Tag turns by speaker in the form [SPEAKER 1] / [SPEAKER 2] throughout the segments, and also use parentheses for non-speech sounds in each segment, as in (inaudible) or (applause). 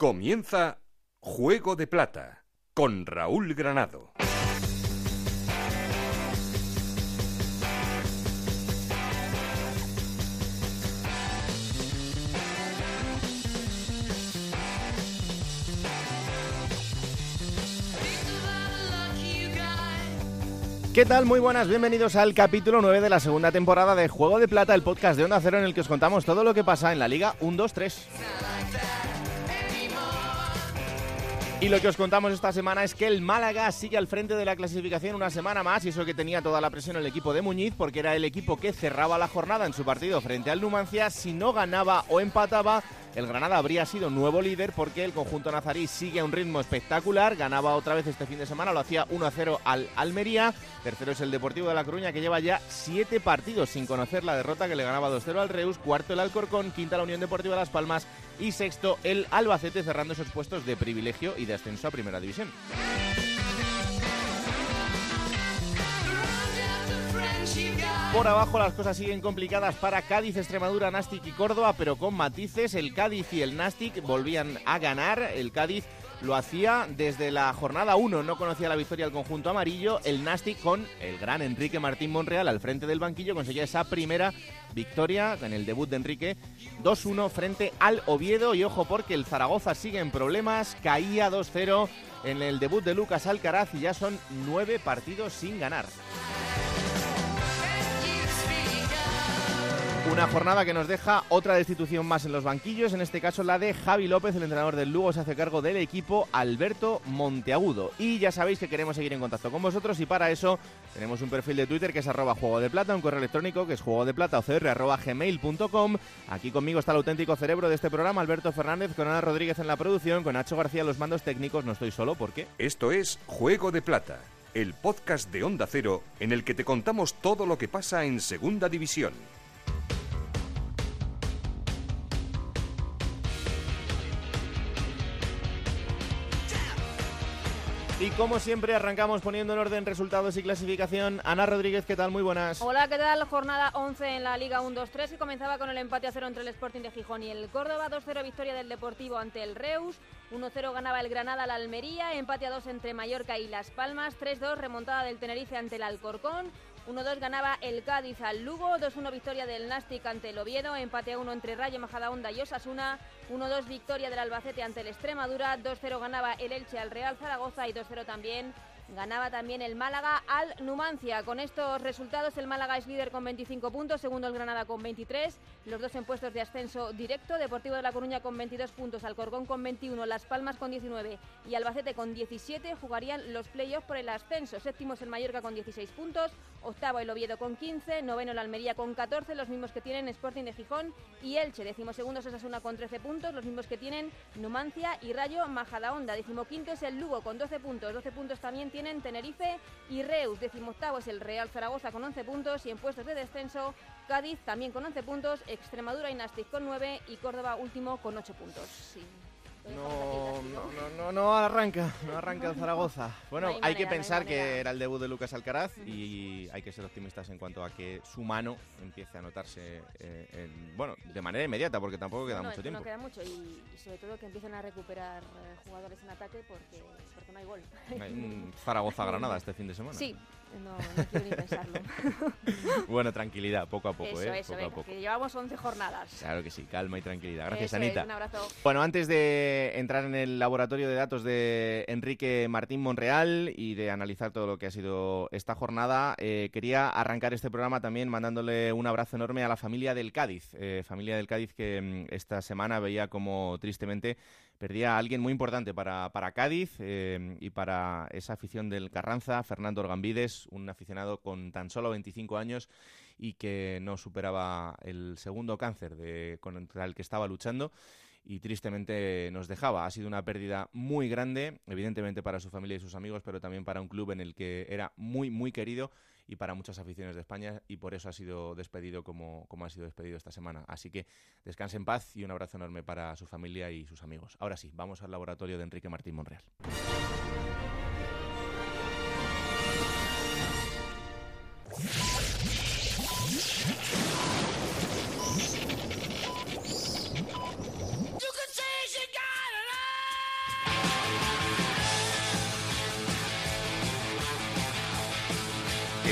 [SPEAKER 1] Comienza Juego de Plata con Raúl Granado.
[SPEAKER 2] ¿Qué tal? Muy buenas, bienvenidos al capítulo 9 de la segunda temporada de Juego de Plata, el podcast de Onda Cero en el que os contamos todo lo que pasa en la Liga 1-2-3. Y lo que os contamos esta semana es que el Málaga sigue al frente de la clasificación una semana más y eso que tenía toda la presión el equipo de Muñiz porque era el equipo que cerraba la jornada en su partido frente al Numancia. Si no ganaba o empataba, el Granada habría sido nuevo líder porque el conjunto nazarí sigue a un ritmo espectacular. Ganaba otra vez este fin de semana, lo hacía 1-0 al Almería. Tercero es el Deportivo de La Coruña que lleva ya siete partidos sin conocer la derrota que le ganaba 2-0 al Reus. Cuarto el Alcorcón, quinta la Unión Deportiva de Las Palmas y sexto el Albacete cerrando esos puestos de privilegio y de ascenso a Primera División. Por abajo las cosas siguen complicadas para Cádiz, Extremadura, Nastic y Córdoba, pero con matices. El Cádiz y el Nastic volvían a ganar. El Cádiz lo hacía desde la jornada 1, no conocía la victoria del conjunto amarillo. El Nastic con el gran Enrique Martín Monreal al frente del banquillo conseguía esa primera victoria en el debut de Enrique 2-1 frente al Oviedo. Y ojo porque el Zaragoza sigue en problemas, caía 2-0 en el debut de Lucas Alcaraz y ya son nueve partidos sin ganar. Una jornada que nos deja otra destitución más en los banquillos, en este caso la de Javi López, el entrenador del Lugo, se hace cargo del equipo Alberto Monteagudo. Y ya sabéis que queremos seguir en contacto con vosotros y para eso tenemos un perfil de Twitter que es arroba juego de plata, un correo electrónico que es juego de plata gmail.com. Aquí conmigo está el auténtico cerebro de este programa, Alberto Fernández, con Ana Rodríguez en la producción, con Nacho García los mandos técnicos. No estoy solo, ¿por qué?
[SPEAKER 1] Esto es Juego de Plata, el podcast de Onda Cero en el que te contamos todo lo que pasa en Segunda División.
[SPEAKER 2] Y como siempre arrancamos poniendo en orden resultados y clasificación. Ana Rodríguez, ¿qué tal? Muy buenas.
[SPEAKER 3] Hola, ¿qué tal? Jornada 11 en la Liga 1-2-3 que comenzaba con el empate a cero entre el Sporting de Gijón y el Córdoba. 2-0 victoria del Deportivo ante el Reus. 1-0 ganaba el Granada al Almería. Empate a 2 entre Mallorca y Las Palmas. 3-2 remontada del Tenerife ante el Alcorcón. 1-2 ganaba el Cádiz al Lugo, 2-1 victoria del Nastic ante el Oviedo, empate a 1 entre Rayo Majadahonda y Osasuna, 1-2 victoria del Albacete ante el Extremadura, 2-0 ganaba el Elche al Real Zaragoza y 2-0 también Ganaba también el Málaga al Numancia. Con estos resultados el Málaga es líder con 25 puntos, segundo el Granada con 23, los dos en puestos de ascenso directo, Deportivo de La Coruña con 22 puntos, Alcorcón con 21, Las Palmas con 19 y Albacete con 17 jugarían los playoffs por el ascenso. Séptimo es el Mallorca con 16 puntos, octavo el Oviedo con 15, noveno el Almería con 14, los mismos que tienen Sporting de Gijón y Elche, decimosegundos es Asuna con 13 puntos, los mismos que tienen Numancia y Rayo Majadahonda, decimoquinto es el Lugo con 12 puntos, 12 puntos también tienen Tenerife y Reus. Decimoctavo es el Real Zaragoza con 11 puntos y en puestos de descenso Cádiz también con 11 puntos, Extremadura y Nastic con 9 y Córdoba último con 8 puntos.
[SPEAKER 2] No, no, no, no, no arranca, no arranca el Zaragoza. Bueno,
[SPEAKER 3] No hay
[SPEAKER 2] que pensar que era el debut de Lucas Alcaraz y hay que ser optimistas en cuanto a que su mano empiece a notarse, eh, en- bueno, de manera inmediata, porque tampoco queda
[SPEAKER 3] No,
[SPEAKER 2] mucho tiempo.
[SPEAKER 3] No queda mucho y, y sobre todo que empiecen a recuperar eh, jugadores en ataque porque, porque no hay gol.
[SPEAKER 2] Zaragoza-Granada (laughs) este fin de semana.
[SPEAKER 3] Sí, no, no quiero ni pensarlo. (laughs)
[SPEAKER 2] Bueno, tranquilidad, poco a poco,
[SPEAKER 3] eso,
[SPEAKER 2] ¿eh?
[SPEAKER 3] eso,
[SPEAKER 2] poco a
[SPEAKER 3] venga,
[SPEAKER 2] poco.
[SPEAKER 3] que llevamos 11 jornadas.
[SPEAKER 2] Claro que sí, calma y tranquilidad. Gracias,
[SPEAKER 3] Eso es,
[SPEAKER 2] Anita.
[SPEAKER 3] un abrazo.
[SPEAKER 2] Bueno, antes de entrar en el laboratorio de datos de Enrique Martín Monreal y de analizar todo lo que ha sido esta jornada, eh, quería arrancar este programa también mandándole un abrazo enorme a la familia del Cádiz. eh, familia del Cádiz que mm, esta semana veía como tristemente perdía a alguien muy importante para, para Cádiz eh, y para esa afición del Carranza, Fernando Orgambides, un aficionado con tan solo 25 años y que no superaba el segundo cáncer de, contra el que estaba luchando y tristemente nos dejaba. Ha sido una pérdida muy grande, evidentemente para su familia y sus amigos, pero también para un club en el que era muy, muy querido y para muchas aficiones de España y por eso ha sido despedido como, como ha sido despedido esta semana. Así que descanse en paz y un abrazo enorme para su familia y sus amigos. Ahora sí, vamos al laboratorio de Enrique Martín Monreal.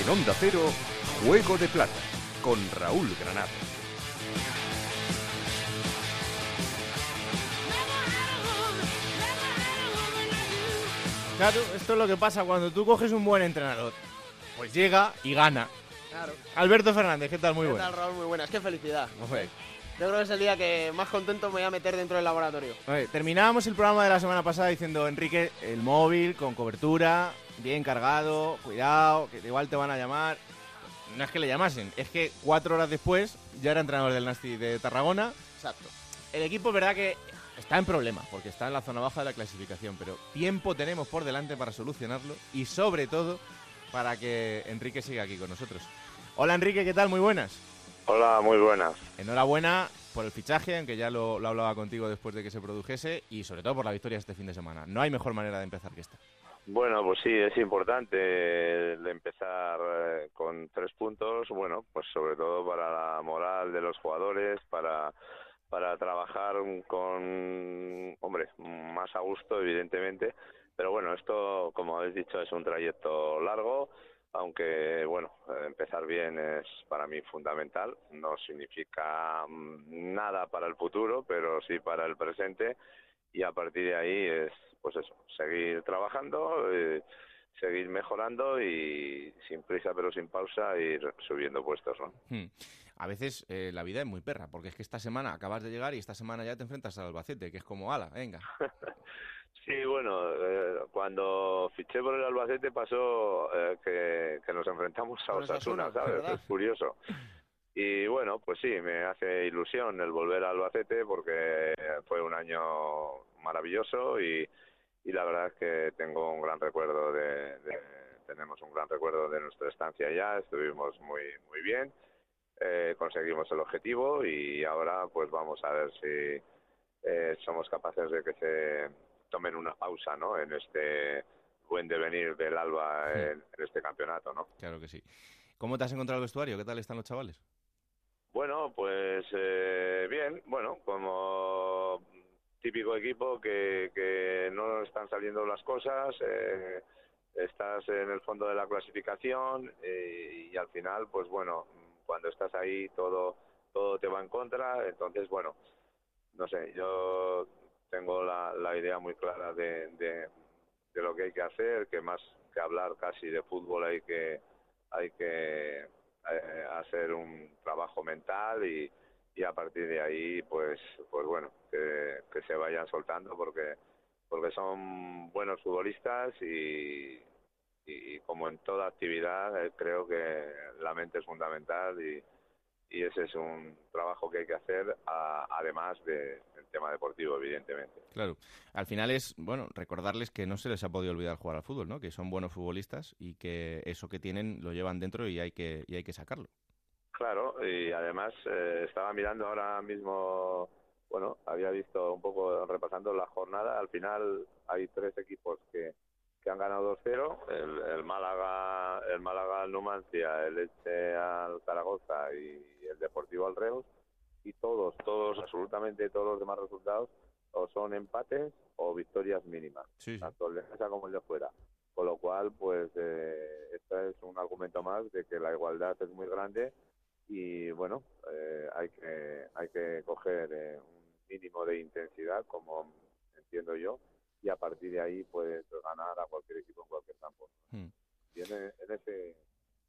[SPEAKER 1] En Onda Cero, Juego de Plata, con Raúl Granado.
[SPEAKER 2] Claro, esto es lo que pasa cuando tú coges un buen entrenador. Pues llega y gana.
[SPEAKER 4] Claro.
[SPEAKER 2] Alberto Fernández, ¿qué tal? Muy
[SPEAKER 4] ¿Qué
[SPEAKER 2] bueno.
[SPEAKER 4] tal, Raúl? Muy buena. Es que felicidad. Yo creo que es el día que más contento me voy a meter dentro del laboratorio.
[SPEAKER 2] Oye, terminábamos el programa de la semana pasada diciendo, Enrique, el móvil con cobertura, bien cargado, cuidado, que igual te van a llamar. No es que le llamasen, es que cuatro horas después ya era entrenador del Nasti de Tarragona.
[SPEAKER 4] Exacto.
[SPEAKER 2] El equipo es verdad que está en problemas, porque está en la zona baja de la clasificación, pero tiempo tenemos por delante para solucionarlo y sobre todo para que Enrique siga aquí con nosotros. Hola Enrique, ¿qué tal? Muy buenas.
[SPEAKER 5] Hola, muy buenas.
[SPEAKER 2] Enhorabuena por el fichaje, aunque ya lo, lo hablaba contigo después de que se produjese, y sobre todo por la victoria este fin de semana. No hay mejor manera de empezar que esta.
[SPEAKER 5] Bueno, pues sí, es importante el empezar eh, con tres puntos, bueno, pues sobre todo para la moral de los jugadores, para, para trabajar con, hombre, más a gusto, evidentemente, pero bueno, esto, como habéis dicho, es un trayecto largo, aunque bueno, empezar bien es para mí fundamental, no significa mm, nada para el futuro, pero sí para el presente. Y a partir de ahí es pues eso, seguir trabajando, eh, seguir mejorando y sin prisa pero sin pausa ir subiendo puestos, ¿no?
[SPEAKER 2] Hmm. A veces eh, la vida es muy perra, porque es que esta semana acabas de llegar y esta semana ya te enfrentas al Albacete, que es como, ala, venga. (laughs)
[SPEAKER 5] Sí, bueno, eh, cuando fiché por el Albacete pasó eh, que, que nos enfrentamos a Osasuna,
[SPEAKER 4] Osasuna,
[SPEAKER 5] ¿sabes?
[SPEAKER 4] ¿verdad?
[SPEAKER 5] Es curioso. Y bueno, pues sí, me hace ilusión el volver al Albacete porque fue un año maravilloso y, y la verdad es que tengo un gran recuerdo de, de- tenemos un gran recuerdo de nuestra estancia allá, estuvimos muy muy bien, eh, conseguimos el objetivo y ahora pues vamos a ver si eh, somos capaces de que se tomen una pausa, ¿no? En este buen devenir del Alba
[SPEAKER 2] Sí.
[SPEAKER 5] en, en este campeonato, ¿no?
[SPEAKER 2] Claro que sí. ¿Cómo te has encontrado el vestuario? ¿Qué tal están los chavales?
[SPEAKER 5] Bueno, pues eh, bien, bueno, como típico equipo que, que no están saliendo las cosas, eh, estás en el fondo de la clasificación eh, y al final, pues bueno, cuando estás ahí todo todo te va en contra, entonces bueno, no sé, yo tengo la, la idea muy clara de, lo que hay que hacer, que más que hablar casi de fútbol hay que hay que eh, hacer un trabajo mental y, y a partir de ahí pues pues bueno que, que se vayan soltando porque porque son buenos futbolistas y, y como en toda actividad eh, creo que la mente es fundamental y, y ese es un trabajo que hay que hacer además de- del tema deportivo evidentemente
[SPEAKER 2] Claro. Al final es, bueno, recordarles que no se les ha podido olvidar jugar al fútbol, ¿no? Que son buenos futbolistas y que eso que tienen lo llevan dentro y hay que, y hay que sacarlo.
[SPEAKER 5] Claro, y además eh, estaba mirando ahora mismo, bueno, había visto un poco repasando la jornada, al final hay tres equipos que, que han ganado 2-0, el, el Málaga, el Málaga al Numancia, el Elche al Zaragoza y el Deportivo al Reus, y todos, todos, absolutamente todos los demás resultados o son empates o victorias mínimas
[SPEAKER 2] Sí,
[SPEAKER 5] tanto el de casa como el de fuera. Con lo cual, pues, eh, este es un argumento más de que la igualdad es muy grande y, bueno, eh, hay que hay que coger eh, un mínimo de intensidad, como entiendo yo, y a partir de ahí puedes ganar a cualquier equipo en cualquier campo.
[SPEAKER 2] Hmm.
[SPEAKER 5] Y en, e- en ese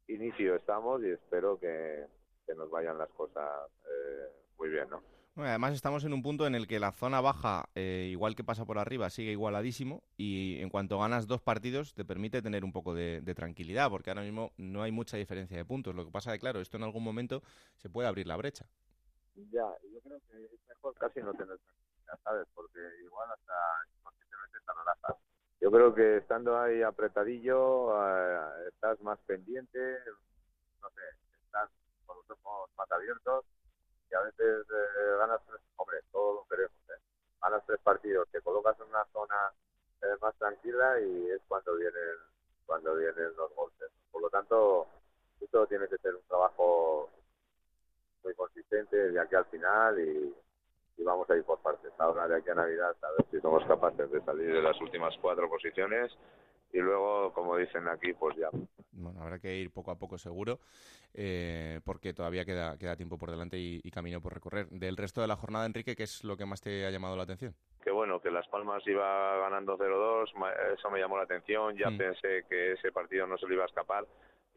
[SPEAKER 5] inicio estamos y espero que, que nos vayan las cosas eh, muy bien, ¿no?
[SPEAKER 2] Bueno, además estamos en un punto en el que la zona baja, eh, igual que pasa por arriba, sigue igualadísimo y en cuanto ganas dos partidos te permite tener un poco de, tranquilidad, porque ahora mismo no hay mucha diferencia de puntos. Lo que pasa es que, claro, esto en algún momento se puede abrir la brecha.
[SPEAKER 5] Ya, yo creo que es mejor casi no tener tranquilidad, ¿sabes? Porque igual hasta inconscientemente te. Yo creo que estando ahí apretadillo, eh, estás más pendiente, no sé, estás con los ojos más abiertos y a veces eh, ganas tres, hombre, todos lo queremos, ¿eh? Ganas tres partidos, te colocas en una zona eh, más tranquila y es cuando vienen, cuando vienen los golpes. Por lo tanto, esto tiene que ser un trabajo muy consistente de aquí al final y, y vamos a ir por partes. Ahora de aquí a Navidad a ver si somos capaces de salir de las últimas cuatro posiciones y luego, como dicen aquí, pues ya.
[SPEAKER 2] bueno, habrá que ir poco a poco seguro, eh, porque todavía queda, queda tiempo por delante y, camino por recorrer. Del resto de la jornada, Enrique, ¿qué es lo que más te ha llamado la atención?
[SPEAKER 5] Que bueno, que Las Palmas iba ganando 0-2, eso me llamó la atención, ya mm. pensé que ese partido no se le iba a escapar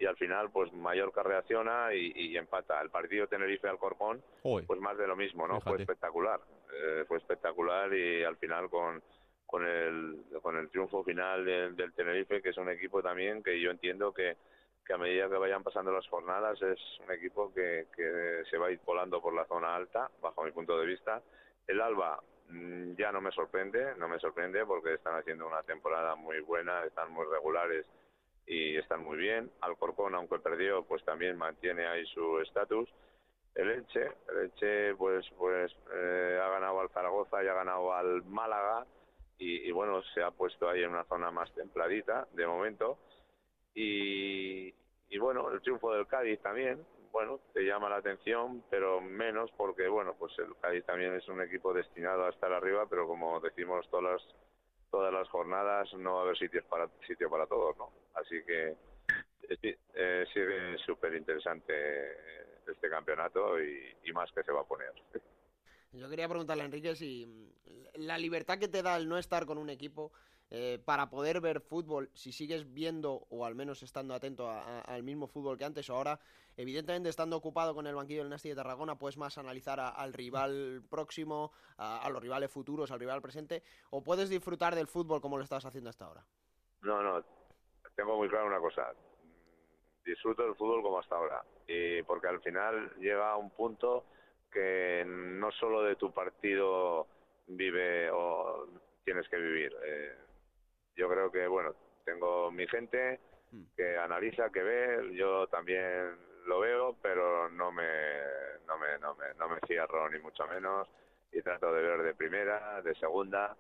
[SPEAKER 5] y al final pues Mallorca reacciona y, empata. El partido Tenerife-Alcorcón, pues más de lo mismo, ¿no? Fue espectacular, eh, fue espectacular y al final con con el, con el triunfo final del, Tenerife, que es un equipo también que yo entiendo que, que a medida que vayan pasando las jornadas es un equipo que, que se va a ir volando por la zona alta, bajo mi punto de vista. El Alba mm, ya no me sorprende, no me sorprende porque están haciendo una temporada muy buena, están muy regulares y están muy bien. Alcorcón, aunque perdió, pues también mantiene ahí su estatus. El Elche, el Elche pues pues eh, ha ganado al Zaragoza y ha ganado al Málaga y, bueno, se ha puesto ahí en una zona más templadita de momento. Y, bueno, el triunfo del Cádiz también, bueno, te llama la atención, pero menos porque, bueno, pues el Cádiz también es un equipo destinado a estar arriba, pero como decimos todas las, todas las jornadas, no va a haber sitios para, sitio para todos, ¿no? Así que eh, sigue súper interesante este campeonato y, y más que se va a poner.
[SPEAKER 4] Yo quería preguntarle a Enrique si mm, la libertad que te da el no estar con un equipo eh, para poder ver fútbol, si sigues viendo o al menos estando atento al mismo fútbol que antes o ahora, evidentemente estando ocupado con el banquillo del Nasti de Tarragona, puedes más analizar al rival próximo, a, los rivales futuros, al rival presente, o puedes disfrutar del fútbol como lo estás haciendo hasta ahora.
[SPEAKER 5] No, no, tengo muy claro una cosa. Disfruto del fútbol como hasta ahora, y porque al final llega a un punto que no solo de tu partido vive o tienes que vivir. Eh, yo creo que, bueno, tengo mi gente hmm. que analiza, que ve, yo también lo veo, pero no me, no me, no me, no me cierro ni mucho menos y trato de ver de primera, de segunda,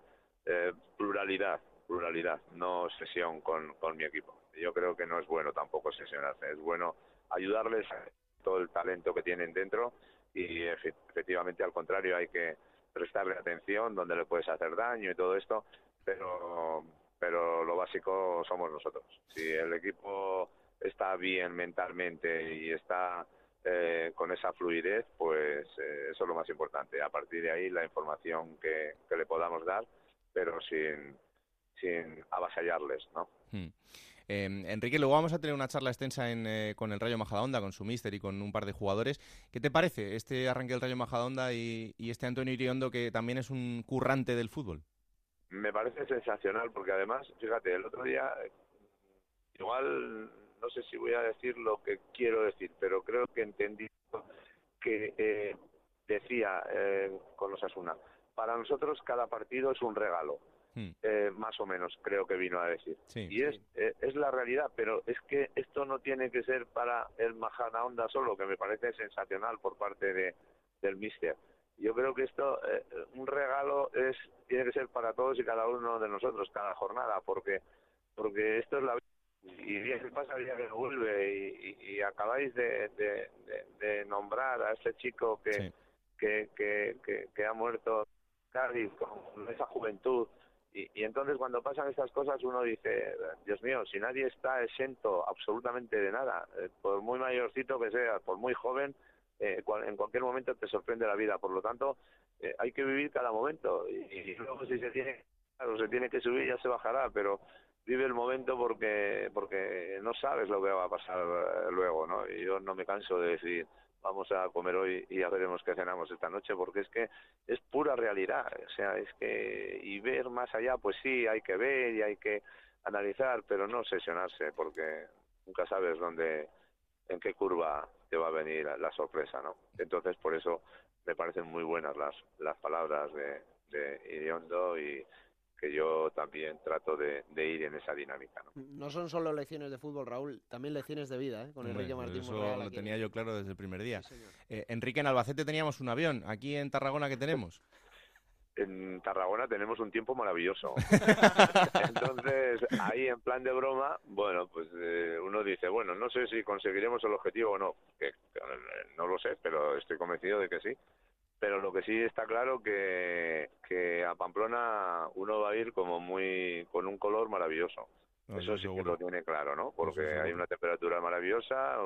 [SPEAKER 5] eh, pluralidad, pluralidad, no sesión con, con mi equipo. Yo creo que no es bueno tampoco sesionarse, es bueno ayudarles a todo el talento que tienen dentro y efectivamente al contrario hay que prestarle atención donde le puedes hacer daño y todo esto, pero pero lo básico somos nosotros. Si el equipo está bien mentalmente y está eh, con esa fluidez, pues eh, eso es lo más importante. A partir de ahí la información que, que le podamos dar, pero sin, sin avasallarles, ¿no?
[SPEAKER 2] Hmm. Em, Enrique, luego vamos a tener una charla extensa eh, con el Rayo Majadahonda, con su mister y con un par de jugadores. ¿Qué te parece este arranque del Rayo Majadahonda y, y este Antonio Iriondo que también es un currante del fútbol?
[SPEAKER 5] Me parece sensacional porque además, fíjate, el otro día, igual no sé si voy a decir lo que quiero decir, pero creo que entendí que eh, decía eh, con los Asuna, para nosotros cada partido es un regalo. Hmm. Eh, más o menos creo que vino a decir. y es, eh, es la realidad, pero es que esto no tiene que ser para el Majana Onda solo, que me parece sensacional por parte de, del Mister. Yo creo que esto, eh, un regalo es tiene que ser para todos y cada uno de nosotros, cada jornada, porque porque esto es la vida. Y día que pasa, día que vuelve, y, acabáis de, de, nombrar a este chico que, que, que, que, ha muerto Cádiz con esa juventud y, entonces cuando pasan estas cosas uno dice, Dios mío, si nadie está exento absolutamente de nada, eh, por muy mayorcito que seas, por muy joven, eh, en cualquier momento te sorprende la vida. Por lo tanto, eh, hay que vivir cada momento y, luego si se tiene, se tiene que subir ya se bajará, pero vive el momento porque porque no sabes lo que va a pasar luego, ¿no? Y yo no me canso de decir vamos a comer hoy y ya veremos qué cenamos esta noche, porque es que es pura realidad, o sea, es que y ver más allá, pues sí, hay que ver y hay que analizar, pero no sesionarse, porque nunca sabes dónde, en qué curva te va a venir la sorpresa, ¿no? Entonces, por eso me parecen muy buenas las, las palabras de, de Iriondo y, que yo también trato de, ir en esa dinámica. ¿no?
[SPEAKER 4] no son solo lecciones de fútbol, Raúl, también lecciones de vida, ¿eh? con Enrique Martín.
[SPEAKER 2] Eso lo tenía yo claro desde el primer día. Eh, Enrique, en Albacete teníamos un avión, aquí en Tarragona, ¿qué tenemos?
[SPEAKER 5] en Tarragona tenemos un tiempo maravilloso. (laughs) Entonces, ahí en plan de broma, bueno, pues eh, uno dice, bueno, no sé si conseguiremos el objetivo o no, que, no lo sé, pero estoy convencido de que sí pero lo que sí está claro que, que a Pamplona uno va a ir como muy con un color maravilloso. Eso sí que lo tiene claro, ¿no? Porque hay una temperatura maravillosa,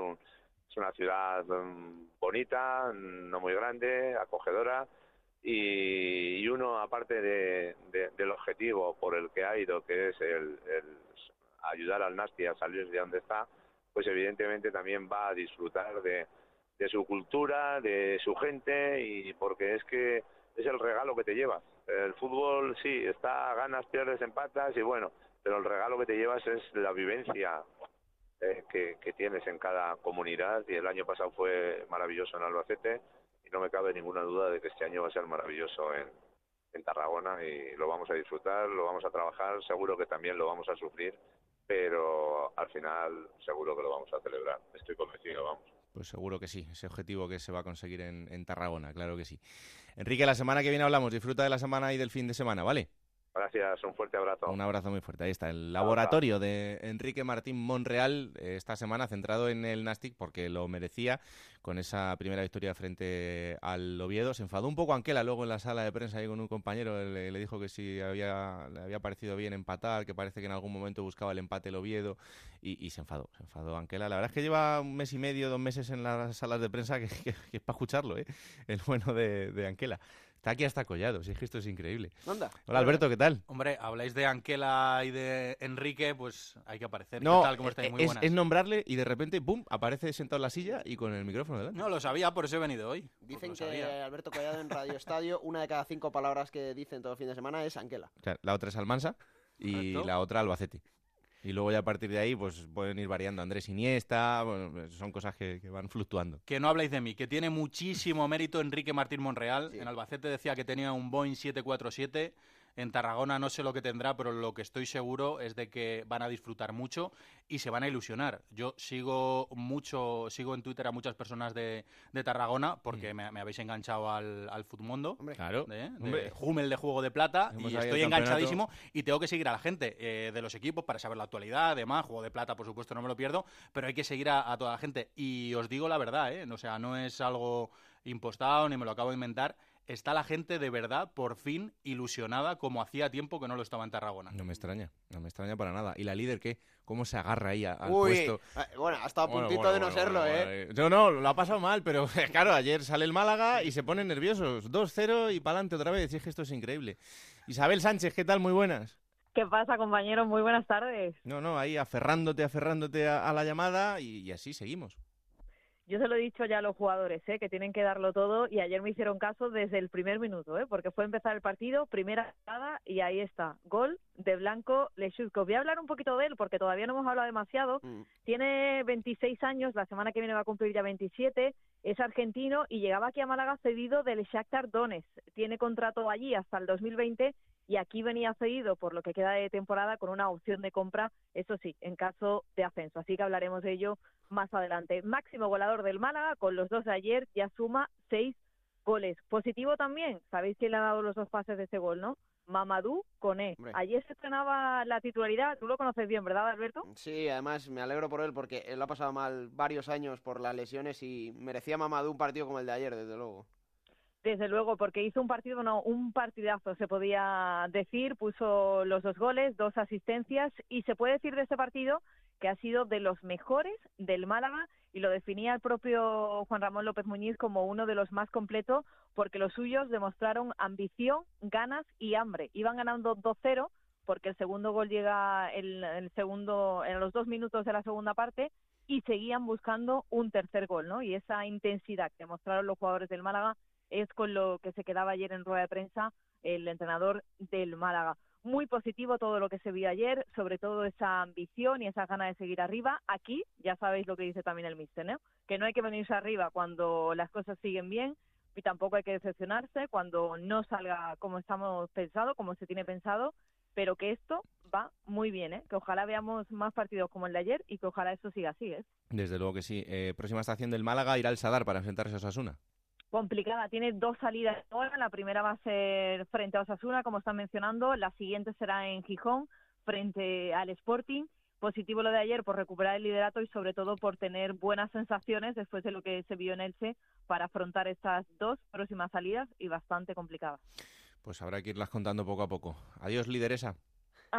[SPEAKER 5] es una ciudad mm, bonita, no muy grande, acogedora, y, uno, aparte de, del objetivo por el que ha ido, que es el, ayudar al Nasti a salir de donde está, pues evidentemente también va a disfrutar de, de su cultura, de su gente, y porque es que es el regalo que te llevas. El fútbol sí, está ganas, pierdes, empatas y bueno, pero el regalo que te llevas es la vivencia eh, que, tienes en cada comunidad y el año pasado fue maravilloso en Albacete y no me cabe ninguna duda de que este año va a ser maravilloso en, en Tarragona y lo vamos a disfrutar, lo vamos a trabajar, seguro que también lo vamos a sufrir, pero al final seguro que lo vamos a celebrar, estoy convencido, vamos.
[SPEAKER 2] Pues seguro que sí, ese objetivo que se va a conseguir en, Tarragona, claro que sí. Enrique, la semana que viene hablamos. Disfruta de la semana y del fin de semana, ¿vale?
[SPEAKER 5] Gracias, un fuerte abrazo.
[SPEAKER 2] Un abrazo muy fuerte. Ahí está, el laboratorio de Enrique Martín Monreal eh, esta semana centrado en el Nastic porque lo merecía con esa primera victoria frente al Oviedo. Se enfadó un poco Anquela luego en la sala de prensa ahí con un compañero, le, dijo que si había, le había parecido bien empatar, que parece que en algún momento buscaba el empate el Oviedo y, se enfadó, se enfadó Anquela. La verdad es que lleva un mes y medio, dos meses en las salas de prensa que, es para escucharlo, ¿eh? el bueno de, de Anquela. Está aquí hasta collado, si es que esto es increíble.
[SPEAKER 4] Hola
[SPEAKER 2] Alberto, ¿qué tal?
[SPEAKER 6] Hombre, habláis de Anquela y de Enrique, pues hay que aparecer.
[SPEAKER 2] No, ¿Qué tal? ¿Cómo estáis? Muy es, es, nombrarle y de repente, ¡pum!, aparece sentado en la silla y con el micrófono delante.
[SPEAKER 6] No, lo sabía, por eso he venido hoy.
[SPEAKER 4] Dicen que Alberto Collado en Radio Estadio, una de cada cinco palabras que dicen todo el fin de semana es Anquela.
[SPEAKER 2] O sea, la otra es Almansa y la otra Albacete. Y luego ya a partir de ahí pues pueden ir variando Andrés Iniesta, bueno, son cosas que, van fluctuando.
[SPEAKER 6] Que no habláis de mí, que tiene muchísimo mérito Enrique Martín Monreal. En Albacete decía que tenía un Boeing 747 en Tarragona no sé lo que tendrá, pero lo que estoy seguro es de que van a disfrutar mucho y se van a ilusionar. Yo sigo mucho, sigo en Twitter a muchas personas de, Tarragona porque mm. me, habéis enganchado al, al Futmundo.
[SPEAKER 2] claro.
[SPEAKER 6] De, de Hummel de Juego de Plata y estoy enganchadísimo y tengo que seguir a la gente eh, de los equipos para saber la actualidad, además, Juego de Plata, por supuesto, no me lo pierdo, pero hay que seguir a, a toda la gente. Y os digo la verdad, ¿eh? O sea, no es algo impostado ni me lo acabo de inventar está la gente de verdad por fin ilusionada como hacía tiempo que no lo estaba en Tarragona.
[SPEAKER 2] No me extraña, no me extraña para nada. ¿Y la líder qué? ¿Cómo se agarra ahí al puesto?
[SPEAKER 4] Eh, bueno, ha estado a puntito de no serlo, ¿eh?
[SPEAKER 2] No, no, lo ha pasado mal, pero (laughs) claro, ayer sale el Málaga y se ponen nerviosos. 2-0 y para adelante otra vez. Y es que esto es increíble. Isabel Sánchez, ¿qué tal? Muy buenas.
[SPEAKER 7] ¿Qué pasa, compañeros? Muy buenas tardes.
[SPEAKER 2] No, no, ahí aferrándote, aferrándote a, la llamada y así seguimos.
[SPEAKER 7] Yo se lo he dicho ya a los jugadores, ¿eh? que tienen que darlo todo y ayer me hicieron caso desde el primer minuto, ¿eh? porque fue empezar el partido, primera jugada y ahí está, gol de Blanco Lechuzco. Voy a hablar un poquito de él porque todavía no hemos hablado demasiado. Mm. Tiene 26 años, la semana que viene va a cumplir ya 27, es argentino y llegaba aquí a Málaga cedido del Shakhtar Donetsk. Tiene contrato allí hasta el 2020 y aquí venía cedido por lo que queda de temporada con una opción de compra, eso sí, en caso de ascenso. Así que hablaremos de ello más adelante. Máximo goleador del Málaga, con los dos de ayer, ya suma seis goles. Positivo también, sabéis quién le ha dado los dos pases de ese gol, ¿no? Mamadou Coné. Ayer se estrenaba la titularidad, tú lo conoces bien, ¿verdad, Alberto?
[SPEAKER 4] Sí, además me alegro por él porque él ha pasado mal varios años por las lesiones y merecía Mamadou un partido como el de ayer, desde luego.
[SPEAKER 7] Desde luego, porque hizo un partido, no, un partidazo, se podía decir, puso los dos goles, dos asistencias, y se puede decir de este partido que ha sido de los mejores del Málaga y lo definía el propio Juan Ramón López Muñiz como uno de los más completos porque los suyos demostraron ambición, ganas y hambre. Iban ganando 2-0 porque el segundo gol llega el segundo en los dos minutos de la segunda parte y seguían buscando un tercer gol, ¿no? Y esa intensidad que mostraron los jugadores del Málaga es con lo que se quedaba ayer en rueda de prensa el entrenador del Málaga. Muy positivo todo lo que se vio ayer, sobre todo esa ambición y esa gana de seguir arriba. Aquí ya sabéis lo que dice también el míster, ¿no? que no hay que venirse arriba cuando las cosas siguen bien y tampoco hay que decepcionarse cuando no salga como estamos pensado, como se tiene pensado, pero que esto va muy bien, ¿eh? que ojalá veamos más partidos como el de ayer y que ojalá eso siga así. ¿eh?
[SPEAKER 2] Desde luego que sí. Eh, próxima estación del Málaga irá al Sadar para enfrentarse a Osasuna
[SPEAKER 7] complicada. Tiene dos salidas ahora. La primera va a ser frente a Osasuna, como están mencionando. La siguiente será en Gijón, frente al Sporting. Positivo lo de ayer por recuperar el liderato y sobre todo por tener buenas sensaciones después de lo que se vio en Elche para afrontar estas dos próximas salidas y bastante complicadas.
[SPEAKER 2] Pues habrá que irlas contando poco a poco. Adiós, lideresa.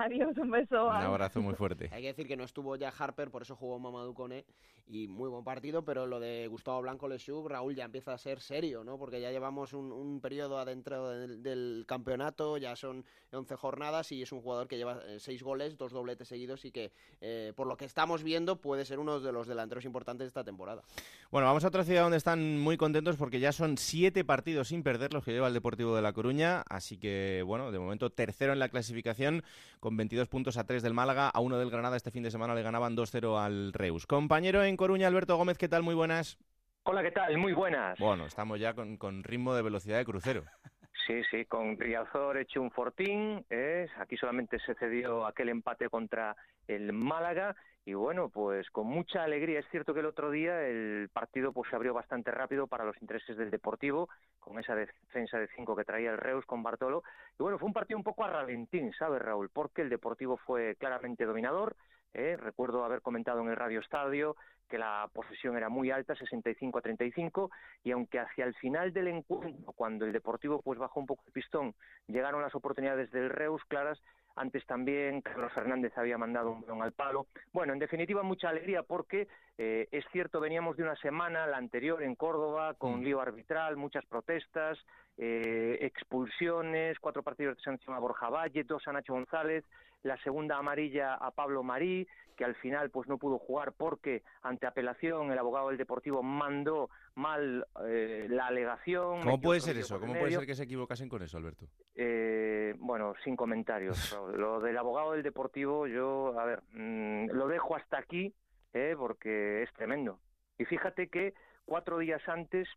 [SPEAKER 7] Adiós, un beso.
[SPEAKER 2] Un abrazo muy (laughs) fuerte.
[SPEAKER 4] Hay que decir que no estuvo ya Harper, por eso jugó Mamadou Kone y muy buen partido, pero lo de Gustavo Blanco Lechuk, Raúl, ya empieza a ser serio, ¿no? Porque ya llevamos un, periodo adentro del, campeonato, ya son 11 jornadas y es un jugador que lleva 6 eh, goles, dos dobletes seguidos y que, eh, por lo que estamos viendo, puede ser uno de los delanteros importantes de esta temporada.
[SPEAKER 2] Bueno, vamos a otra ciudad donde están muy contentos porque ya son siete partidos sin perder los que lleva el Deportivo de La Coruña, así que, bueno, de momento tercero en la clasificación con 22 puntos a 3 del Málaga, a uno del Granada este fin de semana le ganaban 2-0 al Reus. Compañero en Coruña, Alberto Gómez, ¿qué tal? Muy buenas.
[SPEAKER 8] Hola, ¿qué tal? Muy buenas.
[SPEAKER 2] Bueno, estamos ya con, ritmo de velocidad de crucero. (laughs)
[SPEAKER 8] Sí, sí, con Riazor hecho un fortín, ¿eh? aquí solamente se cedió aquel empate contra el Málaga y bueno, pues con mucha alegría. Es cierto que el otro día el partido pues se abrió bastante rápido para los intereses del Deportivo, con esa defensa de cinco que traía el Reus con Bartolo. Y bueno, fue un partido un poco a ralentín, ¿sabes, Raúl? Porque el Deportivo fue claramente dominador. ¿eh? Recuerdo haber comentado en el Radio Estadio que la posesión era muy alta, 65 a 35, y aunque hacia el final del encuentro, cuando el Deportivo pues bajó un poco el pistón, llegaron las oportunidades del Reus claras, antes también Carlos Fernández había mandado un balón al palo. Bueno, en definitiva, mucha alegría porque eh, es cierto, veníamos de una semana, la anterior en Córdoba, con mm. lío arbitral, muchas protestas, eh, expulsiones, cuatro partidos de sanción a Borja Valle, dos a Nacho González, la segunda amarilla a Pablo Marí, que al final pues no pudo jugar porque ante apelación el abogado del Deportivo mandó mal eh, la alegación.
[SPEAKER 2] ¿Cómo puede ser eso? ¿Cómo puede ser que se equivocasen con eso, Alberto?
[SPEAKER 8] Eh, bueno, sin comentarios. (laughs) lo del abogado del Deportivo, yo, a ver, mm, lo dejo hasta aquí eh, porque es tremendo. Y fíjate que cuatro días antes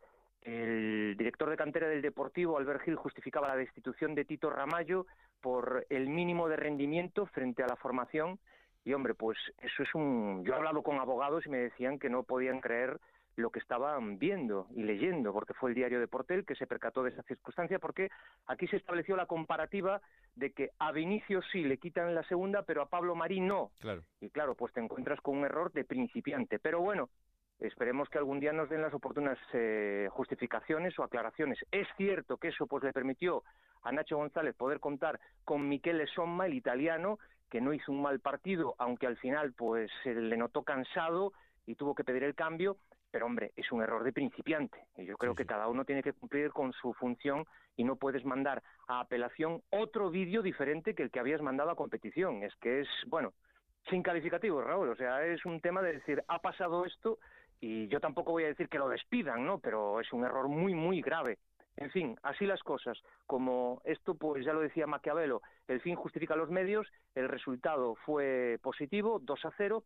[SPEAKER 8] el director de cantera del Deportivo, Albert Gil, justificaba la destitución de Tito Ramallo por el mínimo de rendimiento frente a la formación. Y hombre, pues eso es un... Yo he hablado con abogados y me decían que no podían creer lo que estaban viendo y leyendo, porque fue el diario de Portel que se percató de esa circunstancia, porque aquí se estableció la comparativa de que a Vinicio sí le quitan la segunda, pero a Pablo Marín no.
[SPEAKER 2] Claro.
[SPEAKER 8] Y claro, pues te encuentras con un error de principiante. Pero bueno, esperemos que algún día nos den las oportunas eh, justificaciones o aclaraciones. Es cierto que eso pues le permitió a Nacho González poder contar con Michele Somma, el italiano, que no hizo un mal partido, aunque al final pues se le notó cansado y tuvo que pedir el cambio, pero hombre, es un error de principiante. Y yo creo que cada uno tiene que cumplir con su función y no puedes mandar a apelación otro vídeo diferente que el que habías mandado a competición. Es que es, bueno, sin calificativo, Raúl. O sea, es un tema de decir, ha pasado esto y yo tampoco voy a decir que lo despidan, ¿no? Pero es un error muy, muy grave. En fin, así las cosas. Como esto, pues ya lo decía Maquiavelo, el fin justifica los medios, el resultado fue positivo, 2 a 0,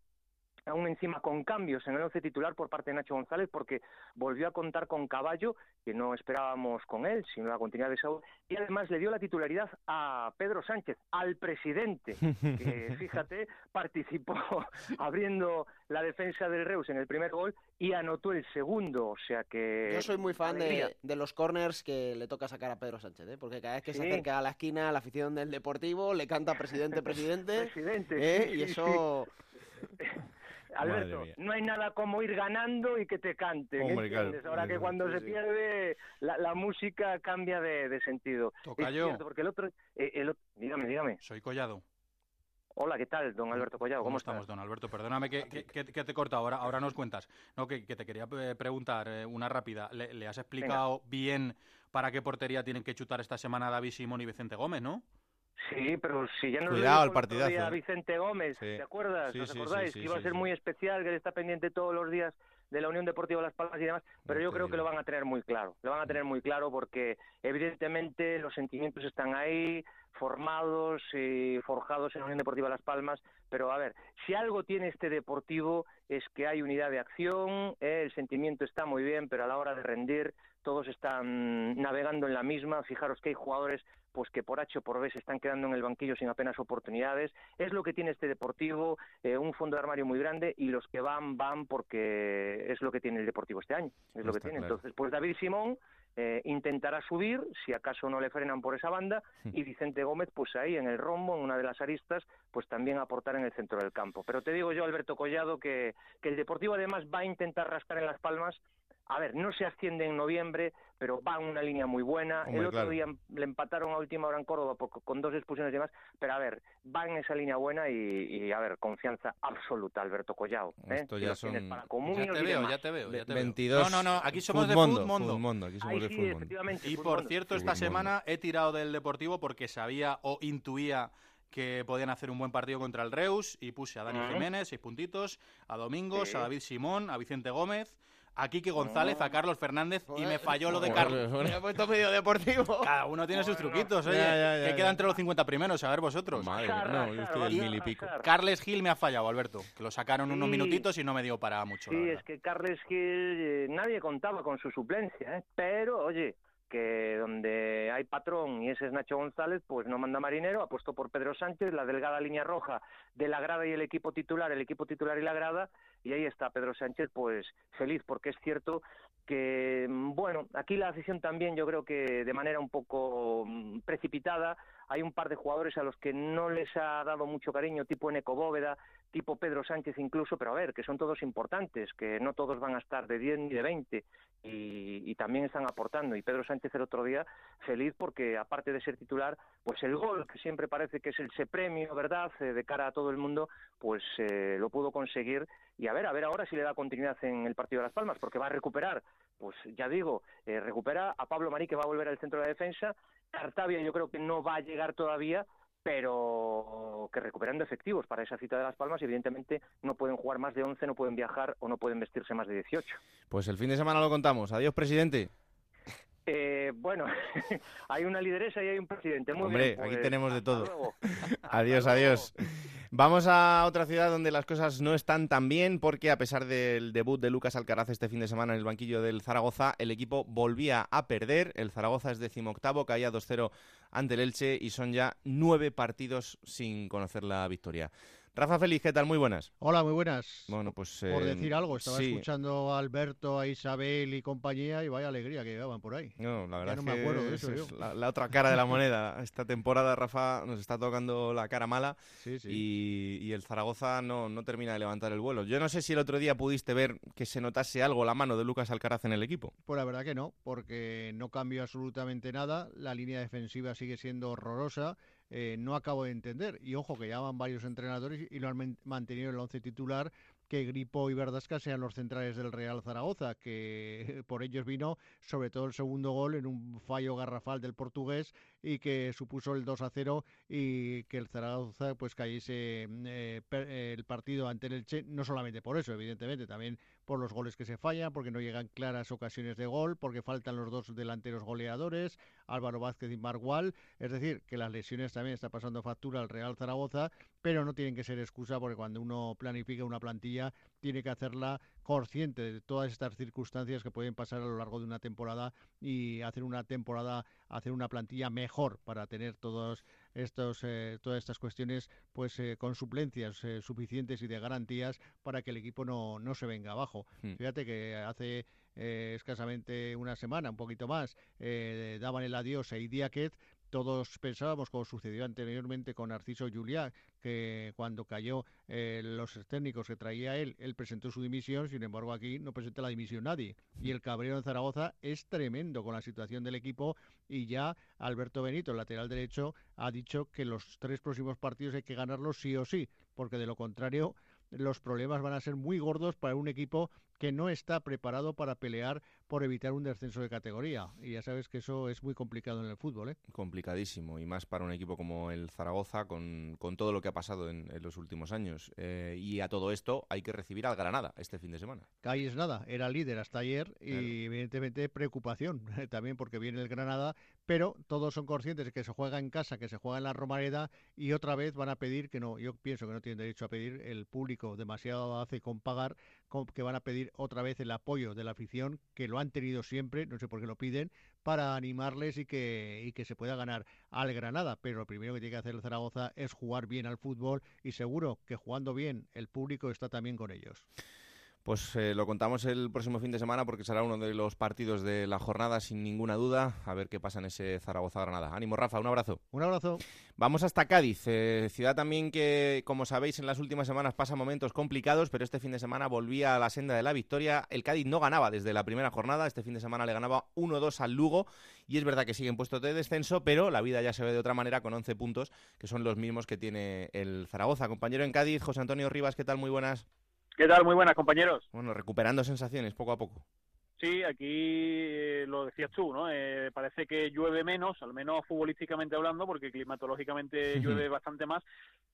[SPEAKER 8] aún encima con cambios en el once titular por parte de Nacho González, porque volvió a contar con Caballo, que no esperábamos con él, sino la continuidad de Saúl, y además le dio la titularidad a Pedro Sánchez, al presidente, que (laughs) fíjate, participó (laughs) abriendo la defensa del Reus en el primer gol y anotó el segundo, o sea que...
[SPEAKER 4] Yo soy muy fan de, los corners que le toca sacar a Pedro Sánchez, ¿eh? porque cada vez que se acerca a la esquina, la afición del Deportivo le canta presidente, presidente, (laughs)
[SPEAKER 8] presidente
[SPEAKER 4] ¿eh? y eso...
[SPEAKER 8] Alberto, no hay nada como ir ganando y que te cante. Ahora que cuando se pierde, la, música cambia de, sentido.
[SPEAKER 6] Toca yo.
[SPEAKER 8] porque el otro, eh, el, dígame, dígame.
[SPEAKER 6] Soy Collado.
[SPEAKER 8] Hola, ¿qué tal, don Alberto Collado?
[SPEAKER 6] ¿Cómo, estamos, don Alberto? Perdóname que, que, te he cortado, ahora, ahora nos cuentas. No, que, te quería eh, preguntar eh, una rápida. ¿Le, has explicado bien para qué portería tienen que chutar esta semana David Simón y Vicente Gómez, no?
[SPEAKER 8] Sí, pero si ya nos
[SPEAKER 2] Cuidado, el partidazo.
[SPEAKER 8] Vicente Gómez, ¿te acuerdas? ¿Os acordáis? que iba a ser muy especial, que él está pendiente todos los días de la Unión Deportiva Las Palmas y demás, pero yo creo que lo van a tener muy claro. Lo van a tener muy claro porque evidentemente los sentimientos están ahí, formados y forjados en la Unión Deportiva Las Palmas, pero a ver, si algo tiene este deportivo es que hay unidad de acción, eh, el sentimiento está muy bien, pero a la hora de rendir todos están navegando en la misma. Fijaros que hay jugadores pues que por H o por B se están quedando en el banquillo sin apenas oportunidades. Es lo que tiene este Deportivo, eh, un fondo de armario muy grande y los que van, van porque es lo que tiene el Deportivo este año. Es lo que tiene. Entonces, pues David Simón eh, intentará subir, si acaso no le frenan por esa banda, y Vicente Gómez, pues ahí en el rombo, en una de las aristas, pues también aportar en el centro del campo. Pero te digo yo, Alberto Collado, que, que el Deportivo además va a intentar rascar en las palmas a ver, no se asciende en noviembre, pero va en una línea muy buena.
[SPEAKER 2] Hombre,
[SPEAKER 8] el otro
[SPEAKER 2] claro.
[SPEAKER 8] día le empataron a última hora en Córdoba por- con dos expulsiones y demás, pero a ver, va en esa línea buena y, y, a ver, confianza absoluta Alberto Collao. ¿eh?
[SPEAKER 2] Esto ya son-
[SPEAKER 8] para
[SPEAKER 6] Ya te
[SPEAKER 8] y
[SPEAKER 6] veo, ya te veo, ya te
[SPEAKER 2] 22.
[SPEAKER 6] veo. No, no, no, aquí somos de.
[SPEAKER 2] Futmundo, aquí somos
[SPEAKER 8] Ahí
[SPEAKER 2] de
[SPEAKER 8] sí, efectivamente.
[SPEAKER 6] Y por cierto, esta semana he tirado del Deportivo porque sabía o intuía que podían hacer un buen partido contra el Reus y puse a Dani. Jiménez, seis puntitos, a Domingos,
[SPEAKER 8] Sí.
[SPEAKER 6] a David Simón, a Vicente Gómez, a Quique González, a Carlos Fernández y me falló lo de Carlos.
[SPEAKER 4] Me ha puesto medio deportivo.
[SPEAKER 6] Cada uno tiene sus truquitos, oye.
[SPEAKER 2] Ya, ya, ya,
[SPEAKER 6] que queda entre los 50 primeros, a ver vosotros.
[SPEAKER 2] Madre no, yo estoy
[SPEAKER 8] a
[SPEAKER 2] mil y pico.
[SPEAKER 6] Carles Gil me ha fallado, Alberto, que lo sacaron unos
[SPEAKER 8] Sí.
[SPEAKER 6] minutitos y no me dio para mucho.
[SPEAKER 8] Sí, es que Carles Gil eh, nadie contaba con su suplencia, ¿eh? pero oye, que donde hay patrón y ese es Nacho González, pues no manda marinero, ha puesto por Pedro Sánchez, la delgada línea roja de la grada y el equipo titular, el equipo titular y la grada, y ahí está Pedro Sánchez, pues feliz, porque es cierto que, mm, bueno, aquí la afición también yo creo que de manera un poco mm, precipitada, hay un par de jugadores a los que no les ha dado mucho cariño, tipo Eneco Bóveda, tipo Pedro Sánchez incluso, pero a ver, que son todos importantes, que no todos van a estar de 10 ni de 20 y, y también están aportando. Y Pedro Sánchez el otro día feliz porque aparte de ser titular, pues el gol, que siempre parece que es el se premio, ¿verdad?, Eh, de cara a todo el mundo, pues eh, lo pudo conseguir y a ver, a ver ahora si le da continuidad en el partido de Las Palmas, porque va a recuperar, pues ya digo, eh, recupera a Pablo Marí que va a volver al centro de la defensa, Cartavia yo creo que no va a llegar todavía, pero que recuperando efectivos para esa cita de Las Palmas evidentemente no pueden jugar más de 11, no pueden viajar o no pueden vestirse más de 18.
[SPEAKER 2] Pues el fin de semana lo contamos. Adiós, presidente.
[SPEAKER 8] Eh, bueno, (laughs) hay una lideresa y hay un presidente. Muy
[SPEAKER 2] Hombre,
[SPEAKER 8] bien,
[SPEAKER 2] aquí
[SPEAKER 8] pues,
[SPEAKER 2] tenemos de todo. (laughs) Adiós, adiós. Vamos a otra ciudad donde las cosas no están tan bien porque a pesar del debut de Lucas Alcaraz este fin de semana en el banquillo del Zaragoza, el equipo volvía a perder. El Zaragoza es decimoctavo, caía 2-0 ante el Elche y son ya nueve partidos sin conocer la victoria. Rafa Félix, ¿qué tal? Muy buenas.
[SPEAKER 9] Hola, muy buenas.
[SPEAKER 2] Bueno, pues...
[SPEAKER 9] Por
[SPEAKER 2] eh,
[SPEAKER 9] decir algo, estaba
[SPEAKER 2] sí.
[SPEAKER 9] escuchando a Alberto, a Isabel y compañía y vaya alegría que llevaban por ahí.
[SPEAKER 2] No, la verdad
[SPEAKER 9] no
[SPEAKER 2] es
[SPEAKER 9] me
[SPEAKER 2] que
[SPEAKER 9] acuerdo de
[SPEAKER 2] es-
[SPEAKER 9] eso
[SPEAKER 2] es
[SPEAKER 9] yo.
[SPEAKER 2] la, la otra cara de la (laughs) moneda. Esta temporada, Rafa, nos está tocando la cara mala
[SPEAKER 9] Sí, sí.
[SPEAKER 2] y, y el Zaragoza no, no termina de levantar el vuelo. Yo no sé si el otro día pudiste ver que se notase algo la mano de Lucas Alcaraz en el equipo.
[SPEAKER 9] Pues la verdad que no, porque no cambió absolutamente nada. La línea defensiva sigue siendo horrorosa. Eh, no acabo de entender. Y ojo, que ya van varios entrenadores y lo han man- mantenido en el once titular. Que Gripo y Verdasca sean los centrales del Real Zaragoza, que (laughs) por ellos vino sobre todo el segundo gol en un fallo garrafal del portugués y que supuso el 2 a 0 y que el Zaragoza pues cayese eh, per- eh, el partido ante el Elche, no solamente por eso, evidentemente, también por los goles que se fallan, porque no llegan claras ocasiones de gol, porque faltan los dos delanteros goleadores, Álvaro Vázquez y Margual, es decir, que las lesiones también está pasando factura al Real Zaragoza, pero no tienen que ser excusa porque cuando uno planifica una plantilla tiene que hacerla consciente de todas estas circunstancias que pueden pasar a lo largo de una temporada y hacer una temporada, hacer una plantilla mejor para tener todos estos, eh, todas estas cuestiones pues eh, con suplencias eh, suficientes y de garantías para que el equipo no, no se venga abajo.
[SPEAKER 2] Hmm.
[SPEAKER 9] Fíjate que hace eh, escasamente una semana, un poquito más, eh, daban el adiós a Idiáquez. Todos pensábamos, como sucedió anteriormente con Narciso Juliá, que cuando cayó eh, los técnicos que traía él, él presentó su dimisión, sin embargo aquí no presenta la dimisión nadie. Y el cabreo en Zaragoza es tremendo con la situación del equipo y ya Alberto Benito, el lateral derecho, ha dicho que los tres próximos partidos hay que ganarlos sí o sí, porque de lo contrario los problemas van a ser muy gordos para un equipo que no está preparado para pelear por evitar un descenso de categoría. Y ya sabes que eso es muy complicado en el fútbol. ¿eh?
[SPEAKER 2] Complicadísimo, y más para un equipo como el Zaragoza, con, con todo lo que ha pasado en, en los últimos años. Eh, y a todo esto hay que recibir al Granada este fin de semana.
[SPEAKER 9] Ahí es nada, era líder hasta ayer y
[SPEAKER 2] Claro.
[SPEAKER 9] evidentemente preocupación (laughs) también porque viene el Granada, pero todos son conscientes de que se juega en casa, que se juega en la Romareda y otra vez van a pedir que no, yo pienso que no tienen derecho a pedir, el público demasiado hace con pagar, que van a pedir otra vez el apoyo de la afición, que lo han tenido siempre, no sé por qué lo piden, para animarles y que, y que se pueda ganar al Granada. Pero lo primero que tiene que hacer el Zaragoza es jugar bien al fútbol y seguro que jugando bien el público está también con ellos.
[SPEAKER 2] Pues eh, lo contamos el próximo fin de semana porque será uno de los partidos de la jornada sin ninguna duda. A ver qué pasa en ese Zaragoza-Granada. Ánimo, Rafa, un abrazo.
[SPEAKER 9] Un abrazo.
[SPEAKER 2] Vamos hasta Cádiz, eh, ciudad también que, como sabéis, en las últimas semanas pasa momentos complicados, pero este fin de semana volvía a la senda de la victoria. El Cádiz no ganaba desde la primera jornada, este fin de semana le ganaba 1-2 al Lugo y es verdad que sigue en puestos de descenso, pero la vida ya se ve de otra manera con 11 puntos, que son los mismos que tiene el Zaragoza. Compañero en Cádiz, José Antonio Rivas, ¿qué tal? Muy buenas.
[SPEAKER 10] ¿Qué tal? Muy buenas, compañeros.
[SPEAKER 2] Bueno, recuperando sensaciones poco a poco.
[SPEAKER 10] Sí, aquí eh, lo decías tú, ¿no? Eh, parece que llueve menos, al menos futbolísticamente hablando, porque climatológicamente (laughs) llueve bastante más,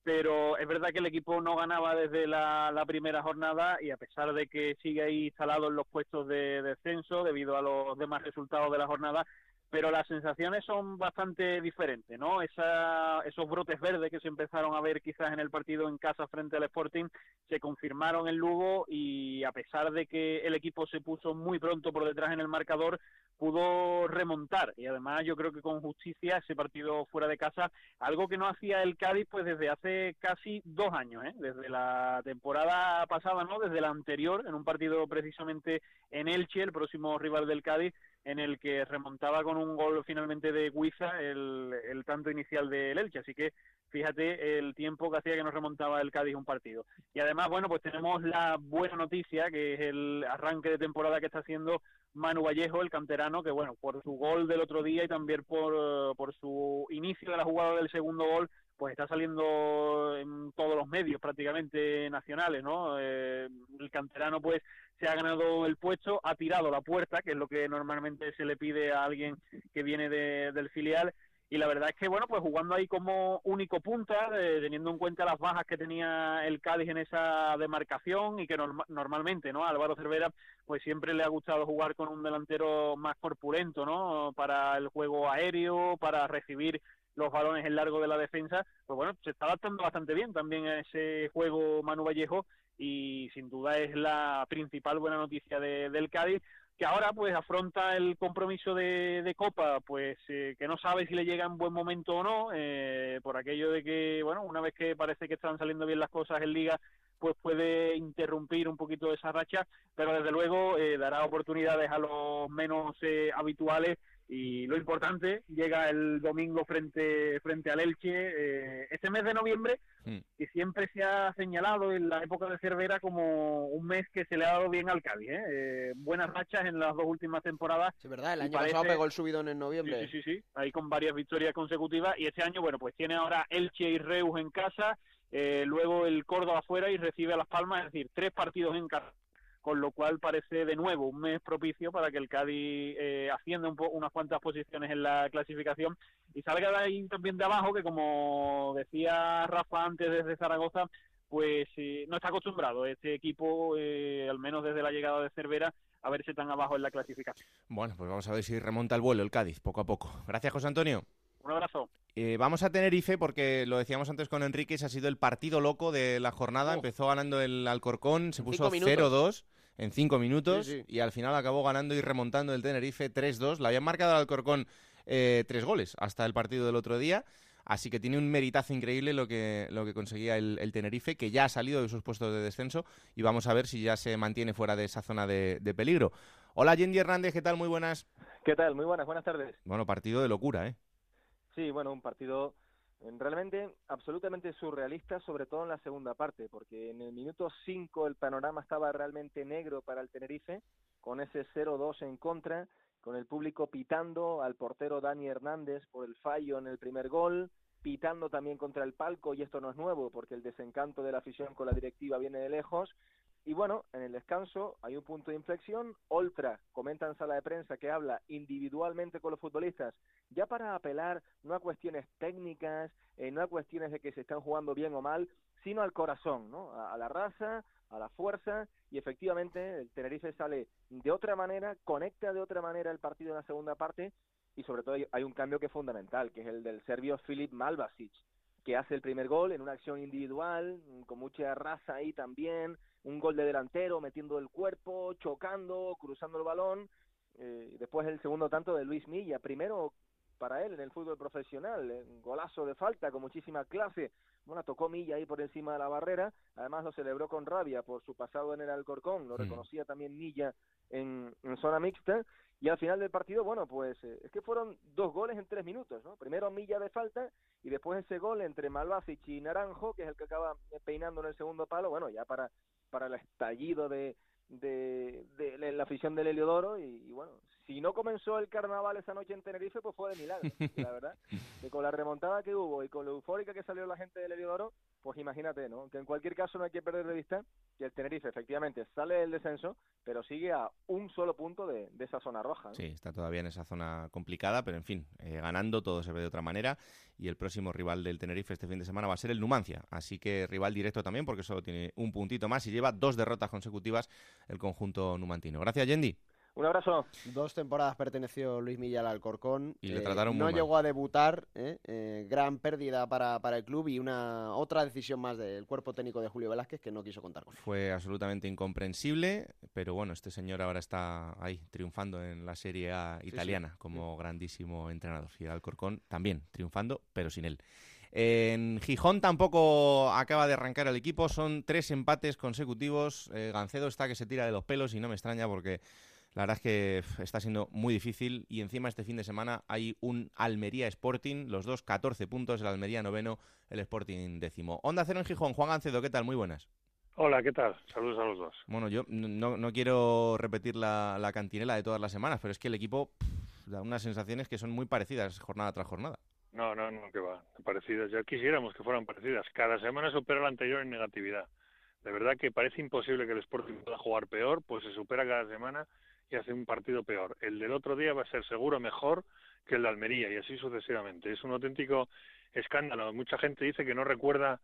[SPEAKER 10] pero es verdad que el equipo no ganaba desde la, primera jornada y a pesar de que sigue ahí instalado en los puestos de descenso debido a los demás resultados de la jornada, pero las sensaciones son bastante diferentes, ¿no? Esa, esos brotes verdes que se empezaron a ver quizás en el partido en casa frente al Sporting se confirmaron en Lugo y a pesar de que el equipo se puso muy pronto por detrás en el marcador, pudo remontar y además yo creo que con justicia ese partido fuera de casa, algo que no hacía el Cádiz pues desde hace casi dos años, ¿eh? desde la temporada pasada, ¿no? Desde la anterior, en un partido precisamente en Elche, el próximo rival del Cádiz, en el que remontaba con un gol finalmente de Guiza el, el tanto inicial del Elche. Así que fíjate el tiempo que hacía que nos remontaba el Cádiz un partido. Y además, bueno, pues tenemos la buena noticia, que es el arranque de temporada que está haciendo Manu Vallejo, el canterano, que bueno, por su gol del otro día y también por, por su inicio de la jugada del segundo gol, pues está saliendo en todos los medios prácticamente nacionales, ¿no? Eh, el canterano pues se ha ganado el puesto, ha tirado la puerta, que es lo que normalmente se le pide a alguien que viene del filial, y la verdad es que bueno pues jugando ahí como único punta eh, teniendo en cuenta las bajas que tenía el Cádiz en esa demarcación y que normalmente no Álvaro Cervera pues siempre le ha gustado jugar con un delantero más corpulento no para el juego aéreo para recibir los balones en largo de la defensa, pues bueno, se está adaptando bastante bien también a ese juego Manu Vallejo y sin duda es la principal buena noticia de, del Cádiz que ahora pues afronta el compromiso de, Copa, pues eh, que no sabe si le llega en buen momento o no, eh, por aquello de que, bueno, una vez que parece que están saliendo bien las cosas en Liga, pues puede interrumpir un poquito esa racha, pero desde luego eh, dará oportunidades a los menos habituales y lo importante llega el domingo frente frente al Elche eh, este mes de noviembre mm. que siempre se ha señalado en la época de Cervera como un mes que se le ha dado bien al Cádiz ¿eh? eh buenas rachas en las dos últimas temporadas.
[SPEAKER 4] Sí verdad el año pasado pegó el subidón en noviembre.
[SPEAKER 10] Sí, sí sí sí. Ahí con varias victorias consecutivas. Y este año bueno pues tiene ahora Elche y Reus en casa eh, luego el Córdoba afuera y recibe a Las Palmas es decir tres partidos en casa con lo cual parece de nuevo un mes propicio para que el Cádiz eh, ascienda un unas cuantas posiciones en la clasificación y salga de ahí también de abajo, que como decía Rafa antes desde Zaragoza, pues eh, no está acostumbrado este equipo, eh, al menos desde la llegada de Cervera, a verse tan abajo en la clasificación.
[SPEAKER 2] Bueno, pues vamos a ver si remonta el vuelo el Cádiz, poco a poco. Gracias, José Antonio.
[SPEAKER 10] Un abrazo.
[SPEAKER 2] Eh, vamos a tener IFE porque lo decíamos antes con Enrique, ha sido el partido loco de la jornada. Oh. Empezó ganando el Alcorcón, se puso 0-2 en cinco minutos y al final acabó ganando y remontando el Tenerife 3-2. Le habían marcado al Alcorcón eh, tres goles hasta el partido del otro día. Así que tiene un meritazo increíble lo que, lo que conseguía el, Tenerife, que ya ha salido de sus puestos de descenso y vamos a ver si ya se mantiene fuera de esa zona de, de peligro. Hola, Yendi Hernández, ¿qué tal? Muy buenas.
[SPEAKER 11] ¿Qué tal? Muy buenas, buenas tardes.
[SPEAKER 2] Bueno, partido de locura, ¿eh?
[SPEAKER 11] Sí, bueno, un partido realmente absolutamente surrealista, sobre todo en la segunda parte, porque en el minuto 5 el panorama estaba realmente negro para el Tenerife, con ese 0-2 en contra, con el público pitando al portero Dani Hernández por el fallo en el primer gol, pitando también contra el palco, y esto no es nuevo, porque el desencanto de la afición con la directiva viene de lejos, y bueno, en el descanso hay un punto de inflexión. Oltra comenta en sala de prensa que habla individualmente con los futbolistas, ya para apelar no a cuestiones técnicas, eh, no a cuestiones de que se están jugando bien o mal, sino al corazón, ¿no? A, la raza, a la fuerza, y efectivamente el Tenerife sale de otra manera, conecta de otra manera el partido en la segunda parte, y sobre todo hay, un cambio que es fundamental, que es el del serbio Filip Malvasic, que hace el primer gol en una acción individual, con mucha raza ahí también, un gol de delantero, metiendo el cuerpo, chocando, cruzando el balón. Eh, después el segundo tanto de Luis Milla, primero para él en el fútbol profesional, un golazo de falta con muchísima clase bueno, tocó Milla ahí por encima de la barrera, además lo celebró con rabia por su pasado en el Alcorcón, lo
[SPEAKER 2] Mm.
[SPEAKER 11] reconocía también Milla en, en zona mixta, y al final del partido, bueno, pues eh, es que fueron dos goles en tres minutos, ¿no? Primero Milla de falta y después ese gol entre Malvasic y Naranjo, que es el que acaba peinando en el segundo palo, bueno, ya para, para el estallido de, de, de la- afición del Heliodoro y, y bueno, si no comenzó el carnaval esa noche en Tenerife, pues fue de milagro, (laughs) la verdad, que con la remontada que hubo y con lo eufórica que salió la gente del Heliodoro, pues imagínate, ¿no? Que en cualquier caso no hay que perder de vista que el Tenerife efectivamente sale del descenso, pero sigue a un solo punto de, de esa zona roja. ¿no?
[SPEAKER 2] Sí, está todavía en esa zona complicada, pero en fin, eh, ganando todo se ve de otra manera y el próximo rival del Tenerife este fin de semana va a ser el Numancia, así que rival directo también porque solo tiene un puntito más y lleva dos derrotas consecutivas el conjunto numantino. Gracias, Yendi.
[SPEAKER 11] Un abrazo.
[SPEAKER 12] Dos temporadas perteneció Luis Milla al Alcorcón.
[SPEAKER 2] Y le
[SPEAKER 12] eh,
[SPEAKER 2] trataron muy
[SPEAKER 12] No
[SPEAKER 2] mal.
[SPEAKER 12] llegó a debutar, ¿eh? Eh, gran pérdida para, para el club y una otra decisión más del cuerpo técnico de Julio Velázquez que no quiso contar con él.
[SPEAKER 2] Fue absolutamente incomprensible, pero bueno, este señor ahora está ahí triunfando en la Serie A
[SPEAKER 12] sí.
[SPEAKER 2] italiana como grandísimo entrenador. Y el Alcorcón también triunfando, pero sin él. En Gijón tampoco acaba de arrancar el equipo, son tres empates consecutivos. Eh, Gancedo está que se tira de los pelos y no me extraña porque la verdad es que está siendo muy difícil y encima este fin de semana hay un Almería Sporting, los dos 14 puntos, el Almería noveno, el Sporting décimo. Onda cero en Gijón, Juan Gancedo, ¿qué tal? Muy buenas.
[SPEAKER 13] Hola, ¿qué tal? Saludos a los dos.
[SPEAKER 2] Bueno, yo no, no quiero repetir la, la cantinela de todas las semanas, pero es que el equipo pff, da unas sensaciones que son muy parecidas jornada tras jornada.
[SPEAKER 13] No, no, no, que va. Parecidas. Ya quisiéramos que fueran parecidas. Cada semana supera la anterior en negatividad. De verdad que parece imposible que el Sporting pueda jugar peor, pues se supera cada semana y hace un partido peor. El del otro día va a ser seguro mejor que el de Almería y así sucesivamente. Es un auténtico escándalo. Mucha gente dice que no recuerda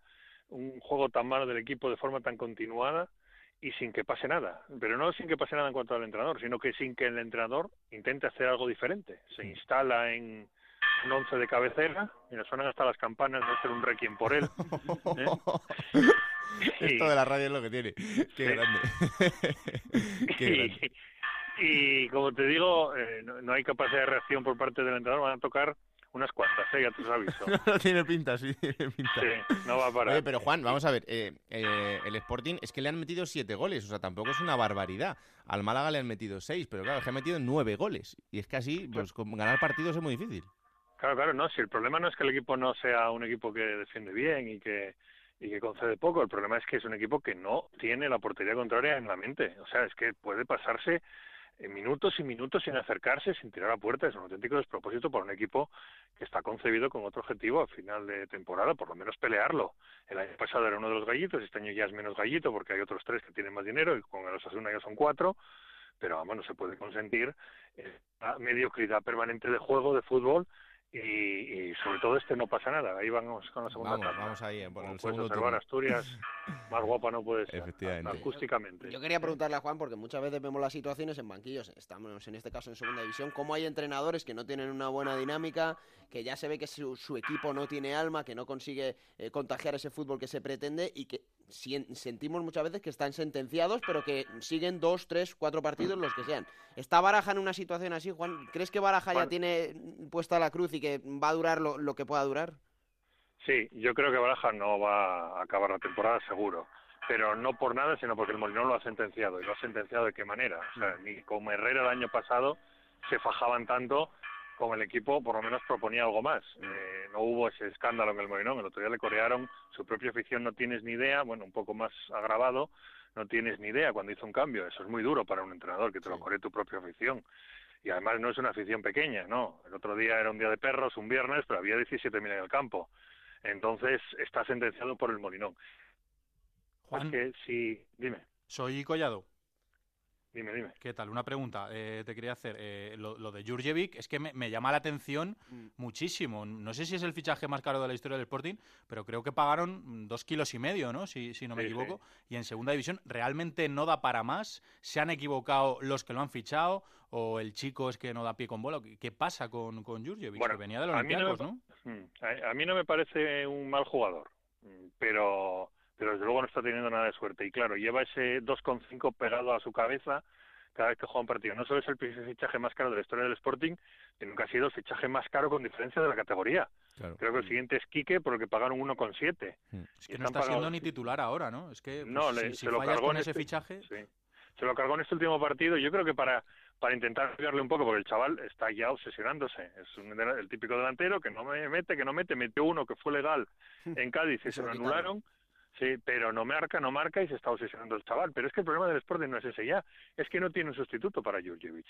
[SPEAKER 13] un juego tan malo del equipo de forma tan continuada y sin que pase nada. Pero no sin que pase nada en cuanto al entrenador, sino que sin que el entrenador intente hacer algo diferente. Se instala en un once de cabecera, y le suenan hasta las campanas de hacer un requiem por él. (laughs) ¿eh?
[SPEAKER 2] Esto de la radio es lo que tiene. Qué
[SPEAKER 13] Sí.
[SPEAKER 2] grande. (laughs) Qué grande.
[SPEAKER 13] Y, como te digo, eh, no, no hay capacidad de reacción por parte del entrenador, van a tocar unas cuantas, ¿eh? ya te lo aviso. (laughs)
[SPEAKER 2] no tiene pinta, sí, tiene pinta.
[SPEAKER 13] Sí, no va a parar.
[SPEAKER 2] Oye, pero Juan, vamos a ver, eh, eh, el Sporting es que le han metido siete goles, o sea, tampoco es una barbaridad. Al Málaga le han metido seis, pero claro, es que han metido nueve goles. Y es que así, pues con ganar partidos es muy difícil.
[SPEAKER 13] Claro, claro, no, si el problema no es que el equipo no sea un equipo que defiende bien y que y que concede poco, el problema es que es un equipo que no tiene la portería contraria en la mente. O sea, es que puede pasarse en minutos y minutos sin acercarse, sin tirar a puerta. Es un auténtico despropósito para un equipo que está concebido con otro objetivo a final de temporada, por lo menos pelearlo. El año pasado era uno de los gallitos, este año ya es menos gallito porque hay otros tres que tienen más dinero y con el Osasuna ya son cuatro, pero vamos, no se puede consentir la mediocridad permanente de juego, de fútbol, y, y sobre todo este no pasa nada. Ahí vamos con la segunda
[SPEAKER 2] Vamos,
[SPEAKER 13] tanda.
[SPEAKER 2] vamos ahí, por
[SPEAKER 13] Como
[SPEAKER 2] el
[SPEAKER 13] puedes observar,
[SPEAKER 2] turno.
[SPEAKER 13] Asturias, (laughs) más guapa no puede ser,
[SPEAKER 2] Efectivamente.
[SPEAKER 13] acústicamente.
[SPEAKER 12] Yo quería preguntarle a Juan, porque muchas veces vemos las situaciones en banquillos, estamos en este caso en segunda división, cómo hay entrenadores que no tienen una buena dinámica, que ya se ve que su, su equipo no tiene alma, que no consigue eh, contagiar ese fútbol que se pretende y que sentimos muchas veces que están sentenciados, pero que siguen dos, tres, cuatro partidos, los que sean. ¿Está Baraja en una situación así, Juan? ¿Crees que Baraja ya tiene puesta la cruz y que va a durar lo, lo que pueda durar?
[SPEAKER 13] Sí, yo creo que Baraja no va a acabar la temporada seguro, pero no por nada, sino porque el Molinón lo ha sentenciado. ¿Y lo ha sentenciado de qué manera? O sea, ni como Herrera el año pasado se fajaban tanto con el equipo, por lo menos proponía algo más. Eh, no hubo ese escándalo en el Molinón, el otro día le corearon, su propia afición no tienes ni idea, bueno, un poco más agravado, no tienes ni idea cuando hizo un cambio. Eso es muy duro para un entrenador, que te lo coree tu propia afición. Y además no es una afición pequeña, ¿no? El otro día era un día de perros, un viernes, pero había 17.000 en el campo. Entonces está sentenciado por el Molinón.
[SPEAKER 6] Juan.
[SPEAKER 13] Es que si... Dime,
[SPEAKER 6] Soy Collado.
[SPEAKER 13] Dime, dime.
[SPEAKER 6] ¿Qué tal? Una pregunta eh, te quería hacer. Eh, lo, lo de Jurjevic es que me, me llama la atención muchísimo. No sé si es el fichaje más caro de la historia del Sporting, pero creo que pagaron mm, dos kilos y medio, ¿no? Si, si no me
[SPEAKER 13] Sí,
[SPEAKER 6] equivoco. Y en segunda división realmente no da para más. ¿Se han equivocado los que lo han fichado? ¿O el chico es que no da pie con bola? ¿Qué, pasa con, con Jurjevic?
[SPEAKER 13] Bueno,
[SPEAKER 6] que venía de los
[SPEAKER 13] no me
[SPEAKER 6] Olympiacos, ¿no?
[SPEAKER 13] Mm, A, a mí no me parece un mal jugador, mm, pero, pero desde luego no está teniendo nada de suerte. Y claro, lleva ese 2,5 pegado a su cabeza cada vez que juega un partido. No solo es el fichaje más caro de la historia del Sporting, sino que ha sido el fichaje más caro con diferencia de la categoría. Creo que el siguiente es Quique porque pagaron 1,7.
[SPEAKER 6] Mm. Es que no está siendo ni titular ahora, ¿no? Es que
[SPEAKER 13] no,
[SPEAKER 6] pues,
[SPEAKER 13] le,
[SPEAKER 6] si,
[SPEAKER 13] se lo cargó
[SPEAKER 6] con
[SPEAKER 13] en
[SPEAKER 6] ese
[SPEAKER 13] este-
[SPEAKER 6] fichaje...
[SPEAKER 13] sí. Se lo cargó en este último partido. Yo creo que para para intentar ayudarle un poco, porque el chaval está ya obsesionándose. Es un, el típico delantero que no me mete, que no mete. Metió uno que fue legal (laughs) en Cádiz y se lo anularon. Sí, pero no marca, no marca y se está obsesionando el chaval. Pero es que el problema del Sporting no es ese ya, es que no tiene un sustituto para Jurjevic.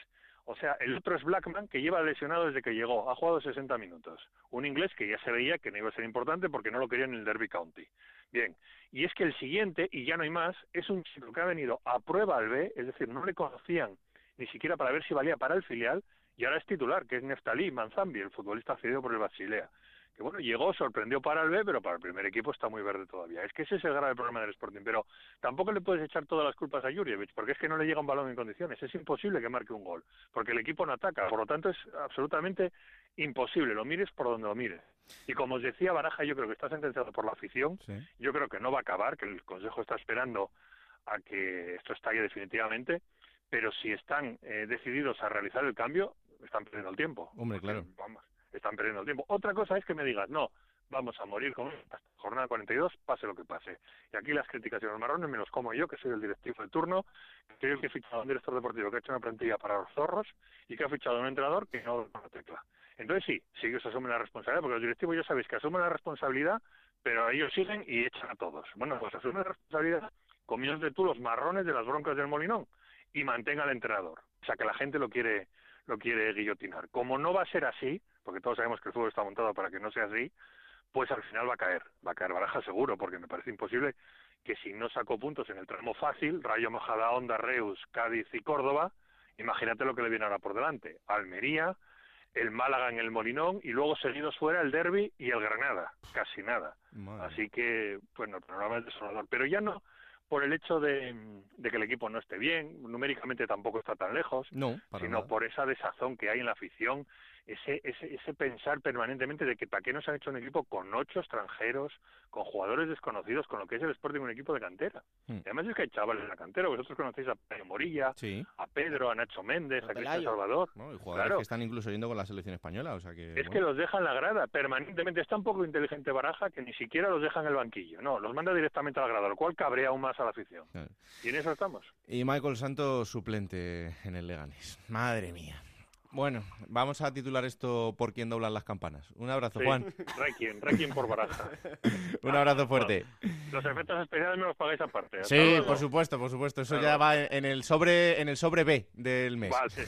[SPEAKER 13] O sea, el otro es Blackman, que lleva lesionado desde que llegó, ha jugado 60 minutos. Un inglés que ya se veía que no iba a ser importante porque no lo quería en el Derby County. Bien, y es que el siguiente, y ya no hay más, es un chico que ha venido a prueba al B, es decir, no le conocían ni siquiera para ver si valía para el filial, y ahora es titular, que es Neftalí Manzambi, el futbolista cedido por el Basilea que bueno, llegó, sorprendió para el B, pero para el primer equipo está muy verde todavía. Es que ese es el grave problema del Sporting, pero tampoco le puedes echar todas las culpas a Jurjevic, porque es que no le llega un balón en condiciones, es imposible que marque un gol, porque el equipo no ataca, por lo tanto es absolutamente imposible, lo mires por donde lo mires. Y como os decía Baraja, yo creo que está sentenciado por la afición, yo creo que no va a acabar, que el Consejo está esperando a que esto estalle definitivamente, pero si están eh, decididos a realizar el cambio, están perdiendo el tiempo.
[SPEAKER 2] Hombre, claro.
[SPEAKER 13] Vamos, están perdiendo el tiempo. Otra cosa es que me digas, no, vamos a morir con esta jornada 42, pase lo que pase. Y aquí las críticas de los marrones, menos como yo, que soy el directivo de turno, que soy el que he fichado a un director deportivo que ha hecho una plantilla para los zorros y que ha fichado a un entrenador que no la tecla. Entonces sí, sí que se asumen la responsabilidad, porque los directivos ya sabéis que asumen la responsabilidad, pero ellos siguen y echan a todos. Bueno, pues asumen la responsabilidad comiéndote tú los marrones de las broncas del Molinón y mantenga al entrenador. O sea, que la gente lo quiere lo quiere guillotinar. Como no va a ser así, porque todos sabemos que el fútbol está montado para que no sea así, pues al final va a caer, va a caer Baraja seguro, porque me parece imposible que si no sacó puntos en el tramo fácil, Rayo Mojada, Onda, Reus, Cádiz y Córdoba, imagínate lo que le viene ahora por delante. Almería, el Málaga en el Molinón y luego seguidos fuera el Derby y el Granada, casi nada.
[SPEAKER 2] Madre.
[SPEAKER 13] Así que, bueno, el panorama es desolador. Pero ya no por el hecho de, de, que el equipo no esté bien, numéricamente tampoco está tan lejos,
[SPEAKER 2] no,
[SPEAKER 13] sino
[SPEAKER 2] nada.
[SPEAKER 13] por esa desazón que hay en la afición, ese, ese, ese pensar permanentemente de que para qué nos han hecho un equipo con ocho extranjeros, con jugadores desconocidos, con lo que es el Sporting un equipo de cantera.
[SPEAKER 2] Hmm.
[SPEAKER 13] Y además es que hay chavales en la cantera, vosotros conocéis a Pedro Morilla,
[SPEAKER 2] sí.
[SPEAKER 13] a Pedro, a Nacho Méndez, a, a Cristian Salvador.
[SPEAKER 2] No, y jugadores
[SPEAKER 13] claro.
[SPEAKER 2] que están incluso yendo con la selección española, o sea que...
[SPEAKER 13] Es
[SPEAKER 2] bueno.
[SPEAKER 13] que los dejan la grada permanentemente. Está un poco inteligente Baraja que ni siquiera los deja en el banquillo. No, los manda directamente a la grada, lo cual cabrea aún más a la afición.
[SPEAKER 2] Claro.
[SPEAKER 13] Y en eso estamos.
[SPEAKER 2] Y Michael Santos suplente en el Leganés. Madre mía. Bueno, vamos a titular esto por quién doblan las campanas. Un abrazo,
[SPEAKER 13] sí.
[SPEAKER 2] Juan.
[SPEAKER 13] Requiem, Requiem por Baraja. (laughs)
[SPEAKER 2] Un abrazo fuerte.
[SPEAKER 13] Los efectos especiales me los pagáis aparte.
[SPEAKER 2] Sí, luego. por supuesto, por supuesto. Eso claro. ya va en el sobre en el sobre B del mes.
[SPEAKER 13] Vale.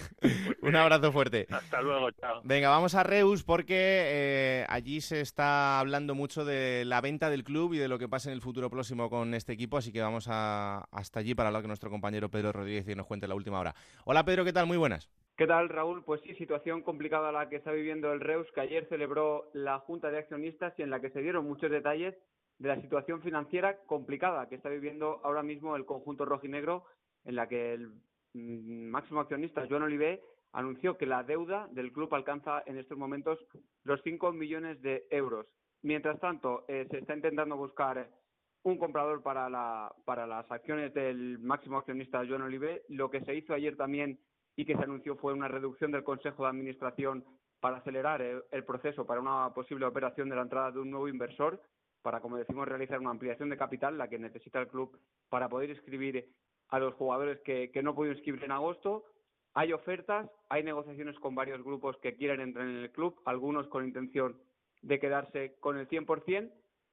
[SPEAKER 13] (laughs)
[SPEAKER 2] Un abrazo fuerte.
[SPEAKER 13] Hasta luego, chao.
[SPEAKER 2] Venga, vamos a Reus porque eh, allí se está hablando mucho de la venta del club y de lo que pasa en el futuro próximo con este equipo, así que vamos a, hasta allí para hablar con nuestro compañero Pedro Rodríguez y nos cuente la última hora. Hola Pedro, ¿qué tal? Muy buenas.
[SPEAKER 14] ¿Qué tal, Raúl? Pues sí, situación complicada la que está viviendo el Reus, que ayer celebró la Junta de Accionistas y en la que se dieron muchos detalles de la situación financiera complicada que está viviendo ahora mismo el conjunto rojinegro, en la que el mmm, máximo accionista, Joan Olivé, anunció que la deuda del club alcanza en estos momentos los 5 millones de euros. Mientras tanto, eh, se está intentando buscar un comprador para, la, para las acciones del máximo accionista Joan Olivé. Lo que se hizo ayer también y que se anunció fue una reducción del Consejo de Administración para acelerar el, proceso para una posible operación de la entrada de un nuevo inversor, para, como decimos, realizar una ampliación de capital, la que necesita el club para poder inscribir a los jugadores que, no pudieron inscribir en agosto. Hay ofertas, hay negociaciones con varios grupos que quieren entrar en el club, algunos con intención de quedarse con el 100%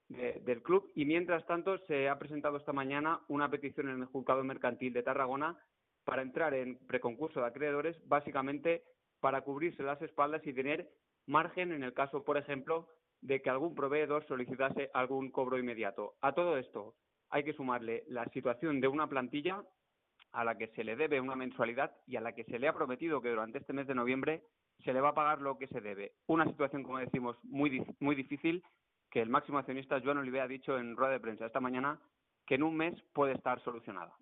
[SPEAKER 14] de, del club y mientras tanto se ha presentado esta mañana una petición en el juzgado mercantil de Tarragona para entrar en preconcurso de acreedores, básicamente para cubrirse las espaldas y tener margen en el caso, por ejemplo, de que algún proveedor solicitase algún cobro inmediato. A todo esto hay que sumarle la situación de una plantilla a la que se le debe una mensualidad y a la que se le ha prometido que durante este mes de noviembre se le va a pagar lo que se debe. Una situación, como decimos, muy, muy difícil que el máximo accionista Joan Olive ha dicho en rueda de prensa esta mañana que en un mes puede estar solucionada.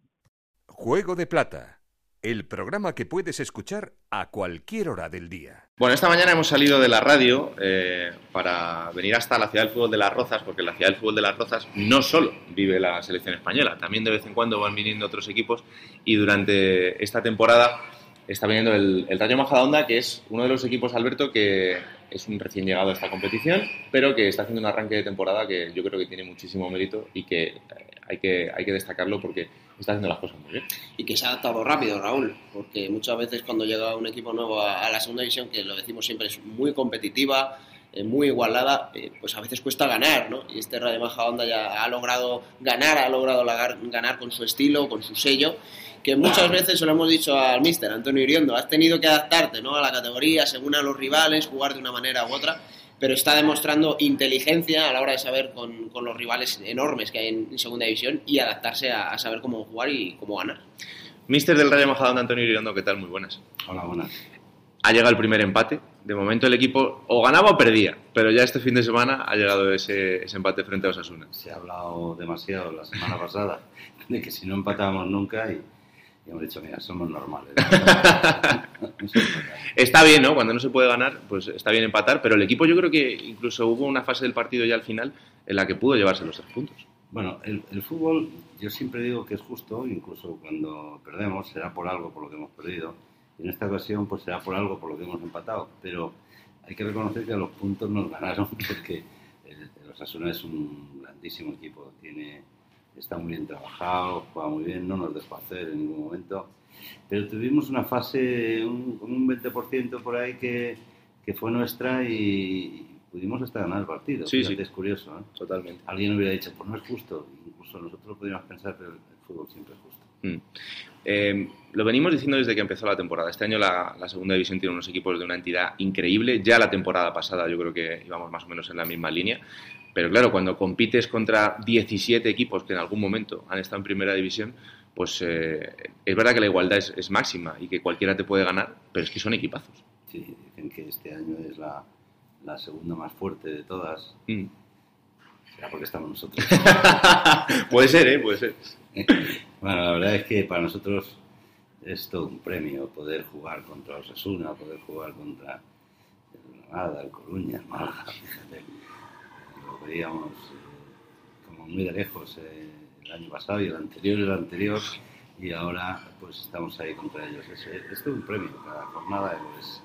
[SPEAKER 1] Juego de Plata, el programa que puedes escuchar a cualquier hora del día.
[SPEAKER 15] Bueno, esta mañana hemos salido de la radio eh, para venir hasta la ciudad del fútbol de las Rozas, porque la ciudad del fútbol de las Rozas no solo vive la selección española, también de vez en cuando van viniendo otros equipos y durante esta temporada está viniendo el, el Rayo Majadahonda, que es uno de los equipos, Alberto, que es un recién llegado a esta competición, pero que está haciendo un arranque de temporada que yo creo que tiene muchísimo mérito y que hay que, hay que destacarlo porque está haciendo las cosas muy bien.
[SPEAKER 12] Y que se ha adaptado rápido, Raúl, porque muchas veces cuando llega un equipo nuevo a, a la segunda división, que lo decimos siempre, es muy competitiva, eh, muy igualada, eh, pues a veces cuesta ganar, ¿no? Y este Rayo Majadahonda ya ha logrado ganar, ha logrado lagar- ganar con su estilo, con su sello, que muchas (laughs) veces se lo hemos dicho al míster Antonio Iriondo, has tenido que adaptarte ¿no? a la categoría según a los rivales, jugar de una manera u otra, pero está demostrando inteligencia a la hora de saber con, con los rivales enormes que hay en, en segunda división y adaptarse a, a saber cómo jugar y cómo ganar.
[SPEAKER 15] Mister del Rayo Majadahonda, Antonio Iriondo, ¿qué tal? Muy buenas.
[SPEAKER 16] Hola, buenas.
[SPEAKER 15] Ha llegado el primer empate. De momento el equipo o ganaba o perdía, pero ya este fin de semana ha llegado ese, ese empate frente a Osasuna.
[SPEAKER 16] Se ha hablado demasiado la semana pasada (laughs) de que si no empatábamos nunca y, y hemos dicho, mira, somos normales. (laughs)
[SPEAKER 15] Está bien, ¿no? Cuando no se puede ganar, pues está bien empatar, pero el equipo yo creo que incluso hubo una fase del partido ya al final en la que pudo llevarse los tres puntos.
[SPEAKER 16] Bueno, el, el fútbol yo siempre digo que es justo, incluso cuando perdemos será por algo por lo que hemos perdido. Y en esta ocasión pues será por algo por lo que hemos empatado. Pero hay que reconocer que a los puntos nos ganaron (laughs) porque el, el Osasuna es un grandísimo equipo. Tiene, está muy bien trabajado, juega muy bien, no nos dejó hacer en ningún momento. Pero tuvimos una fase, un, como un 20% por ahí que, que fue nuestra y pudimos hasta ganar el partido.
[SPEAKER 15] Sí, sí.
[SPEAKER 16] Es curioso, ¿eh?
[SPEAKER 15] Totalmente.
[SPEAKER 16] Alguien hubiera dicho, pues no es justo. Incluso nosotros podríamos pensar, pero el, el fútbol siempre es justo.
[SPEAKER 15] Mm. Eh, lo venimos diciendo desde que empezó la temporada. Este año la, la segunda división tiene unos equipos de una entidad increíble. Ya la temporada pasada yo creo que íbamos más o menos en la misma línea. Pero claro, cuando compites contra 17 equipos que en algún momento han estado en primera división, pues eh, es verdad que la igualdad es, es máxima y que cualquiera te puede ganar, pero es que son equipazos.
[SPEAKER 16] Sí, dicen que este año es la, la segunda más fuerte de todas.
[SPEAKER 15] Mm.
[SPEAKER 16] Será porque estamos nosotros. (laughs)
[SPEAKER 15] Puede ser, ¿eh? Puede ser. (laughs)
[SPEAKER 16] Bueno, la verdad es que para nosotros es todo un premio poder jugar contra Osasuna, poder jugar contra el Granada, el Coruña, el Málaga, fíjate. Veíamos como muy de lejos eh, el año pasado y el anterior y el anterior y ahora pues estamos ahí contra ellos. Es, es un premio, cada jornada es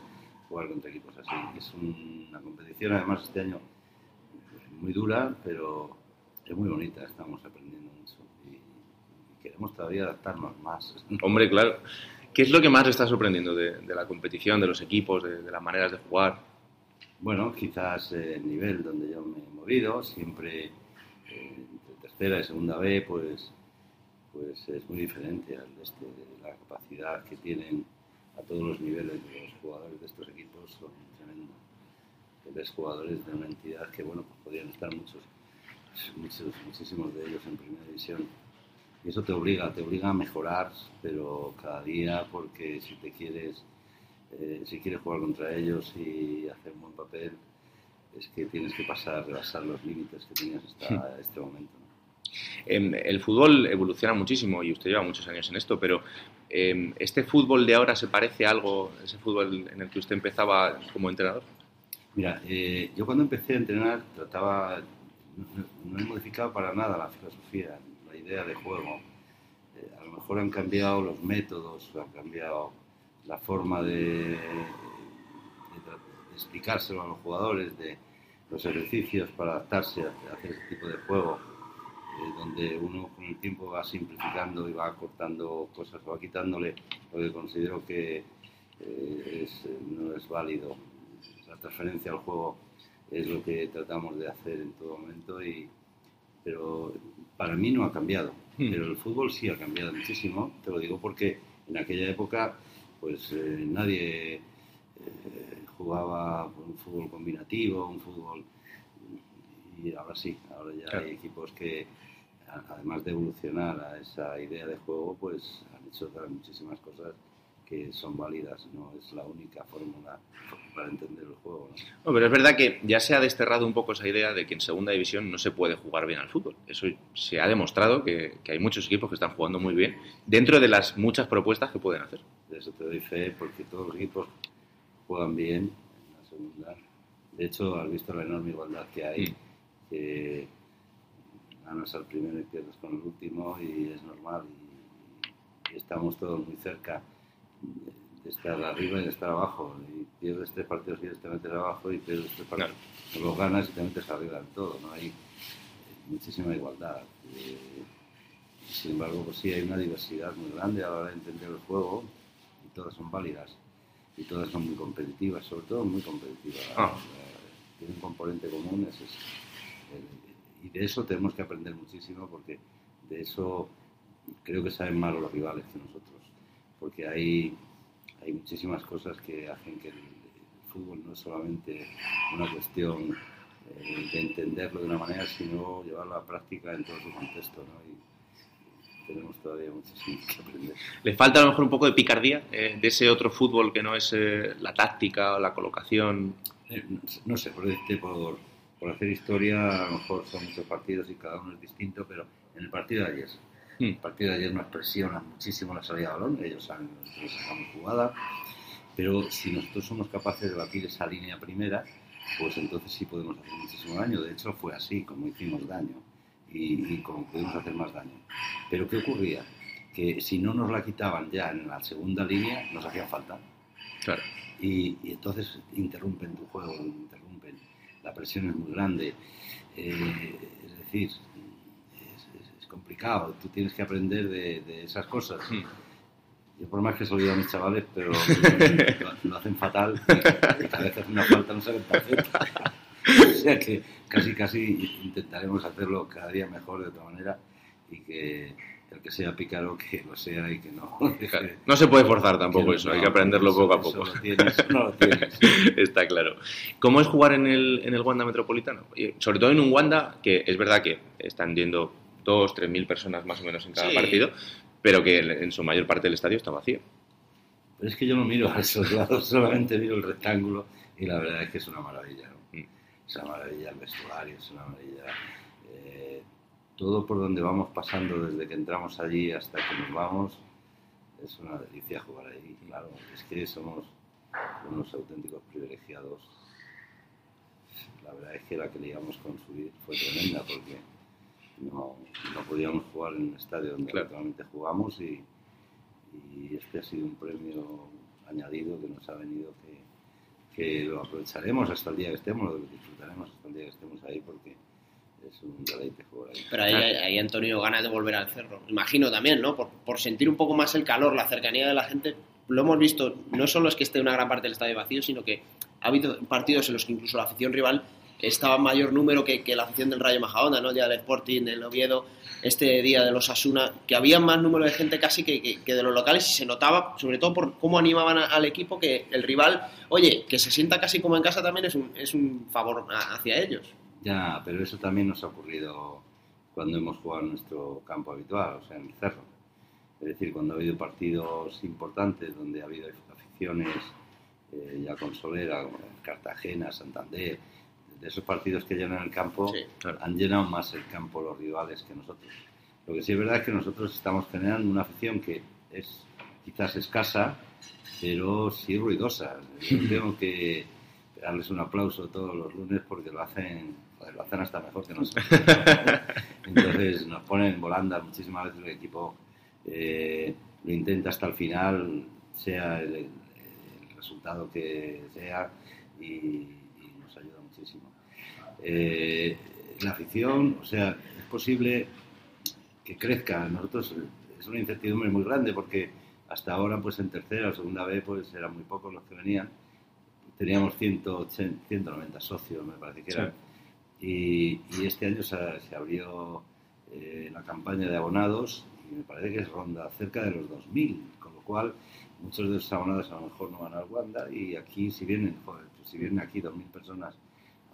[SPEAKER 16] jugar contra equipos así. Es un- una competición además este año muy dura, pero es muy bonita, estamos aprendiendo mucho y, y queremos todavía adaptarnos más. (laughs)
[SPEAKER 15] Hombre, claro. ¿Qué es lo que más te está sorprendiendo de, de la competición, de los equipos, de, de las maneras de jugar?
[SPEAKER 16] Bueno, quizás el nivel donde yo me he movido, siempre eh, entre tercera y segunda B, pues, pues es muy diferente al de este, la capacidad que tienen a todos los niveles de los jugadores de estos equipos son tremendos. Ves jugadores de una entidad que, bueno, pues podrían estar muchos, muchos, muchísimos de ellos en primera división. Y eso te obliga, te obliga a mejorar, pero cada día, porque si te quieres, eh, si quieres jugar contra ellos y hacer un buen papel, es que tienes que pasar, rebasar los límites que tenías hasta este momento. ¿no?
[SPEAKER 15] Em, el fútbol evoluciona muchísimo y usted lleva muchos años en esto, pero em, ¿este fútbol de ahora se parece a algo, ese fútbol en el que usted empezaba como entrenador?
[SPEAKER 16] Mira, eh, yo cuando empecé a entrenar trataba, no, no he modificado para nada la filosofía, la idea de juego. Eh, a lo mejor han cambiado los métodos, han cambiado la forma de, de explicárselo a los jugadores, de los ejercicios para adaptarse a, a hacer ese tipo de juego, eh, donde uno con el tiempo va simplificando y va cortando cosas, va quitándole lo que considero que eh, es, eh, no es válido. La transferencia al juego es lo que tratamos de hacer en todo momento, y, pero para mí no ha cambiado.
[SPEAKER 15] Hmm.
[SPEAKER 16] Pero el fútbol sí ha cambiado muchísimo, te lo digo porque en aquella época pues eh, nadie eh, jugaba un fútbol combinativo, un fútbol y ahora sí, ahora ya
[SPEAKER 15] Claro.
[SPEAKER 16] hay equipos que además de evolucionar a esa idea de juego, pues han hecho otras muchísimas cosas que son válidas, no es la única fórmula para entender el juego. ¿no?
[SPEAKER 15] No, pero es verdad que ya se ha desterrado un poco esa idea de que en segunda división no se puede jugar bien al fútbol. Eso se ha demostrado que, que hay muchos equipos que están jugando muy bien dentro de las muchas propuestas que pueden hacer.
[SPEAKER 16] De eso te doy fe, porque todos los equipos juegan bien en la segunda. De hecho, has visto la enorme igualdad que hay, que ganas al primero y pierdes con el último, y es normal. Y, y estamos todos muy cerca. De estar arriba y de estar abajo. Y pierdes tres partidos y te metes abajo y pierdes tres partidos. No. Los ganas y te metes arriba en todo. ¿no? Hay muchísima igualdad. Eh, sin embargo, pues sí, hay una diversidad muy grande a la hora de entender el juego y todas son válidas y todas son muy competitivas, sobre todo muy competitivas. Ah. Eh, tiene un componente común, es y de eso tenemos que aprender muchísimo porque de eso creo que saben más los rivales que nosotros, porque hay, hay muchísimas cosas que hacen que el, fútbol no es solamente una cuestión eh, de entenderlo de una manera, sino llevarlo a la práctica en todo su contexto. ¿no? tenemos todavía muchísimo que aprender.
[SPEAKER 15] ¿Le falta a lo mejor un poco de picardía eh, de ese otro fútbol que no es eh, la táctica o la colocación?
[SPEAKER 16] Eh, no, sé, por, por, por, hacer historia, a lo mejor son muchos partidos y cada uno es distinto, pero en el partido de ayer, hmm. el partido de ayer nos presiona muchísimo la salida de balón, ellos saben que sacamos jugada, pero si nosotros somos capaces de batir esa línea primera, pues entonces sí podemos hacer muchísimo daño. De hecho, fue así como hicimos daño y, y como pudimos hacer más daño. Pero ¿qué ocurría? Que si no nos la quitaban ya en la segunda línea, nos hacía falta.
[SPEAKER 15] Claro.
[SPEAKER 16] Y, entonces interrumpen tu juego, interrumpen. La presión es muy grande. Eh, es decir, complicado. Tú tienes que aprender de, esas cosas. Hmm. Yo por más que se lo a mis chavales, pero lo, hacen fatal y, cada vez una falta no saben tarjeta. o sea que casi casi intentaremos hacerlo cada día mejor de otra manera y que el que sea pícaro que lo sea y que no
[SPEAKER 15] no se puede forzar tampoco eso hay que aprenderlo poco a poco
[SPEAKER 16] no lo tienes (laughs)
[SPEAKER 15] está claro cómo es jugar en el en el Wanda Metropolitano sobre todo en un Wanda que es verdad que están yendo dos tres mil personas más o menos en cada partido pero que en su mayor parte del estadio está vacío
[SPEAKER 16] pero es que yo no miro a esos lados (laughs) solamente miro el rectángulo y la verdad es que es una maravilla es una maravilla el vestuario, es una maravilla eh, todo por donde vamos pasando desde que entramos allí hasta que nos vamos. Es una delicia jugar ahí, claro. Es que somos unos auténticos privilegiados. La verdad es que la que le con subir fue tremenda porque no, no podíamos jugar en un estadio donde actualmente jugamos y, y este ha sido un premio añadido que nos ha venido que que lo aprovecharemos hasta el día que estemos, lo disfrutaremos hasta el día que estemos ahí porque es un deleite jugar ahí.
[SPEAKER 12] Pero ahí, ahí Antonio ganas de volver al cerro, imagino también, ¿no? Por, por, sentir un poco más el calor, la cercanía de la gente. Lo hemos visto, no solo es que esté una gran parte del estadio vacío, sino que ha habido partidos en los que incluso la afición rival estaba mayor número que, que la afición del Rayo Majadahonda, ¿no? Ya del Sporting, del Oviedo, este día de los Asuna, que había más número de gente casi que, que, de los locales y se notaba, sobre todo por cómo animaban al equipo, que el rival, oye, que se sienta casi como en casa también es un, es un favor hacia ellos.
[SPEAKER 16] Ya, pero eso también nos ha ocurrido cuando hemos jugado en nuestro campo habitual, o sea, en el Cerro. Es decir, cuando ha habido partidos importantes donde ha habido aficiones eh, ya con Solera, Cartagena, Santander, de esos partidos que llenan el campo, han llenado más el campo los rivales que nosotros. Lo que sí es verdad es que nosotros estamos generando una afición que es quizás escasa, pero sí ruidosa. Yo (laughs) tengo que darles un aplauso todos los lunes porque lo hacen, lo hacen hasta mejor que nosotros. (laughs) Entonces nos ponen volando muchísimas veces el equipo eh, lo intenta hasta el final, sea el, resultado que sea, y, nos ayuda muchísimo. Eh, la afición, o sea, es posible que crezca. Nosotros es una incertidumbre muy grande porque hasta ahora, pues en tercera o segunda vez, pues eran muy pocos los que venían. Teníamos 180, 190 socios, me parece que eran. Y, este año se, abrió eh, la campaña de abonados y me parece que es ronda cerca de los 2.000, con lo cual muchos de esos abonados a lo mejor no van al Wanda y aquí si vienen, joder, pues si vienen aquí 2.000 personas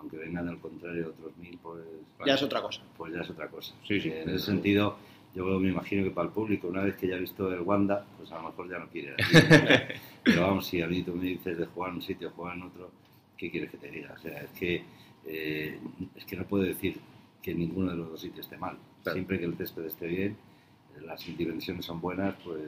[SPEAKER 16] aunque vengan al contrario otros mil, pues...
[SPEAKER 12] Ya es otra cosa.
[SPEAKER 16] Pues ya es otra cosa. Sí, sí. En ese sentido, yo me imagino que para el público, una vez que ya ha visto el Wanda, pues a lo mejor ya no quiere. (laughs) Pero vamos, si a mí tú me dices de jugar en un sitio, jugar en otro, ¿qué quieres que te diga? O sea, es que, eh, es que no puedo decir que ninguno de los dos sitios esté mal. Siempre que el césped esté bien, las dimensiones son buenas, pues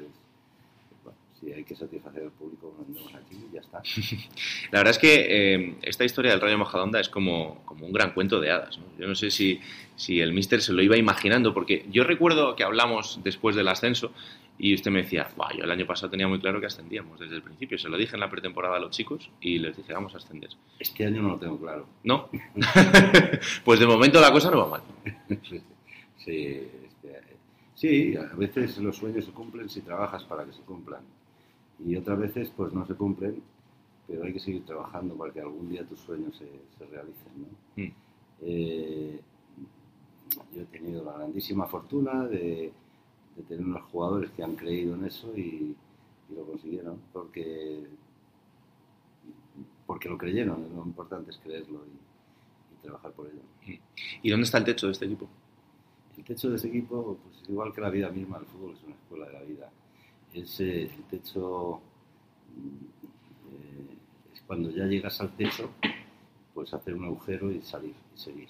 [SPEAKER 16] si hay que satisfacer al público, vendemos aquí y ya está. (laughs)
[SPEAKER 15] La verdad es que eh, esta historia del Rayo Majadonda es como, como un gran cuento de hadas. Yo no sé si, si el Mister se lo iba imaginando, porque yo recuerdo que hablamos después del ascenso Y usted me decía, yo el año pasado tenía muy claro que ascendíamos desde el principio. Se lo dije en la pretemporada a los chicos y les dije, vamos a ascender.
[SPEAKER 16] Este año no lo tengo claro.
[SPEAKER 15] ¿No? (laughs) pues de momento la cosa no va mal.
[SPEAKER 16] sí, este, sí, a veces los sueños se cumplen si trabajas para que se cumplan. Y otras veces pues no se cumplen, pero hay que seguir trabajando para que algún día tus sueños se, se realicen. ¿no?
[SPEAKER 15] Mm.
[SPEAKER 16] Eh, yo he tenido la grandísima fortuna de de tener unos jugadores que han creído en eso y, lo consiguieron porque porque lo creyeron, lo importante es creerlo y, trabajar por ello.
[SPEAKER 15] ¿Y dónde está el techo de este equipo?
[SPEAKER 16] El techo de este equipo, pues igual que la vida misma, el fútbol es una escuela de la vida. Es, el techo eh, es cuando ya llegas al techo, pues hacer un agujero y salir y seguir.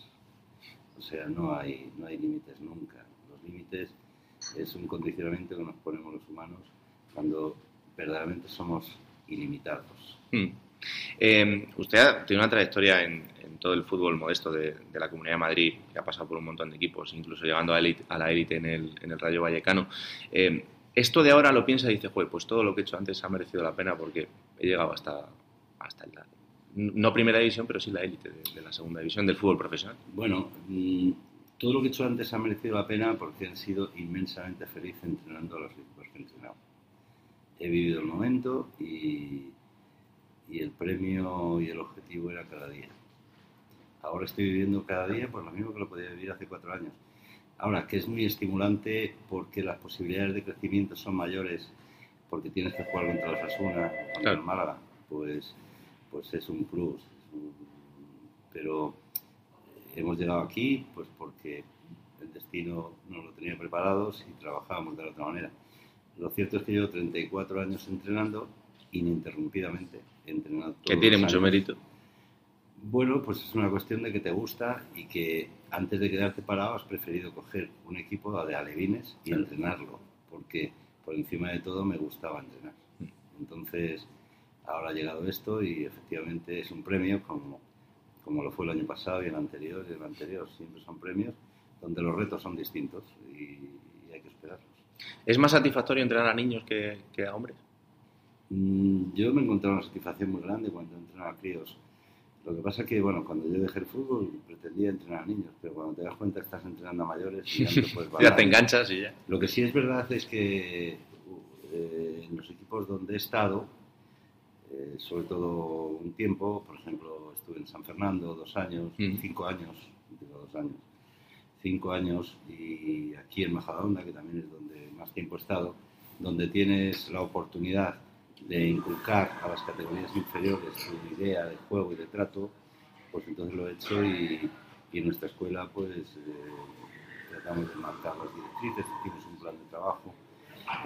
[SPEAKER 16] O sea, no hay, no hay límites nunca. Los límites es un condicionamiento que nos ponemos los humanos cuando verdaderamente somos ilimitados.
[SPEAKER 15] Hmm. Eh, usted tiene una trayectoria en, todo el fútbol modesto de, la Comunidad de Madrid, que ha pasado por un montón de equipos, incluso llegando a, la élite en el, Rayo Vallecano. Eh, esto de ahora lo piensa y dice, pues todo lo que he hecho antes ha merecido la pena porque he llegado hasta, hasta la, no primera división, pero sí la élite de, la segunda división del fútbol profesional.
[SPEAKER 16] Bueno, mm, todo lo que he hecho antes ha merecido la pena porque he sido inmensamente feliz entrenando a los equipos que he entrenado. He vivido el momento y, y el premio y el objetivo era cada día. Ahora estoy viviendo cada día pues lo mismo que lo podía vivir hace cuatro años. Ahora, que es muy estimulante porque las posibilidades de crecimiento son mayores, porque tienes que jugar contra los Asuna, contra el Málaga, pues, pues es un plus. Pero hemos llegado aquí pues porque el destino nos lo tenía preparados y trabajábamos de la otra manera. Lo cierto es que llevo 34 años entrenando ininterrumpidamente. Entrenando
[SPEAKER 15] que tiene mucho mérito.
[SPEAKER 16] Bueno, pues es una cuestión de que te gusta y que antes de quedarte parado has preferido coger un equipo de alevines y entrenarlo, porque por encima de todo me gustaba entrenar. Mm. Entonces, ahora ha llegado esto y efectivamente es un premio como como lo fue el año pasado y el anterior y el anterior. Siempre son premios donde los retos son distintos y, hay que esperarlos.
[SPEAKER 15] ¿Es más satisfactorio entrenar a niños que, a hombres?
[SPEAKER 16] Mm, yo me encontré una satisfacción muy grande cuando entrenaba a críos. Lo que pasa es que, bueno, cuando yo dejé el fútbol pretendía entrenar a niños, pero cuando te das cuenta estás entrenando a mayores y ya,
[SPEAKER 15] te, (laughs) ya te enganchas y ya.
[SPEAKER 16] Lo que sí es verdad es que eh, en los equipos donde he estado, eh, sobre todo un tiempo, por ejemplo, estuve en San Fernando dos años, cinco años, digo dos años, cinco años, y aquí en Majadahonda, que también es donde más tiempo he estado, donde tienes la oportunidad de inculcar a las categorías inferiores tu idea de juego y de trato, pues entonces lo he hecho y, en nuestra escuela pues eh, tratamos de marcar las directrices, tienes un plan de trabajo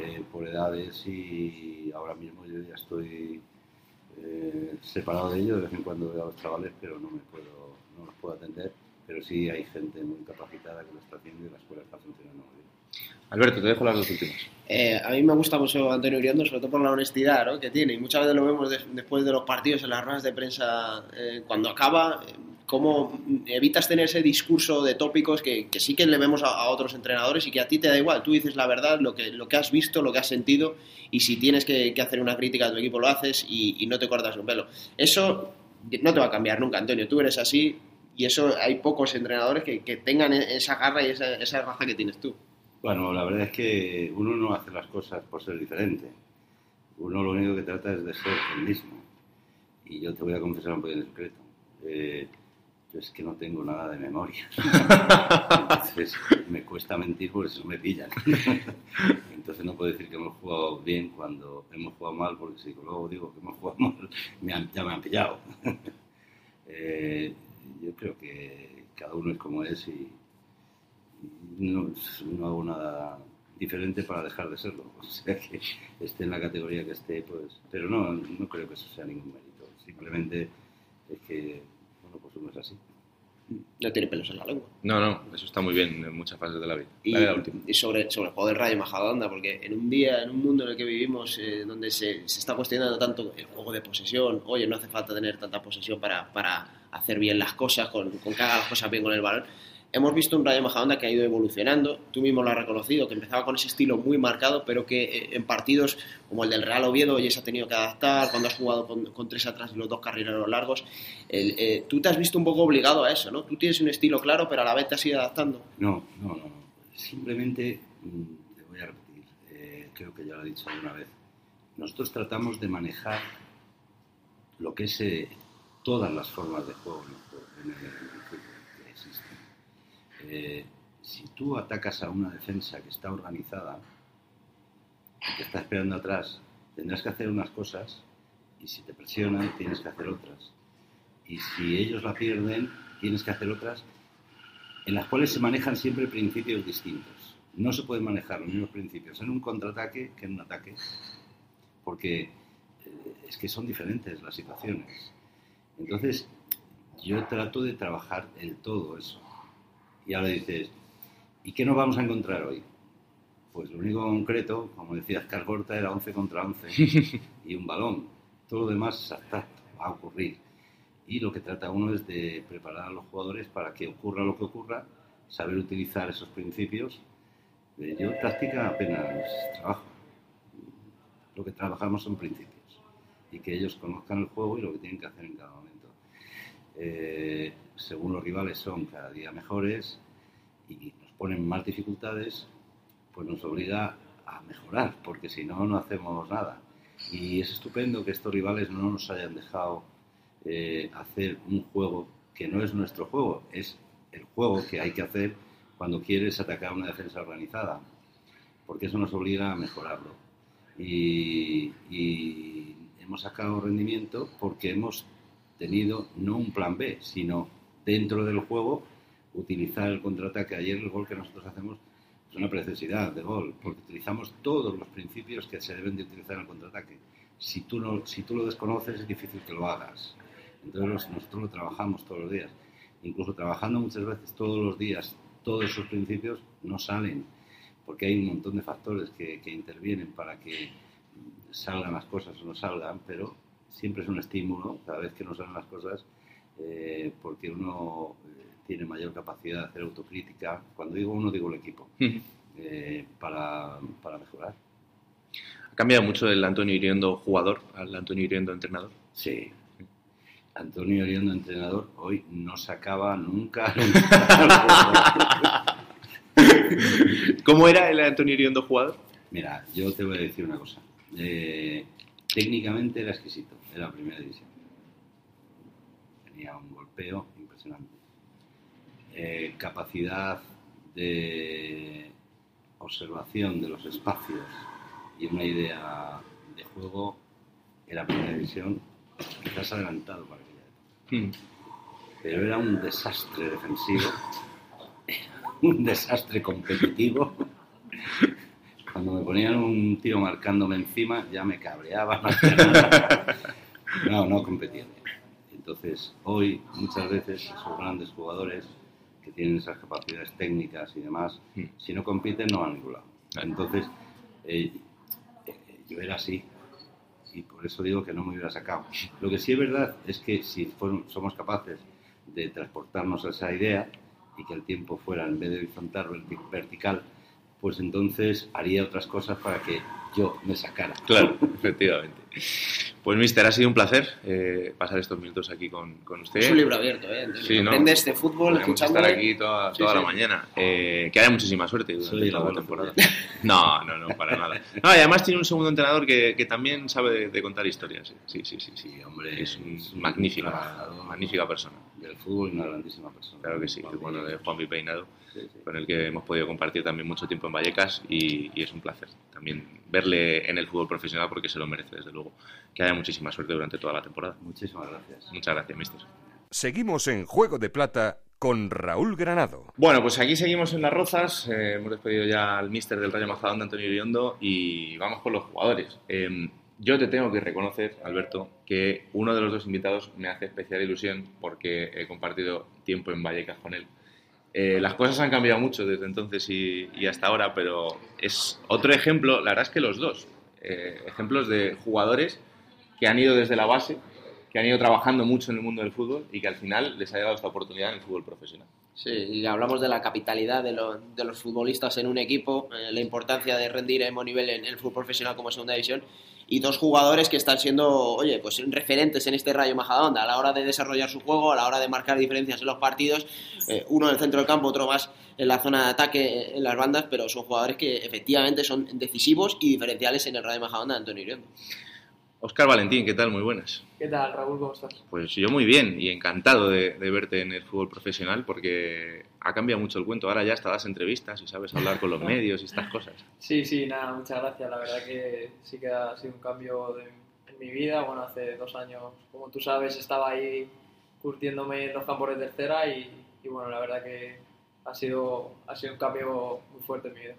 [SPEAKER 16] eh, por edades y ahora mismo yo ya estoy eh, separado de ellos, de vez en cuando veo a los chavales, pero no me puedo, no los puedo atender, pero sí hay gente muy capacitada que lo está haciendo y la escuela está funcionando muy bien.
[SPEAKER 15] Alberto, te dejo las dos últimas.
[SPEAKER 12] Eh, a mí me gusta mucho Antonio Uriondo, sobre todo por la honestidad ¿no? que tiene. Y muchas veces lo vemos después de los partidos en las ruedas de prensa, eh, cuando acaba, cómo evitas tener ese discurso de tópicos que, sí que le vemos a, otros entrenadores y que a ti te da igual. Tú dices la verdad, lo que, lo que has visto, lo que has sentido y si tienes que, hacer una crítica a tu equipo lo haces y, no te cortas un pelo. Eso no te va a cambiar nunca, Antonio. Tú eres así y eso hay pocos entrenadores que, tengan e, esa garra y esa, esa raza que tienes tú.
[SPEAKER 16] Bueno, la verdad es que uno no hace las cosas por ser diferente. Uno lo único que trata es de ser el mismo. Y yo te voy a confesar un en secreto. Eh, yo es que no tengo nada de memoria. (laughs) Entonces me cuesta mentir porque eso me pillan. (laughs) Entonces no puedo decir que hemos jugado bien cuando hemos jugado mal, porque si luego digo que hemos jugado mal, ya me han pillado. (laughs) Eh, yo creo que cada uno es como es y, no, no, hago nada diferente para dejar de serlo. (laughs) O sea que esté en la categoría que esté, pues. Pero no, no creo que eso sea ningún mérito. Simplemente es que pues uno es así.
[SPEAKER 12] No tiene pelos en la lengua.
[SPEAKER 15] No, no, eso está muy bien en muchas fases de la vida.
[SPEAKER 12] Y, sobre, sobre el juego del Rayo Majadahonda, porque en un día, en un mundo en el que vivimos, eh, donde se, se, está cuestionando tanto el juego de posesión, oye, no hace falta tener tanta posesión para, para hacer bien las cosas, con, con que haga las cosas bien con el balón, hemos visto un Rayo Majadahonda que ha ido evolucionando, tú mismo lo has reconocido, que empezaba con ese estilo muy marcado, pero que eh, en partidos como el del Real Oviedo ya se ha tenido que adaptar, cuando has jugado con, tres atrás y los dos carrileros largos, eh, tú te has visto un poco obligado a eso, ¿no? Tú tienes un estilo claro, pero a la vez te has ido adaptando.
[SPEAKER 16] No, no, no, simplemente, mm, te voy a repetir, eh, creo que ya lo he dicho alguna vez, nosotros tratamos de manejar lo que es todas las formas de juego en el. Eh, si tú atacas a una defensa que está organizada que está esperando atrás, tendrás que hacer unas cosas y si te presionan tienes que hacer otras. Y si ellos la pierden, tienes que hacer otras en las cuales se manejan siempre principios distintos. No se pueden manejar los mismos principios en un contraataque que en un ataque, porque eh, es que son diferentes las situaciones. Entonces, yo trato de trabajar el todo eso. Y ahora dices, ¿y qué nos vamos a encontrar hoy? Pues lo único concreto, como decía Oscar Corta, era 11 contra 11 (laughs) y un balón. Todo lo demás abstracto, va a ocurrir. Y lo que trata uno es de preparar a los jugadores para que ocurra lo que ocurra, saber utilizar esos principios. Yo táctica apenas trabajo. Lo que trabajamos son principios y que ellos conozcan el juego y lo que tienen que hacer en cada momento. Eh, según los rivales son cada día mejores y nos ponen más dificultades, pues nos obliga a mejorar, porque si no, no hacemos nada. Y es estupendo que estos rivales no nos hayan dejado eh, hacer un juego que no es nuestro juego, es el juego que hay que hacer cuando quieres atacar una defensa organizada, porque eso nos obliga a mejorarlo. Y, y hemos sacado rendimiento porque hemos tenido no un plan B, sino dentro del juego utilizar el contraataque. Ayer el gol que nosotros hacemos es una necesidad de gol, porque utilizamos todos los principios que se deben de utilizar en el contraataque. Si tú, no, si tú lo desconoces es difícil que lo hagas. Entonces nosotros lo trabajamos todos los días. Incluso trabajando muchas veces todos los días, todos esos principios no salen, porque hay un montón de factores que, que intervienen para que salgan las cosas o no salgan, pero siempre es un estímulo cada vez que nos salen las cosas, eh, porque uno eh, tiene mayor capacidad de hacer autocrítica. Cuando digo uno, digo el equipo, eh, para, para, mejorar.
[SPEAKER 15] ¿Ha cambiado mucho el Antonio Iriondo jugador al Antonio Iriondo entrenador?
[SPEAKER 16] Sí. Antonio Iriondo entrenador hoy no sacaba nunca. (laughs)
[SPEAKER 15] ¿Cómo era el Antonio Iriondo jugador?
[SPEAKER 16] Mira, yo te voy a decir una cosa. Técnicamente era exquisito era la primera división. Tenía un golpeo impresionante. Eh, capacidad de observación de los espacios y una idea de juego en la primera división quizás adelantado para aquella época. Hmm. Pero era un desastre defensivo, (laughs) un desastre competitivo. Cuando me ponían un tío marcándome encima ya me cabreaba. No, no competían. Entonces, hoy muchas veces esos grandes jugadores que tienen esas capacidades técnicas y demás, hmm. si no compiten no van a ningún lado. Entonces, eh, eh, yo era así y por eso digo que no me hubiera sacado. Lo que sí es verdad es que si somos capaces de transportarnos a esa idea y que el tiempo fuera en vez de horizontal vertical, pues entonces haría otras cosas para que yo me sacara.
[SPEAKER 15] Claro, efectivamente. Pues, mister, ha sido un placer eh, pasar estos minutos aquí con, con, usted.
[SPEAKER 12] Es un libro abierto, ¿eh?
[SPEAKER 15] Sí, ¿no?
[SPEAKER 12] Aprendes de fútbol escuchando.
[SPEAKER 15] estar aquí toda, toda la mañana. Eh, que haya muchísima suerte durante toda la temporada. No, no, no, para nada. No, y además tiene un segundo entrenador que, que también sabe de, contar historias. Sí, sí, sí, sí. hombre. Es, un, magnífica, magnífica persona.
[SPEAKER 16] Del fútbol, una grandísima persona.
[SPEAKER 15] Claro que sí. bueno, de Juan Peinado, con el que hemos podido compartir también mucho tiempo en Vallecas y, y es un placer también verle en el fútbol profesional porque se lo merece, desde luego. Que haya muchísima suerte durante toda la temporada.
[SPEAKER 16] Muchísimas gracias.
[SPEAKER 15] Muchas gracias, mister.
[SPEAKER 1] Seguimos en Juego de Plata con Raúl Granado.
[SPEAKER 15] Bueno, pues aquí seguimos en Las Rozas. Eh, hemos despedido ya al mister del Rayo Majadahonda, Antonio Iriondo, y vamos con los jugadores. Em, yo te tengo que reconocer, Alberto, que uno de los dos invitados me hace especial ilusión porque he compartido tiempo en Vallecas con él. Eh, las cosas han cambiado mucho desde entonces y, hasta ahora, pero es otro ejemplo, la verdad es que los dos, eh, ejemplos de jugadores que han ido desde la base, que han ido trabajando mucho en el mundo del fútbol y que al final les ha llegado esta oportunidad en el fútbol profesional.
[SPEAKER 12] Sí, y hablamos de la capitalidad de, de los futbolistas en un equipo, eh, la importancia de rendir a nivel en el fútbol profesional como segunda división y dos jugadores que están siendo, oye, pues referentes en este Rayo Majadahonda a la hora de desarrollar su juego, a la hora de marcar diferencias en los partidos, eh, uno en el centro del campo, otro más en la zona de ataque en las bandas, pero son jugadores que efectivamente son decisivos y diferenciales en el Rayo Majadahonda de Antonio Iriondo.
[SPEAKER 15] Oscar Valentín, ¿qué tal? Muy buenas.
[SPEAKER 17] ¿Qué tal, Raúl? ¿Cómo estás?
[SPEAKER 15] Pues yo muy bien y encantado de, verte en el fútbol profesional porque ha cambiado mucho el cuento. Ahora ya hasta das entrevistas y sabes hablar con los (laughs) medios y estas cosas.
[SPEAKER 17] Sí, sí, nada, muchas gracias. La verdad que sí que ha sido un cambio en mi vida. Bueno, hace dos años, como tú sabes, estaba ahí curtiéndome en los campos de tercera y, bueno, la verdad que ha sido, ha sido un cambio muy fuerte en mi vida.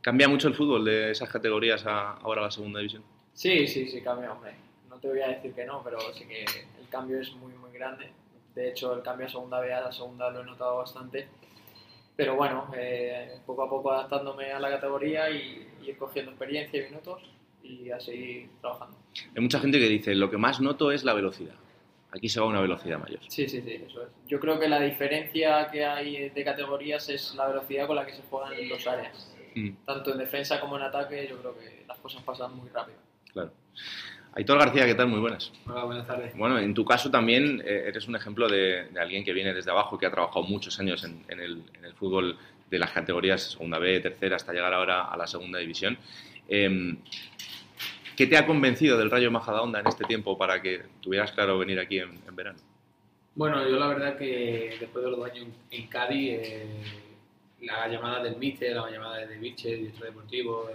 [SPEAKER 15] ¿Cambia mucho el fútbol de esas categorías a ahora a la segunda división?
[SPEAKER 17] Sí, sí, sí, cambia, hombre. No te voy a decir que no, pero sí que el cambio es muy, muy grande. De hecho, el cambio a segunda B a la segunda lo he notado bastante. Pero bueno, eh, poco a poco adaptándome a la categoría y, ir cogiendo experiencia y minutos y a seguir trabajando.
[SPEAKER 15] Hay mucha gente que dice, lo que más noto es la velocidad. Aquí se va a una velocidad mayor.
[SPEAKER 17] Sí, sí, sí, eso es. Yo creo que la diferencia que hay de categorías es la velocidad con la que se juegan en los áreas. Mm. Tanto en defensa como en ataque, yo creo que las cosas pasan muy rápido
[SPEAKER 15] claro. Aitor García, ¿qué tal? Muy buenas.
[SPEAKER 18] Hola, buenas tardes.
[SPEAKER 15] Bueno, en tu caso también eh, eres un ejemplo de, alguien que viene desde abajo, que ha trabajado muchos años en, el, fútbol de las categorías segunda B, tercera, hasta llegar ahora a la segunda división. Em, ¿Qué te ha convencido del Rayo Majadahonda en este tiempo para que tuvieras claro venir aquí en, verano?
[SPEAKER 18] Bueno, yo la verdad que después de los dos años en Cádiz, eh, la llamada del míster, la llamada de Viche, el director deportivo,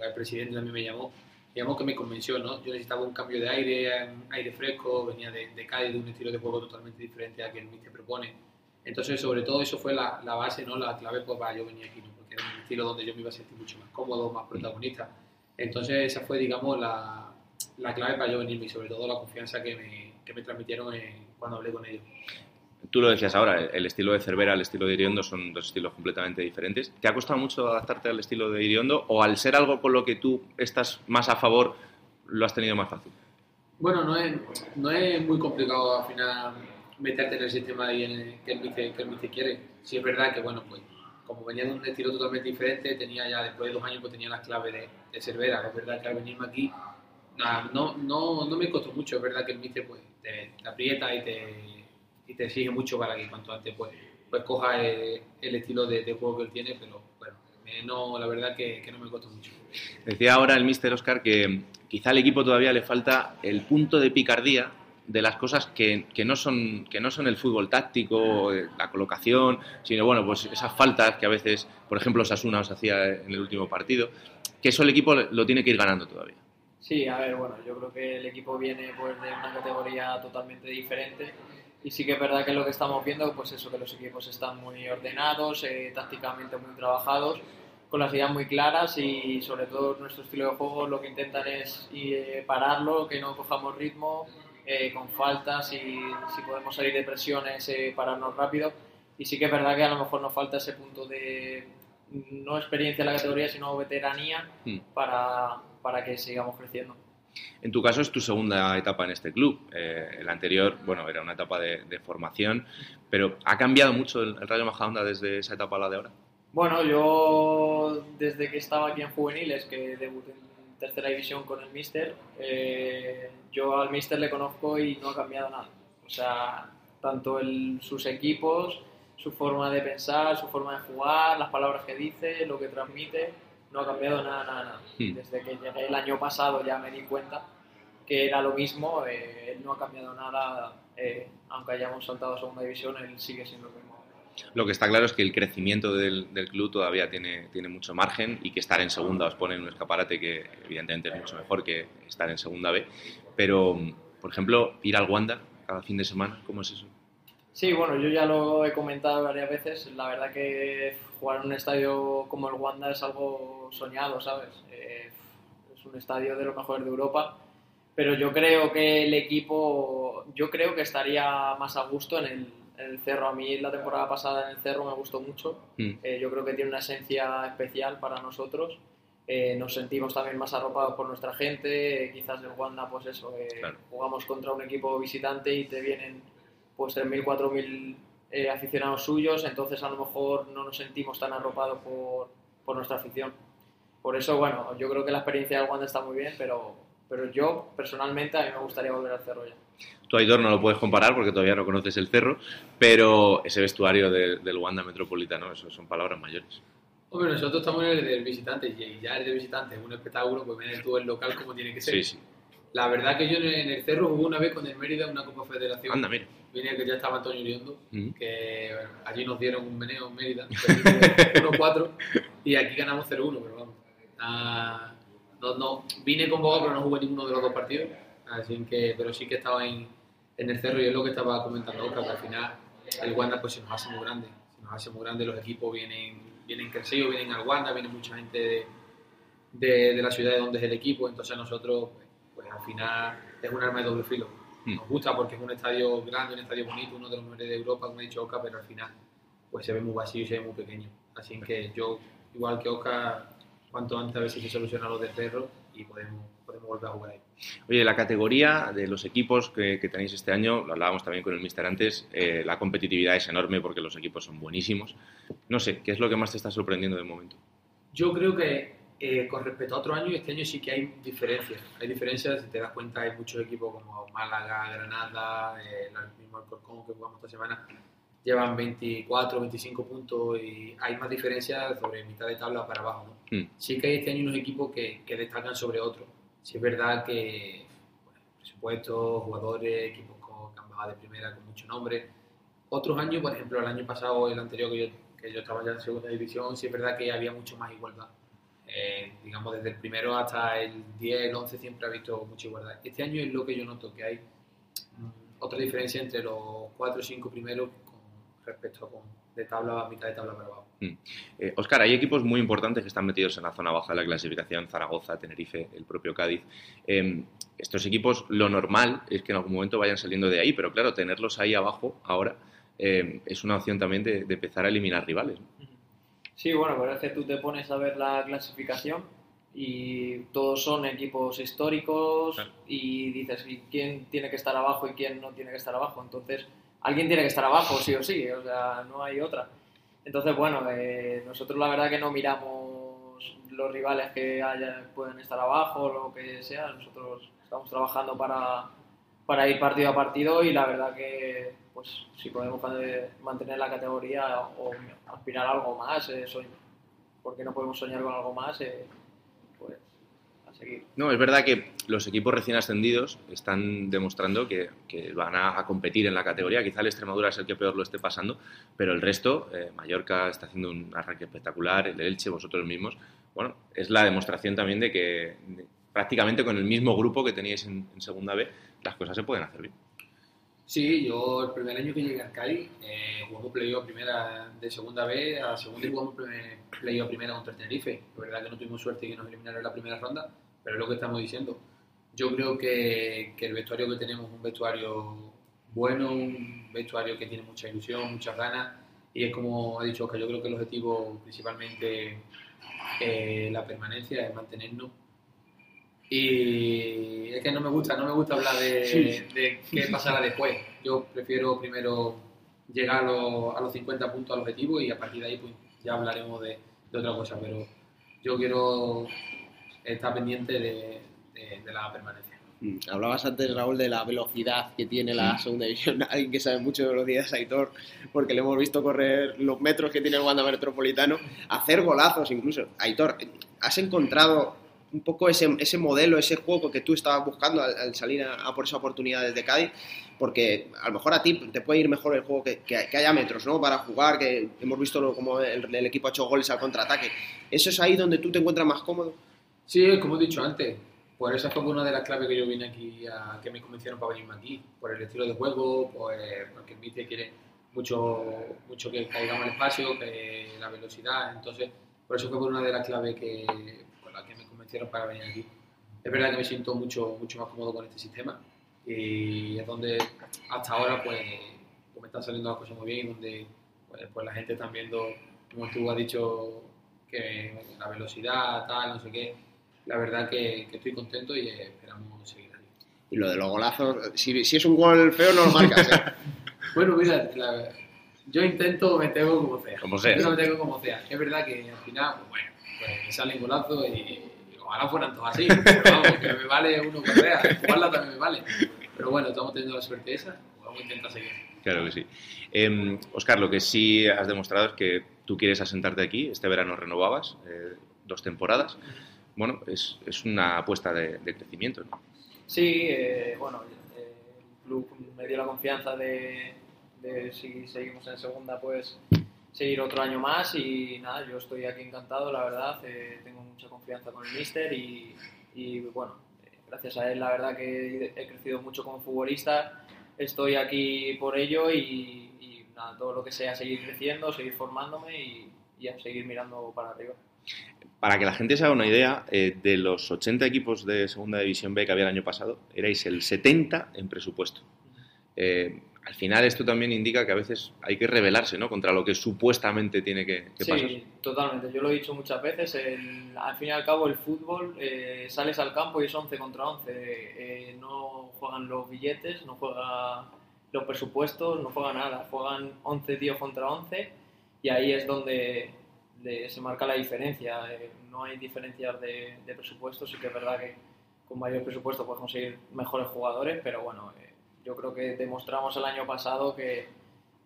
[SPEAKER 18] el presidente también me llamó digamos que me convenció, ¿no? Yo necesitaba un cambio de aire, aire fresco, venía de, de Cádiz, de un estilo de juego totalmente diferente a que el Mister propone. Entonces, sobre todo, eso fue la, la, base, ¿no? La clave pues, para yo venir aquí, ¿no? Porque era un estilo donde yo me iba a sentir mucho más cómodo, más protagonista. Entonces, esa fue, digamos, la, la clave para yo venirme y sobre todo la confianza que me, que me transmitieron cuando hablé con ellos.
[SPEAKER 15] Tú lo decías ahora, el estilo de Cervera, el estilo de Iriondo son dos estilos completamente diferentes. ¿Te ha costado mucho adaptarte al estilo de Iriondo o al ser algo con lo que tú estás más a favor, lo has tenido más fácil?
[SPEAKER 18] Bueno, no es, no es muy complicado al final meterte en el sistema que el Mice, que el quiere. Sí es verdad que, bueno, pues como venía de un estilo totalmente diferente, tenía ya después de dos años pues tenía las claves de, de Cervera. Es verdad que al venirme aquí, no, no, no me costó mucho. Es verdad que el Mice pues, te aprieta y te y te exige mucho para que cuanto antes pues, pues coja el, estilo de, juego que él tiene, pero bueno, no, la verdad que, que no me costó mucho.
[SPEAKER 15] Decía ahora el mister Oscar que quizá al equipo todavía le falta el punto de picardía de las cosas que, que, no son, que no son el fútbol táctico, eh, la colocación, sino bueno, pues esas faltas que a veces, por ejemplo, Sasuna os hacía en el último partido, que eso el equipo lo tiene que ir ganando todavía.
[SPEAKER 17] Sí, a ver, bueno, yo creo que el equipo viene pues, de una categoría totalmente diferente y sí que es verdad que lo que estamos viendo, pues eso, que los equipos están muy ordenados, eh, tácticamente muy trabajados, con las ideas muy claras y sobre todo nuestro estilo de juego lo que intentan es eh, pararlo, que no cojamos ritmo, eh, con faltas y si podemos salir de presiones, pararnos rápido. Y sí que es verdad que a lo mejor nos falta ese punto de no experiencia en la categoría, sino veteranía hmm. para, para que sigamos creciendo.
[SPEAKER 15] En tu caso es tu segunda etapa en este club. Eh, el anterior, bueno, era una etapa de, formación, pero ¿ha cambiado mucho el, Rayo Majadahonda desde esa etapa a la de ahora?
[SPEAKER 17] Bueno, yo desde que estaba aquí en juveniles, que debuté en tercera división con el Mister, eh, yo al Mister le conozco y no ha cambiado nada. O sea, tanto sus equipos, su forma de pensar, su forma de jugar, las palabras que dice, lo que transmite no ha cambiado nada, nada, nada. Hmm. Desde que llegué el año pasado ya me di cuenta que era lo mismo, eh, él no ha cambiado nada, eh, aunque hayamos saltado a segunda división, él sigue siendo el mismo.
[SPEAKER 15] Lo que está claro es que el crecimiento del, del, club todavía tiene, tiene mucho margen y que estar en segunda os pone en un escaparate que evidentemente es mucho mejor que estar en segunda B. Pero, por ejemplo, ir al Wanda cada fin de semana, ¿cómo es eso?
[SPEAKER 17] Sí, bueno, yo ya lo he comentado varias veces. La verdad que jugar en un estadio como el Wanda es algo soñado, ¿sabes? Eh, es un estadio de los mejores de Europa. Pero yo creo que el equipo, yo creo que estaría más a gusto en el, Cerro. A mí la temporada pasada en el Cerro me gustó mucho. Mm. Eh, yo creo que tiene una esencia especial para nosotros. Eh, nos sentimos también más arropados por nuestra gente. quizás el Wanda, pues eso, jugamos contra un equipo visitante y te vienen pues 3.000, 4.000 eh, aficionados suyos, entonces a lo mejor no nos sentimos tan arropados por, por nuestra afición. Por eso, bueno, yo creo que la experiencia del Wanda está muy bien, pero, pero yo personalmente a mí me gustaría volver al Cerro ya.
[SPEAKER 15] Tú, Aitor, no lo puedes comparar porque todavía no conoces el cerro, pero ese vestuario de- del Wanda Metropolitano, eso son palabras mayores.
[SPEAKER 18] Hombre, nosotros estamos en el del visitante y ya el de visitante es un espectáculo, pues ven tú el local como tiene que ser.
[SPEAKER 15] Sí, sí.
[SPEAKER 18] La verdad que yo en el Cerro jugué una vez con el Mérida una Copa Federación.
[SPEAKER 15] Anda, mira.
[SPEAKER 18] Vine que ya estaba Antonio Uriondo,
[SPEAKER 15] Ujú.
[SPEAKER 18] que bueno, allí nos dieron un meneo en Mérida, (laughs) 1-4, y aquí ganamos 0-1, pero vamos. Ah, no, no, vine convocado, pero no jugué ninguno de los dos partidos, así que, pero sí que estaba en, en el Cerro y es lo que estaba comentando Oscar, que al final el Wanda pues se nos hace muy grande, se nos hace muy grande, los equipos vienen, vienen crecidos, vienen al Wanda, viene mucha gente de, de, de la ciudad de donde es el equipo, entonces nosotros, pues, pues al final es un arma de doble filo. Nos gusta porque es un estadio grande, un estadio bonito, uno de los mejores de Europa, como ha dicho Oka, pero al final pues se ve muy vacío y se ve muy pequeño. Así que yo, igual que Oka, cuanto antes a ver si se soluciona lo de Cerro y podemos, podemos volver a jugar ahí.
[SPEAKER 15] Oye, la categoría de los equipos que, que tenéis este año, lo hablábamos también con el Mister antes, eh, la competitividad es enorme porque los equipos son buenísimos. No sé, ¿qué es lo que más te está sorprendiendo de momento?
[SPEAKER 18] Yo creo que eh, con respecto a otro año, este año sí que hay diferencias. Hay diferencias, si te das cuenta, hay muchos equipos como Málaga, Granada, eh, el mismo Alcorcón que jugamos esta semana, llevan 24, 25 puntos y hay más diferencias sobre mitad de tabla para abajo. ¿no?
[SPEAKER 15] Mm.
[SPEAKER 18] Sí que hay este año unos equipos que, que destacan sobre otros. Sí es verdad que bueno, presupuestos, jugadores, equipos con, que han bajado de primera con mucho nombre. Otros años, por ejemplo, el año pasado, el anterior que yo, que yo estaba ya en segunda división, sí es verdad que había mucho más igualdad. Digamos, desde el primero hasta el 10, el 11 siempre ha visto mucha igualdad. Este año es lo que yo noto, que hay mm, otra diferencia entre los 4 o 5 primeros con respecto a con, de tabla a mitad de tabla para abajo.
[SPEAKER 15] Mm. Eh, Oscar, hay equipos muy importantes que están metidos en la zona baja de la clasificación, Zaragoza, Tenerife, el propio Cádiz. Eh, estos equipos, lo normal es que en algún momento vayan saliendo de ahí, pero claro, tenerlos ahí abajo ahora eh, es una opción también de, empezar a eliminar rivales.
[SPEAKER 17] Sí, bueno, pero es que tú te pones a ver la clasificación y todos son equipos históricos y dices, ¿y quién tiene que estar abajo y quién no tiene que estar abajo? Entonces, alguien tiene que estar abajo, sí o sí, o sea, no hay otra. Entonces, bueno, eh, nosotros la verdad que no miramos los rivales que haya, pueden estar abajo o lo que sea, nosotros estamos trabajando para, para ir partido a partido y la verdad que pues si podemos mantener la categoría o aspirar a algo más, eh, soy, porque no podemos soñar con algo más, eh, pues a seguir.
[SPEAKER 15] No, es verdad que los equipos recién ascendidos están demostrando que, van a, competir en la categoría. Quizá el Extremadura es el que peor lo esté pasando, pero el resto, eh, Mallorca está haciendo un arranque espectacular, el Elche, vosotros mismos. Bueno, es la demostración también de que prácticamente con el mismo grupo que teníais en, en, Segunda B, las cosas se pueden hacer bien.
[SPEAKER 18] Sí, yo el primer año que llegué a Cádiz eh, jugamos playoff primera de segunda B, a segunda y jugamos playoff primera contra el Tenerife. La verdad que no tuvimos suerte y que nos eliminaron en la primera ronda, pero es lo que estamos diciendo. Yo creo que, que el vestuario que tenemos es un vestuario bueno, un vestuario que tiene mucha ilusión, muchas ganas, y es como ha dicho Oscar, yo creo que el objetivo principalmente eh, la permanencia, es mantenernos y es que no me gusta, no me gusta hablar de, sí. de qué pasará después. Yo prefiero primero llegar a los, a los 50 puntos al objetivo y a partir de ahí pues, ya hablaremos de, de otra cosa. Pero yo quiero estar pendiente de, de, de la permanencia.
[SPEAKER 12] Mm, Hablabas antes, Raúl, de la velocidad que tiene la segunda división. (laughs) Alguien que sabe mucho de velocidad es Aitor, porque le hemos visto correr los metros que tiene el Wanda Metropolitano, hacer golazos incluso. Aitor, ¿has encontrado un poco ese, ese modelo, ese juego que tú estabas buscando al, al salir a, a, por esa oportunidad desde Cádiz, porque a lo mejor a ti te puede ir mejor el juego que, que, que haya metros, ¿no? Para jugar, que hemos visto lo, como el, el, equipo ha hecho goles al contraataque. ¿Eso es ahí donde tú te encuentras más cómodo?
[SPEAKER 18] Sí, como he dicho antes, por esa fue una de las claves que yo vine aquí, a, que me convencieron para venirme aquí, por el estilo de juego, pues, porque el quiere mucho, mucho que caigamos al espacio, que la velocidad, entonces por eso fue una de las claves que convencieron para venir aquí. Es verdad que me siento mucho, mucho más cómodo con este sistema y es donde hasta ahora pues, pues me están saliendo las cosas muy bien y donde pues, pues, la gente está viendo, como tú has dicho, que la velocidad, tal, no sé qué. La verdad que, que estoy contento y esperamos seguir ahí.
[SPEAKER 12] Y lo de los golazos, si, si es un gol feo no lo marcas. ¿eh? (laughs)
[SPEAKER 18] bueno, mira, la, Yo intento me tengo como sea.
[SPEAKER 15] Como sea.
[SPEAKER 18] Yo me tengo como sea. Es verdad que al final, pues bueno, pues me salen golazos y ojalá fueran todos así. Pero vamos, que me vale uno correa. Jugarla también me vale. Pero bueno, estamos teniendo la suerte esa. Vamos a intentar seguir.
[SPEAKER 15] Claro que sí. Eh, Oscar, lo que sí has demostrado es que tú quieres asentarte aquí. Este verano renovabas eh, dos temporadas. Bueno, es, es una apuesta de, de crecimiento. ¿no?
[SPEAKER 17] Sí, eh, bueno, el club me dio la confianza de, de si seguimos en segunda, pues seguir otro año más y nada, yo estoy aquí encantado, la verdad, eh, tengo mucha confianza con el míster y, y, bueno, eh, gracias a él la verdad que he crecido mucho como futbolista, estoy aquí por ello y, y nada, todo lo que sea seguir creciendo, seguir formándome y, y a seguir mirando para arriba.
[SPEAKER 15] Para que la gente se haga una idea, eh, de los 80 equipos de Segunda División B que había el año pasado, erais el 70 en presupuesto. Eh, al final esto también indica que a veces hay que rebelarse ¿no? contra lo que supuestamente tiene que, que
[SPEAKER 17] sí,
[SPEAKER 15] pasar.
[SPEAKER 17] totalmente. Yo lo he dicho muchas veces. el- al fin y al cabo, el fútbol, eh, sales al campo y es 11 contra 11. Eh, no juegan los billetes, no juegan los presupuestos, no juegan nada. Juegan 11 tíos contra 11 y ahí es donde de- se marca la diferencia. Eh, no hay diferencias de, de presupuestos. Sí que es verdad que con mayor presupuesto puedes conseguir mejores jugadores, pero bueno, yo creo que demostramos el año pasado que,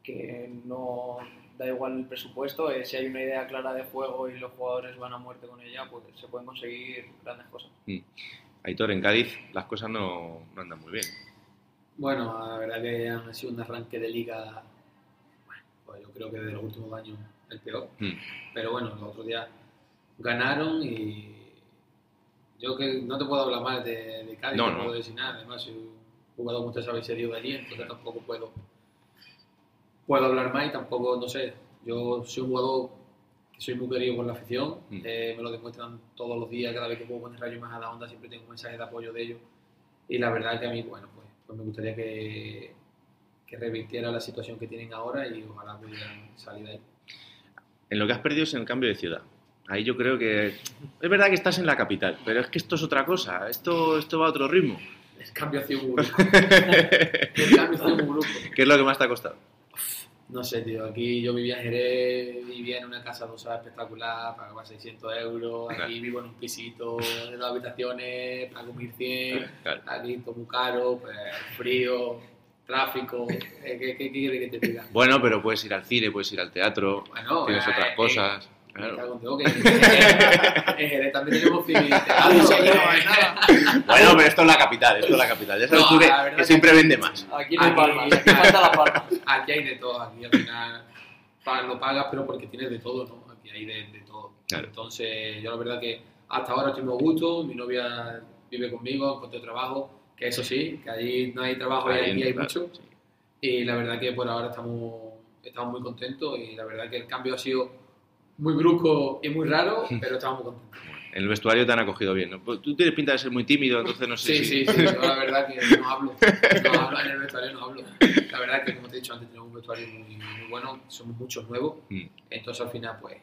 [SPEAKER 17] que no da igual el presupuesto, eh, si hay una idea clara de juego y los jugadores van a muerte con ella, pues se pueden conseguir grandes cosas.
[SPEAKER 15] Mm. Aitor, en Cádiz las cosas no, no andan muy bien.
[SPEAKER 18] Bueno, la verdad que han sido un arranque de liga, bueno, pues yo creo que de los últimos años el peor.
[SPEAKER 15] Mm.
[SPEAKER 18] Pero bueno, los otros días ganaron y yo que no te puedo hablar mal de, de Cádiz,
[SPEAKER 15] No,
[SPEAKER 18] no,
[SPEAKER 15] no.
[SPEAKER 18] puedo decir nada. Además, soy jugador, como ustedes sabéis, se dio de allí, entonces tampoco puedo, puedo hablar más y tampoco, no sé, yo soy un jugador que soy muy querido por la afición,
[SPEAKER 15] Mm.
[SPEAKER 18] eh, me lo demuestran todos los días, cada vez que juego con el Rayo más a la onda, siempre tengo mensajes de apoyo de ellos. Y la verdad que a mí, bueno, pues, pues me gustaría que, que revirtiera la situación que tienen ahora y ojalá pudieran salir de ahí.
[SPEAKER 15] En lo que has perdido es en el cambio de ciudad. Ahí yo creo que... Es verdad que estás en la capital, pero es que esto es otra cosa. Esto, esto va a otro ritmo.
[SPEAKER 18] El cambio ha sido muy brusco. el cambio ha sido muy brusco.
[SPEAKER 15] ¿Qué es lo que más te ha costado?
[SPEAKER 18] No sé, tío. Aquí yo vivía en Jerez, vivía en una casa adosada espectacular, pagaba 600 euros. Aquí
[SPEAKER 15] Claro.
[SPEAKER 18] vivo en un pisito de dos habitaciones, pago 1100.
[SPEAKER 15] Claro.
[SPEAKER 18] Aquí todo muy caro, pues, frío, tráfico. ¿Qué, qué, qué quiere que te diga?
[SPEAKER 15] Bueno, pero puedes ir al cine, puedes ir al teatro,
[SPEAKER 18] Bueno,
[SPEAKER 15] tienes
[SPEAKER 18] eh,
[SPEAKER 15] otras
[SPEAKER 18] eh,
[SPEAKER 15] cosas.
[SPEAKER 18] Me
[SPEAKER 15] claro.
[SPEAKER 18] cago en todo, que Jerez también tenemos.
[SPEAKER 15] Bueno, pero esto es la capital, esto es la capital. Ya sabes tú que, que siempre vende más.
[SPEAKER 17] Aquí no hay palmas, aquí falta la palma.
[SPEAKER 18] Aquí hay de todo, aquí al final lo pagas, pero porque tienes de todo, ¿no? Aquí hay de, de todo.
[SPEAKER 15] Claro.
[SPEAKER 18] Entonces, yo la verdad que hasta ahora estoy muy gusto, mi novia vive conmigo, encontré trabajo, que eso sí, que allí no hay trabajo y aquí hay
[SPEAKER 15] claro,
[SPEAKER 18] mucho. Y la verdad que por ahora estamos, estamos muy contentos y la verdad que el cambio ha sido muy brusco y muy raro, (laughs) pero estamos muy contentos.
[SPEAKER 15] En el vestuario te han acogido bien. ¿no? Pues Tú tienes pinta de ser muy tímido, entonces no sé
[SPEAKER 18] Sí,
[SPEAKER 15] si...
[SPEAKER 18] sí, sí, yo la verdad que no hablo, no hablo en el vestuario, no hablo. La verdad que como te he dicho antes, tenemos un vestuario muy, muy bueno, somos muchos nuevos,
[SPEAKER 15] Mm.
[SPEAKER 18] entonces al final pues,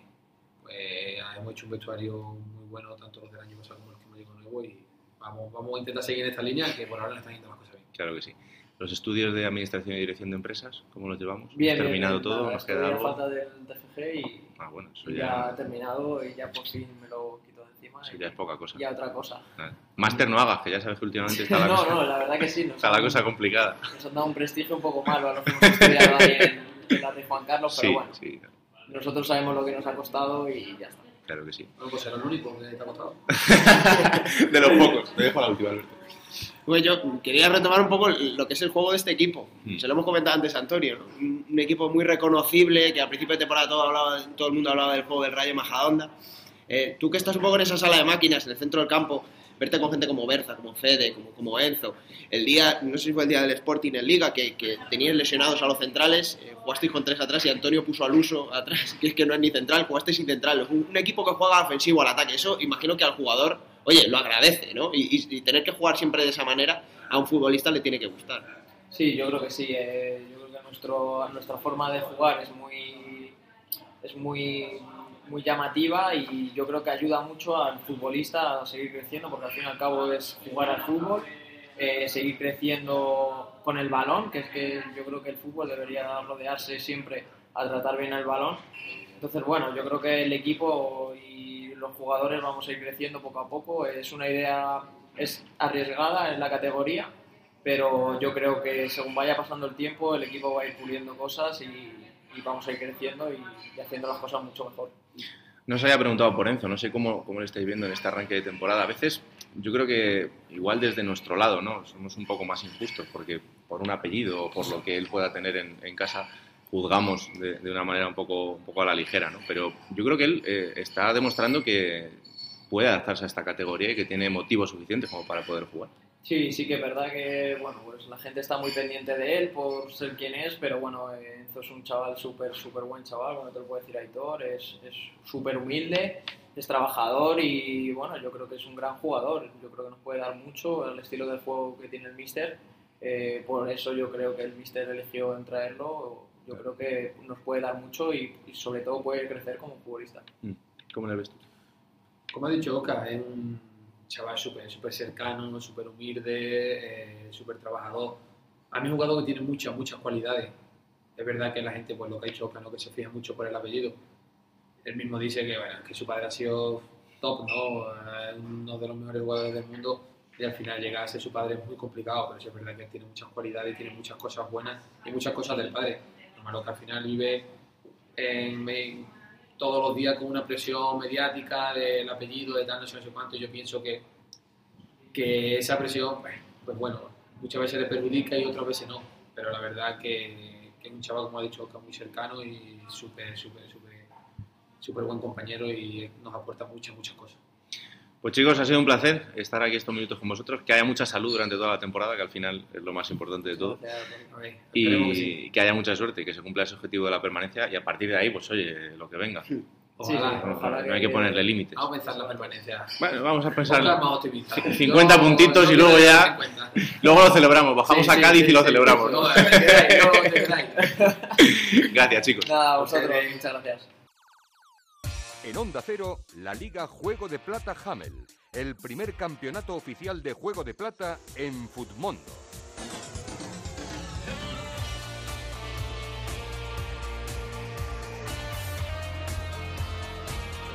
[SPEAKER 18] pues hemos hecho un vestuario muy bueno, tanto los del año pasado como los que hemos llegado nuevos y vamos, vamos a intentar seguir en esta línea que por ahora le están yendo las cosas bien.
[SPEAKER 15] Claro que sí. Los estudios de Administración y Dirección de Empresas, ¿cómo los llevamos?
[SPEAKER 17] Bien,
[SPEAKER 15] ¿Hemos
[SPEAKER 17] bien,
[SPEAKER 15] terminado
[SPEAKER 17] bien.
[SPEAKER 15] todo?
[SPEAKER 17] Nada,
[SPEAKER 15] ¿Nos queda algo?
[SPEAKER 17] falta del TFG y,
[SPEAKER 15] Ah, bueno, eso ya,
[SPEAKER 17] ya ha terminado y ya por fin me lo quito de encima.
[SPEAKER 15] eso
[SPEAKER 17] y
[SPEAKER 15] ya es poca cosa.
[SPEAKER 17] ya otra cosa.
[SPEAKER 15] Nada. Máster no hagas, que ya sabes que últimamente está la (laughs)
[SPEAKER 17] no,
[SPEAKER 15] cosa,
[SPEAKER 17] no, la verdad que sí. Nos (laughs)
[SPEAKER 15] está la cosa complicada.
[SPEAKER 17] Nos han dado un prestigio un poco malo a los que hemos estudiado ahí en, en la de Juan Carlos,
[SPEAKER 15] Sí,
[SPEAKER 17] pero bueno,
[SPEAKER 15] sí,
[SPEAKER 17] nosotros sabemos lo que nos ha costado y ya está.
[SPEAKER 15] claro que sí.
[SPEAKER 18] Bueno, pues era el único que te ha costado. (laughs)
[SPEAKER 15] De los pocos. Te dejo la última, Alberto.
[SPEAKER 4] Pues yo quería retomar un poco lo que es el juego de este equipo.
[SPEAKER 15] Mm.
[SPEAKER 4] Se lo hemos comentado antes a Antonio. Un, un equipo muy reconocible, que al principio de temporada todo, hablaba, todo el mundo hablaba del juego del Rayo Majadahonda. Eh, tú que estás un poco en esa sala de máquinas, en el centro del campo, verte con gente como Berza, como Fede, como, como Enzo. El día, no sé si fue el día del Sporting en Liga, que, que teníais lesionados a los centrales, eh, jugasteis con tres atrás y Antonio puso al uso atrás, (laughs) que es que no es ni central, jugasteis sin central. Un, un equipo que juega ofensivo al ataque. Eso imagino que al jugador, oye, lo agradece, ¿no? Y, y- y tener que jugar siempre de esa manera a un futbolista le tiene que gustar.
[SPEAKER 17] Sí, yo creo que sí. eh, yo creo que nuestro, nuestra forma de jugar es muy, es muy, muy llamativa y yo creo que ayuda mucho al futbolista a seguir creciendo porque al fin y al cabo es jugar al fútbol, eh, seguir creciendo con el balón, que es que yo creo que el fútbol debería rodearse siempre a tratar bien el balón. Entonces, bueno, yo creo que el equipo y los jugadores vamos a ir creciendo poco a poco. Es una idea, es arriesgada en la categoría, pero yo creo que según vaya pasando el tiempo, el equipo va a ir puliendo cosas y, vamos a ir creciendo y haciendo las cosas mucho mejor.
[SPEAKER 15] No os había preguntado por Enzo, no sé cómo, cómo lo estáis viendo en este arranque de temporada. A veces yo creo que igual desde nuestro lado, ¿no? Somos un poco más injustos porque por un apellido o por lo que él pueda tener en, casa juzgamos de, de, una manera un poco, un poco a la ligera, ¿no? Pero yo creo que él eh, está demostrando que puede adaptarse a esta categoría y que tiene motivos suficientes como para poder jugar.
[SPEAKER 17] Sí, sí que es verdad que bueno, pues la gente está muy pendiente de él por ser quien es, pero bueno, Enzo es un chaval súper, súper buen chaval, bueno, te lo puedo decir Aitor, es súper humilde, es trabajador y bueno, yo creo que es un gran jugador, yo creo que nos puede dar mucho el estilo de juego que tiene el Mister, eh, por eso yo creo que el Mister eligió en traerlo, yo creo que nos puede dar mucho y, y sobre todo puede crecer como futbolista.
[SPEAKER 15] ¿Cómo le ves tú?
[SPEAKER 18] Como ha dicho Oka, es un chaval súper super cercano, súper humilde, eh, súper trabajador. A mí es un jugador que tiene muchas, muchas cualidades. Es verdad que la gente, pues lo que ha dicho Oka, ¿no? que se fija mucho por el apellido. Él mismo dice que, bueno, que su padre ha sido top, ¿no? Eh, uno de los mejores jugadores del mundo y al final llegar a ser su padre es muy complicado, pero sí es verdad que tiene muchas cualidades, tiene muchas cosas buenas y muchas cosas del padre. Lo malo que al final vive en, en todos los días con una presión mediática del apellido, de tal, no sé, no sé cuánto. Yo pienso que, que esa presión, pues, pues, bueno, muchas veces le perjudica y otras veces no. Pero la verdad que, que es un chaval, como ha dicho, que muy cercano y súper, súper, súper, súper buen compañero y nos aporta muchas, muchas cosas.
[SPEAKER 15] Pues chicos, ha sido un placer estar aquí estos minutos con vosotros. Que haya mucha salud durante toda la temporada, que al final es lo más importante de todo. Y que haya mucha suerte, que se cumpla ese objetivo de la permanencia y a partir de ahí, pues oye, lo que venga.
[SPEAKER 18] Ojalá,
[SPEAKER 15] no,
[SPEAKER 18] ojalá
[SPEAKER 15] no hay que ponerle límites.
[SPEAKER 18] Vamos a pensar la permanencia.
[SPEAKER 15] Bueno, vamos a pensar
[SPEAKER 18] Vamos a
[SPEAKER 15] 50 (laughs)
[SPEAKER 18] Yo-
[SPEAKER 15] puntitos
[SPEAKER 18] yo
[SPEAKER 15] y luego ya
[SPEAKER 18] 50.
[SPEAKER 15] luego lo celebramos. Bajamos
[SPEAKER 18] Sí,
[SPEAKER 15] a Cádiz
[SPEAKER 18] sí,
[SPEAKER 15] y lo
[SPEAKER 18] sí,
[SPEAKER 15] celebramos. (laughs) Gracias, chicos.
[SPEAKER 17] Nada, a vosotros, muchas gracias.
[SPEAKER 1] En Onda Cero, la Liga Juego de Plata Hamel, el primer campeonato oficial de Juego de Plata en Futmundo.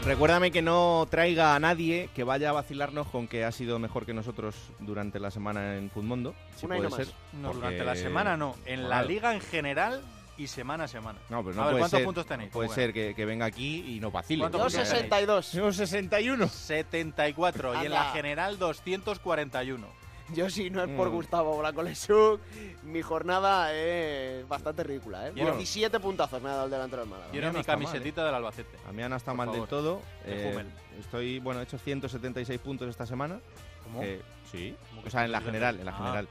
[SPEAKER 2] Recuérdame que no traiga a nadie que vaya a vacilarnos con que ha sido mejor que nosotros durante la semana en Futmundo. Si
[SPEAKER 6] Una y
[SPEAKER 2] puede
[SPEAKER 6] no
[SPEAKER 2] ser.
[SPEAKER 6] más. No,
[SPEAKER 2] porque-
[SPEAKER 6] durante la semana no. En la liga en general y semana a semana.
[SPEAKER 2] No, pero no
[SPEAKER 6] a ver,
[SPEAKER 2] puede
[SPEAKER 6] ¿cuántos
[SPEAKER 2] ser,
[SPEAKER 6] puntos tenéis?
[SPEAKER 2] Puede
[SPEAKER 6] ¿Cómo
[SPEAKER 2] ser que, que venga aquí y vacile.
[SPEAKER 6] ¿Cuántos
[SPEAKER 2] ¿no?
[SPEAKER 6] puntos
[SPEAKER 2] Porque-
[SPEAKER 6] tenéis?
[SPEAKER 4] 62.
[SPEAKER 2] Yo 61.
[SPEAKER 6] 74 y en la general 241.
[SPEAKER 4] Yo si no es por
[SPEAKER 6] Mm.
[SPEAKER 4] Gustavo Blancolesuk, mi jornada es bastante ridícula, ¿eh?
[SPEAKER 6] Quiero-
[SPEAKER 4] 17 puntazos me ha dado el delantero del Málaga.
[SPEAKER 6] Quiero mi
[SPEAKER 2] mal,
[SPEAKER 6] camisetita del Albacete.
[SPEAKER 2] A mí no está
[SPEAKER 6] Por
[SPEAKER 2] mal del
[SPEAKER 6] favor.
[SPEAKER 2] todo.
[SPEAKER 6] De
[SPEAKER 2] Eh, estoy, bueno, he hecho 176 puntos esta semana.
[SPEAKER 6] ¿Cómo?
[SPEAKER 2] Eh, sí.
[SPEAKER 6] ¿Cómo que
[SPEAKER 2] O sea, en la
[SPEAKER 6] 176?
[SPEAKER 2] general, en la
[SPEAKER 6] Ah.
[SPEAKER 2] general.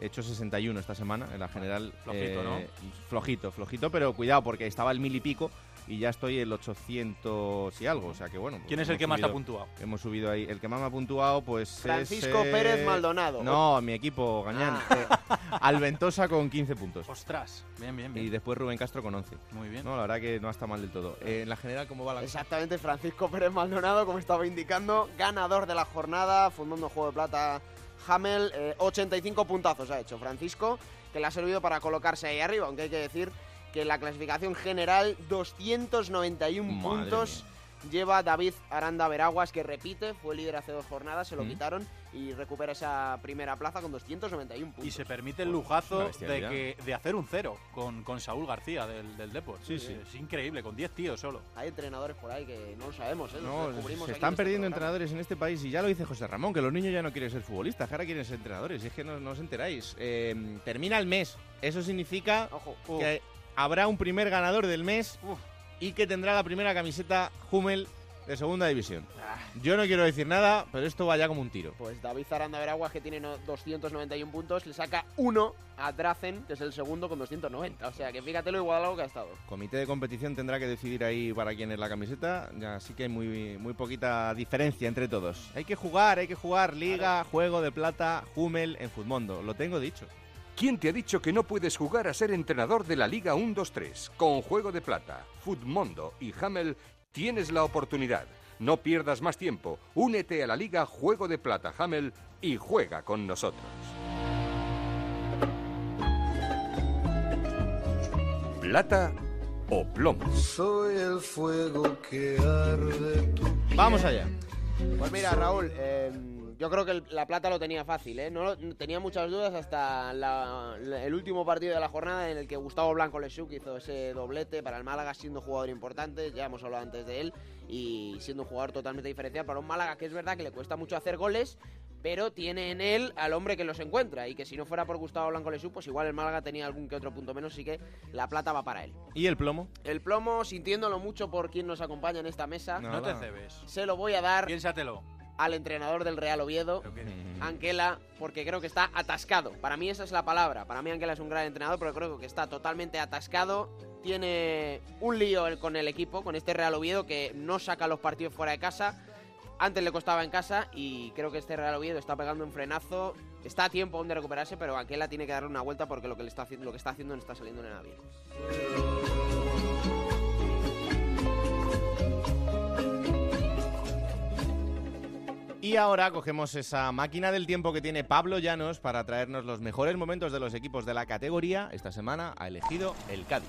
[SPEAKER 2] He hecho 61 esta semana, en la general.
[SPEAKER 6] Flojito,
[SPEAKER 2] eh,
[SPEAKER 6] ¿no?
[SPEAKER 2] Flojito, flojito, pero cuidado porque estaba el mil y pico y ya estoy el 800 y algo. O sea que bueno. pues
[SPEAKER 6] ¿Quién es el que más te ha puntuado?
[SPEAKER 2] Hemos subido ahí. El que más me ha puntuado, pues.
[SPEAKER 4] Francisco
[SPEAKER 2] es, eh,
[SPEAKER 4] Pérez Maldonado.
[SPEAKER 2] No, mi equipo, Gañán.
[SPEAKER 6] Ah.
[SPEAKER 2] Eh, (laughs) Alventosa con 15 puntos.
[SPEAKER 6] Ostras, bien, bien,
[SPEAKER 2] Y
[SPEAKER 6] bien.
[SPEAKER 2] después Rubén Castro con 11.
[SPEAKER 6] Muy bien.
[SPEAKER 2] No, la verdad que no está mal del todo. Eh, en la general, ¿cómo va la?
[SPEAKER 4] Exactamente, Francisco Pérez Maldonado, como estaba indicando, ganador de la jornada, fundando Juego de Plata Hamel, eh, 85 puntazos ha hecho Francisco, que le ha servido para colocarse ahí arriba, aunque hay que decir que en la clasificación general 291
[SPEAKER 2] Madre
[SPEAKER 4] puntos lleva David Aranda Veraguas, que repite, fue líder hace dos jornadas, se lo
[SPEAKER 2] Mm.
[SPEAKER 4] quitaron y recupera esa primera plaza con 291 puntos.
[SPEAKER 6] Y se permite el lujazo de, que, de hacer un cero con, con Saúl García del, del Depor.
[SPEAKER 2] Sí, sí.
[SPEAKER 6] Es increíble, con 10 tíos solo.
[SPEAKER 4] Hay entrenadores por ahí que no lo sabemos, ¿eh?
[SPEAKER 2] No, se están
[SPEAKER 4] en este
[SPEAKER 2] perdiendo
[SPEAKER 4] programa.
[SPEAKER 2] entrenadores en este país y ya lo dice José Ramón, que los niños ya no quieren ser futbolistas, que ahora quieren ser entrenadores. Y es que no, no os enteráis. Eh, termina el mes. Eso significa
[SPEAKER 4] Ojo.
[SPEAKER 2] que habrá un primer ganador del mes y que tendrá la primera camiseta Hummel de segunda división. Yo no quiero decir nada, pero esto va ya como un tiro.
[SPEAKER 4] Pues David Aranda Veraguas, que tiene no- 291 puntos, le saca uno a Dracen, que es el segundo con 290. O sea que fíjate lo igualado que ha estado.
[SPEAKER 2] Comité de competición tendrá que decidir ahí para quién es la camiseta. Ya sí que hay muy, muy poquita diferencia entre todos. Hay que jugar, hay que jugar Liga, Juego de Plata, Hummel en Futmundo. Lo tengo dicho.
[SPEAKER 1] ¿Quién te ha dicho que no puedes jugar a ser entrenador de la Liga 1-2-3? Con Juego de Plata, Futmundo y Hamel tienes la oportunidad. No pierdas más tiempo. Únete a la Liga Juego de Plata Hamel y juega con nosotros. Plata o plomo.
[SPEAKER 19] Soy el fuego que arde tu
[SPEAKER 2] Vamos allá.
[SPEAKER 4] Pues mira, Raúl, eh, yo creo que el- la plata lo tenía fácil, ¿eh? No, lo- tenía muchas dudas hasta la- la- el último partido de la jornada en el que Gustavo Blanco Lechuk hizo ese doblete para el Málaga, siendo un jugador importante, ya hemos hablado antes de él, y siendo un jugador totalmente diferencial para un Málaga que es verdad que le cuesta mucho hacer goles, pero tiene en él al hombre que los encuentra, y que si no fuera por Gustavo Blanco Lechuk, pues igual el Málaga tenía algún que otro punto menos, así que la plata va para él.
[SPEAKER 2] ¿Y el plomo?
[SPEAKER 4] El plomo, sintiéndolo mucho por quien nos acompaña en esta mesa,
[SPEAKER 6] No te cebes.
[SPEAKER 4] se lo voy a dar
[SPEAKER 6] Piénsatelo.
[SPEAKER 4] Al entrenador del Real Oviedo, Anquela, porque creo que está atascado. Para mí esa es la palabra. Para mí Anquela es un gran entrenador, pero creo que está totalmente atascado. Tiene un lío con el equipo, con este Real Oviedo que no saca los partidos fuera de casa. Antes le costaba en casa y creo que este Real Oviedo está pegando un frenazo. Está a tiempo aún de recuperarse, pero Anquela tiene que darle una vuelta porque lo que, le está, haciendo, lo que está haciendo no está saliendo nada bien.
[SPEAKER 2] Y ahora cogemos esa máquina del tiempo que tiene Pablo Llanos para traernos los mejores momentos de los equipos de la categoría. Esta semana ha elegido el Cádiz.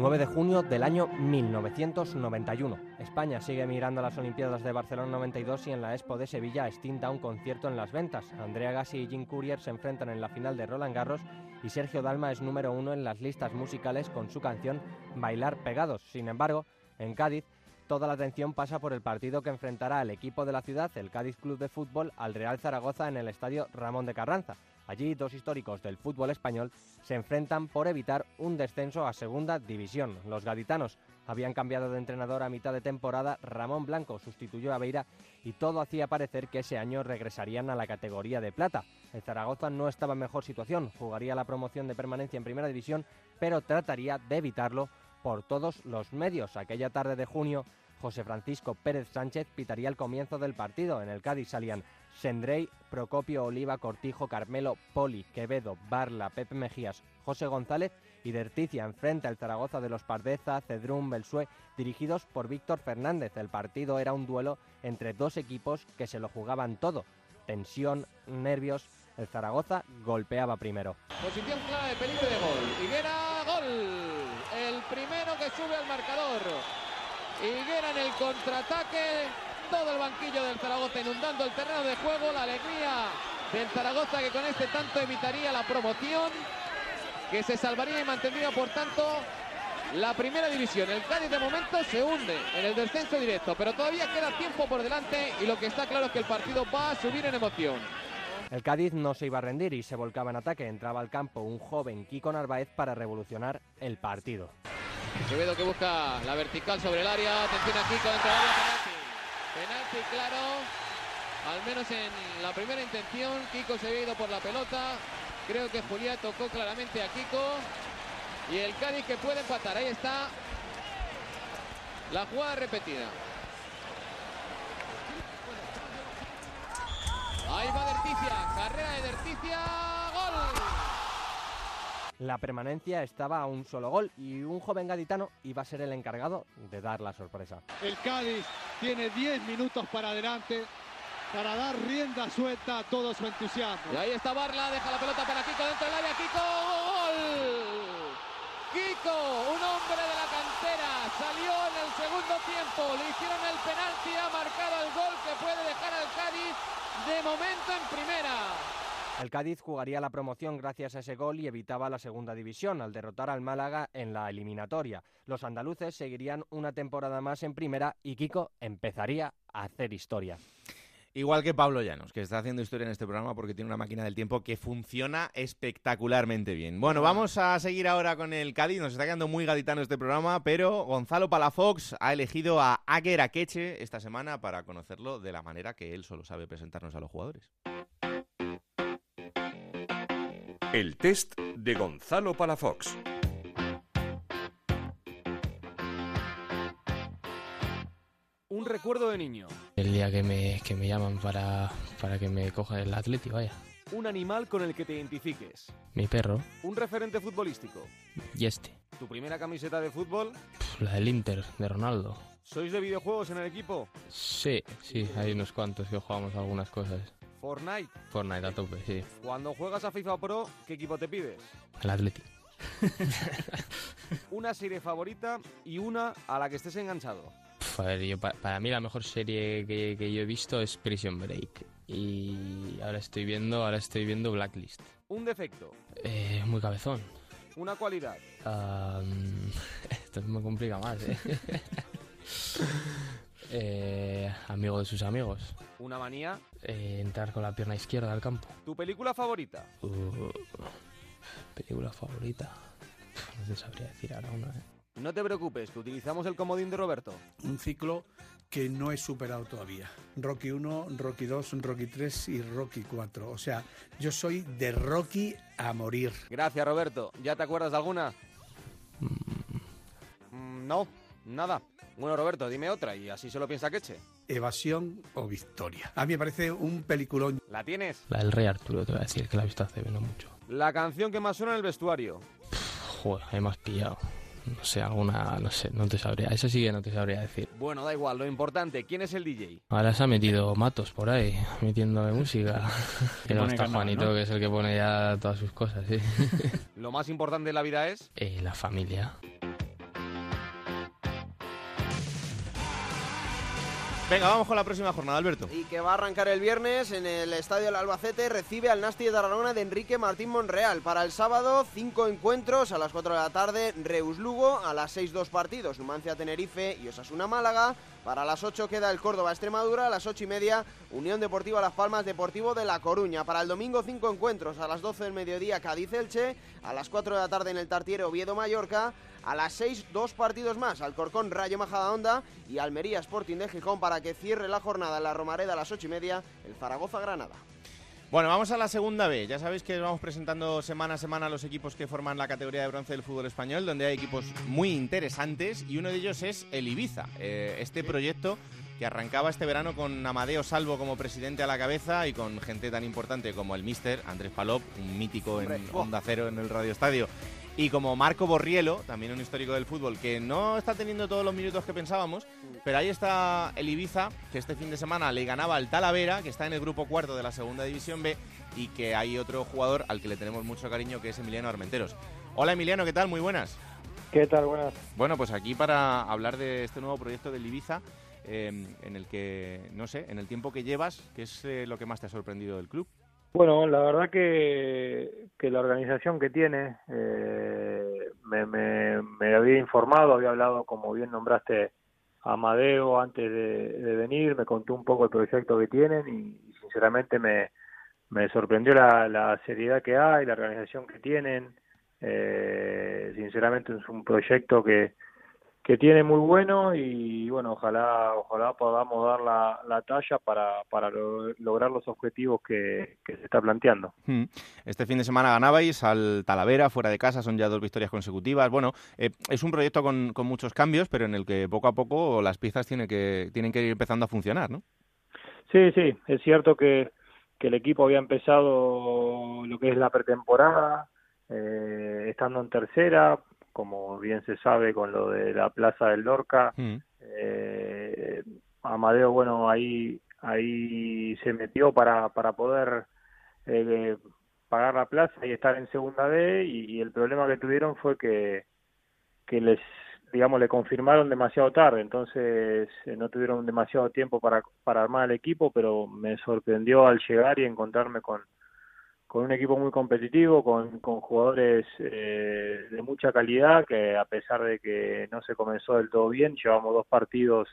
[SPEAKER 20] ...9 de junio del año 1991. España sigue mirando a las Olimpiadas de Barcelona 92 y en la Expo de Sevilla da un concierto en las ventas. Andrea Gassi y Jim Courier se enfrentan en la final de Roland Garros y Sergio Dalma es número uno en las listas musicales con su canción Bailar Pegados. Sin embargo, en Cádiz, toda la atención pasa por el partido que enfrentará al equipo de la ciudad, el Cádiz Club de Fútbol, al Real Zaragoza en el estadio Ramón de Carranza. Allí dos históricos del fútbol español se enfrentan por evitar un descenso a segunda división. Los gaditanos habían cambiado de entrenador a mitad de temporada, Ramón Blanco sustituyó a Beira y todo hacía parecer que ese año regresarían a la categoría de plata. El Zaragoza no estaba en mejor situación, jugaría la promoción de permanencia en primera división, pero trataría de evitarlo por todos los medios. Aquella tarde de junio, José Francisco Pérez Sánchez pitaría el comienzo del partido. En el Cádiz salían Sendrey, Procopio, Oliva, Cortijo, Carmelo, Poli, Quevedo, Barla, Pepe Mejías, José González y Derticia enfrenta el Zaragoza de los Pardeza, Cedrún, Belsué, dirigidos por Víctor Fernández. El partido era un duelo entre dos equipos que se lo jugaban todo. Tensión, nervios. El Zaragoza golpeaba primero.
[SPEAKER 21] Posición clara de peligro de gol. Higuera, gol. El primero que sube al marcador. Higuera en el contraataque. Todo el banquillo del Zaragoza inundando el terreno de juego. La alegría del Zaragoza que con este tanto evitaría la promoción. Que se salvaría y mantendría por tanto la primera división. El Cádiz de momento se hunde en el descenso directo. Pero todavía queda tiempo por delante. Y lo que está claro es que el partido va a subir en emoción.
[SPEAKER 20] El Cádiz no se iba a rendir y se volcaba en ataque. Entraba al campo un joven Kiko Narváez para revolucionar el partido.
[SPEAKER 21] Quevedo que busca la vertical sobre el área. Atención dentro del área. Penalti. Claro. Al menos en la primera intención. Kiko se había ido por la pelota. Creo que Julián tocó claramente a Kiko. Y el Cádiz que puede empatar. Ahí está. La jugada repetida. Ahí va Derticia. Carrera de Derticia. Gol.
[SPEAKER 20] La permanencia estaba a un solo gol y un joven gaditano iba a ser el encargado de dar la sorpresa.
[SPEAKER 22] El Cádiz tiene 10 minutos para adelante para dar rienda suelta a todo su entusiasmo.
[SPEAKER 21] Y ahí está Barla, deja la pelota para Kiko dentro del área. Kiko, gol. Kiko, un hombre de la cantera, salió en el segundo tiempo, le hicieron el penalti, ha marcado el gol que puede dejar al Cádiz de momento en primera.
[SPEAKER 20] El Cádiz jugaría la promoción gracias a ese gol y evitaba la segunda división al derrotar al Málaga en la eliminatoria. Los andaluces seguirían una temporada más en primera y Kiko empezaría a hacer historia.
[SPEAKER 2] Igual que Pablo Llanos, que está haciendo historia en este programa porque tiene una máquina del tiempo que funciona espectacularmente bien. Bueno, vamos a seguir ahora con el Cádiz. Nos está quedando muy gaditano este programa, pero Gonzalo Palafox ha elegido a Aguer Akeche esta semana para conocerlo de la manera que él solo sabe presentarnos a los jugadores.
[SPEAKER 1] El test de Gonzalo Palafox.
[SPEAKER 23] Un recuerdo de niño.
[SPEAKER 24] El día que me, que me llaman para, para que me coja el Atleti, vaya.
[SPEAKER 23] Un animal con el que te identifiques.
[SPEAKER 24] Mi perro
[SPEAKER 23] Un referente futbolístico.
[SPEAKER 24] y este.
[SPEAKER 23] Tu primera camiseta de fútbol.
[SPEAKER 24] La del Inter, de Ronaldo.
[SPEAKER 23] ¿Sois de videojuegos en el equipo?
[SPEAKER 24] Sí, sí, hay unos cuantos que jugamos algunas cosas.
[SPEAKER 23] Fortnite.
[SPEAKER 24] Fortnite a tope, sí.
[SPEAKER 23] Cuando juegas a FIFA Pro, ¿qué equipo te pides?
[SPEAKER 24] El Atleti. (laughs)
[SPEAKER 23] una serie favorita y una a la que estés enganchado.
[SPEAKER 24] A ver, yo, pa- para mí la mejor serie que, que yo he visto es Prison Break. Y ahora estoy viendo, ahora estoy viendo Blacklist.
[SPEAKER 23] Un defecto,
[SPEAKER 24] Eh, muy cabezón.
[SPEAKER 23] una cualidad. (laughs)
[SPEAKER 24] Esto me complica más, ¿eh? (laughs) Eh, amigo de sus amigos.
[SPEAKER 23] Una manía.
[SPEAKER 24] Eh, entrar con la pierna izquierda al campo.
[SPEAKER 23] ¿Tu película favorita?
[SPEAKER 24] Uh, película favorita. No te sabría decir ahora una, ¿eh?
[SPEAKER 23] No te preocupes, que utilizamos el comodín de Roberto.
[SPEAKER 25] un ciclo que no he superado todavía. Rocky 1, Rocky 2, Rocky 3 y Rocky 4. O sea, yo soy de Rocky a morir.
[SPEAKER 23] Gracias, Roberto. ¿Ya te acuerdas de alguna? Mm, no, nada. Bueno, Roberto, dime otra y así se lo piensa Queche.
[SPEAKER 25] Evasión o victoria. A mí me parece un peliculón.
[SPEAKER 23] ¿La tienes?
[SPEAKER 24] La del Rey Arturo, te voy a decir, que la he visto hace no mucho.
[SPEAKER 23] La canción que más suena en el vestuario.
[SPEAKER 24] Joder, ahí me has pillado. No sé, alguna, no sé, no te sabría. Eso sí que no te sabría decir.
[SPEAKER 23] Bueno, da igual, lo importante, ¿quién es el DJ?
[SPEAKER 24] Ahora se ha metido Matos por ahí, metiéndole música. (laughs) (laughs) que no está Juanito,
[SPEAKER 23] ¿no?
[SPEAKER 24] que es el que pone ya todas sus cosas, sí. (laughs)
[SPEAKER 23] Lo más importante de la vida es...
[SPEAKER 24] Eh, la familia.
[SPEAKER 2] Venga, vamos con la próxima jornada, Alberto.
[SPEAKER 4] Y que va a arrancar el viernes en el Estadio del Albacete, recibe al Nasti de Tarragona de Enrique Martín Monreal. Para el sábado, cinco encuentros a las 4 de la tarde, Reus Lugo, a las 6 dos partidos, Numancia Tenerife y Osasuna Málaga. Para las 8 queda el Córdoba Extremadura, a las 8 y media Unión Deportiva Las Palmas Deportivo de La Coruña. Para el domingo cinco encuentros, a las 12 del mediodía Cádiz Elche, a las 4 de la tarde en el Tartiere Oviedo Mallorca, a las 6 dos partidos más, Alcorcón Rayo Majadahonda y Almería Sporting de Gijón para que cierre la jornada en la Romareda a las 8 y media el Zaragoza Granada.
[SPEAKER 2] Bueno, vamos a la segunda B. Ya sabéis que vamos presentando semana a semana los equipos que forman la categoría de bronce del fútbol español, donde hay equipos muy interesantes y uno de ellos es el Ibiza, eh, este proyecto que arrancaba este verano con Amadeo Salvo como presidente a la cabeza y con gente tan importante como el Mister Andrés Palop, un mítico en Onda Cero en el Radio Estadio, y como Marco Borrielo, también un histórico del fútbol, que no está teniendo todos los minutos que pensábamos, pero ahí está el Ibiza, que este fin de semana le ganaba al Talavera, que está en el grupo cuarto de la segunda división B, y que hay otro jugador al que le tenemos mucho cariño, que es Emiliano Armenteros. Hola Emiliano, ¿qué tal? Muy buenas.
[SPEAKER 26] ¿Qué tal? Buenas.
[SPEAKER 2] Bueno, pues aquí para hablar de este nuevo proyecto del Ibiza, eh, en el que, no sé, en el tiempo que llevas, ¿qué es eh, lo que más te ha sorprendido del club?
[SPEAKER 26] Bueno, la verdad que, que la organización que tiene, eh, me, me, me había informado, había hablado, como bien nombraste, a Amadeo antes de, venir, me contó un poco el proyecto que tienen y, sinceramente me, me sorprendió la, la seriedad que hay, la organización que tienen. Eh, sinceramente es un proyecto que, que tiene muy bueno y bueno, ojalá ojalá podamos dar la, la talla para, para lo- lograr los objetivos que, que se está planteando.
[SPEAKER 2] Hmm. Este fin de semana ganabais al Talavera, fuera de casa, son ya dos victorias consecutivas. Bueno, eh, es un proyecto con, con muchos cambios, pero en el que poco a poco las piezas tienen que, tienen que ir empezando a funcionar, ¿no?
[SPEAKER 26] Sí, sí, es cierto que, que el equipo había empezado lo que es la pretemporada, eh, estando en tercera, como bien se sabe con lo de la Plaza del Lorca. Eh, Amadeo, bueno, ahí ahí se metió para, para poder eh, pagar la plaza y estar en segunda B y, y el problema que tuvieron fue que, que les digamos le confirmaron demasiado tarde entonces eh, no tuvieron demasiado tiempo para, para armar el equipo pero me sorprendió al llegar y encontrarme con con un equipo muy competitivo, con, con jugadores eh, de mucha calidad, que a pesar de que no se comenzó del todo bien, llevamos dos partidos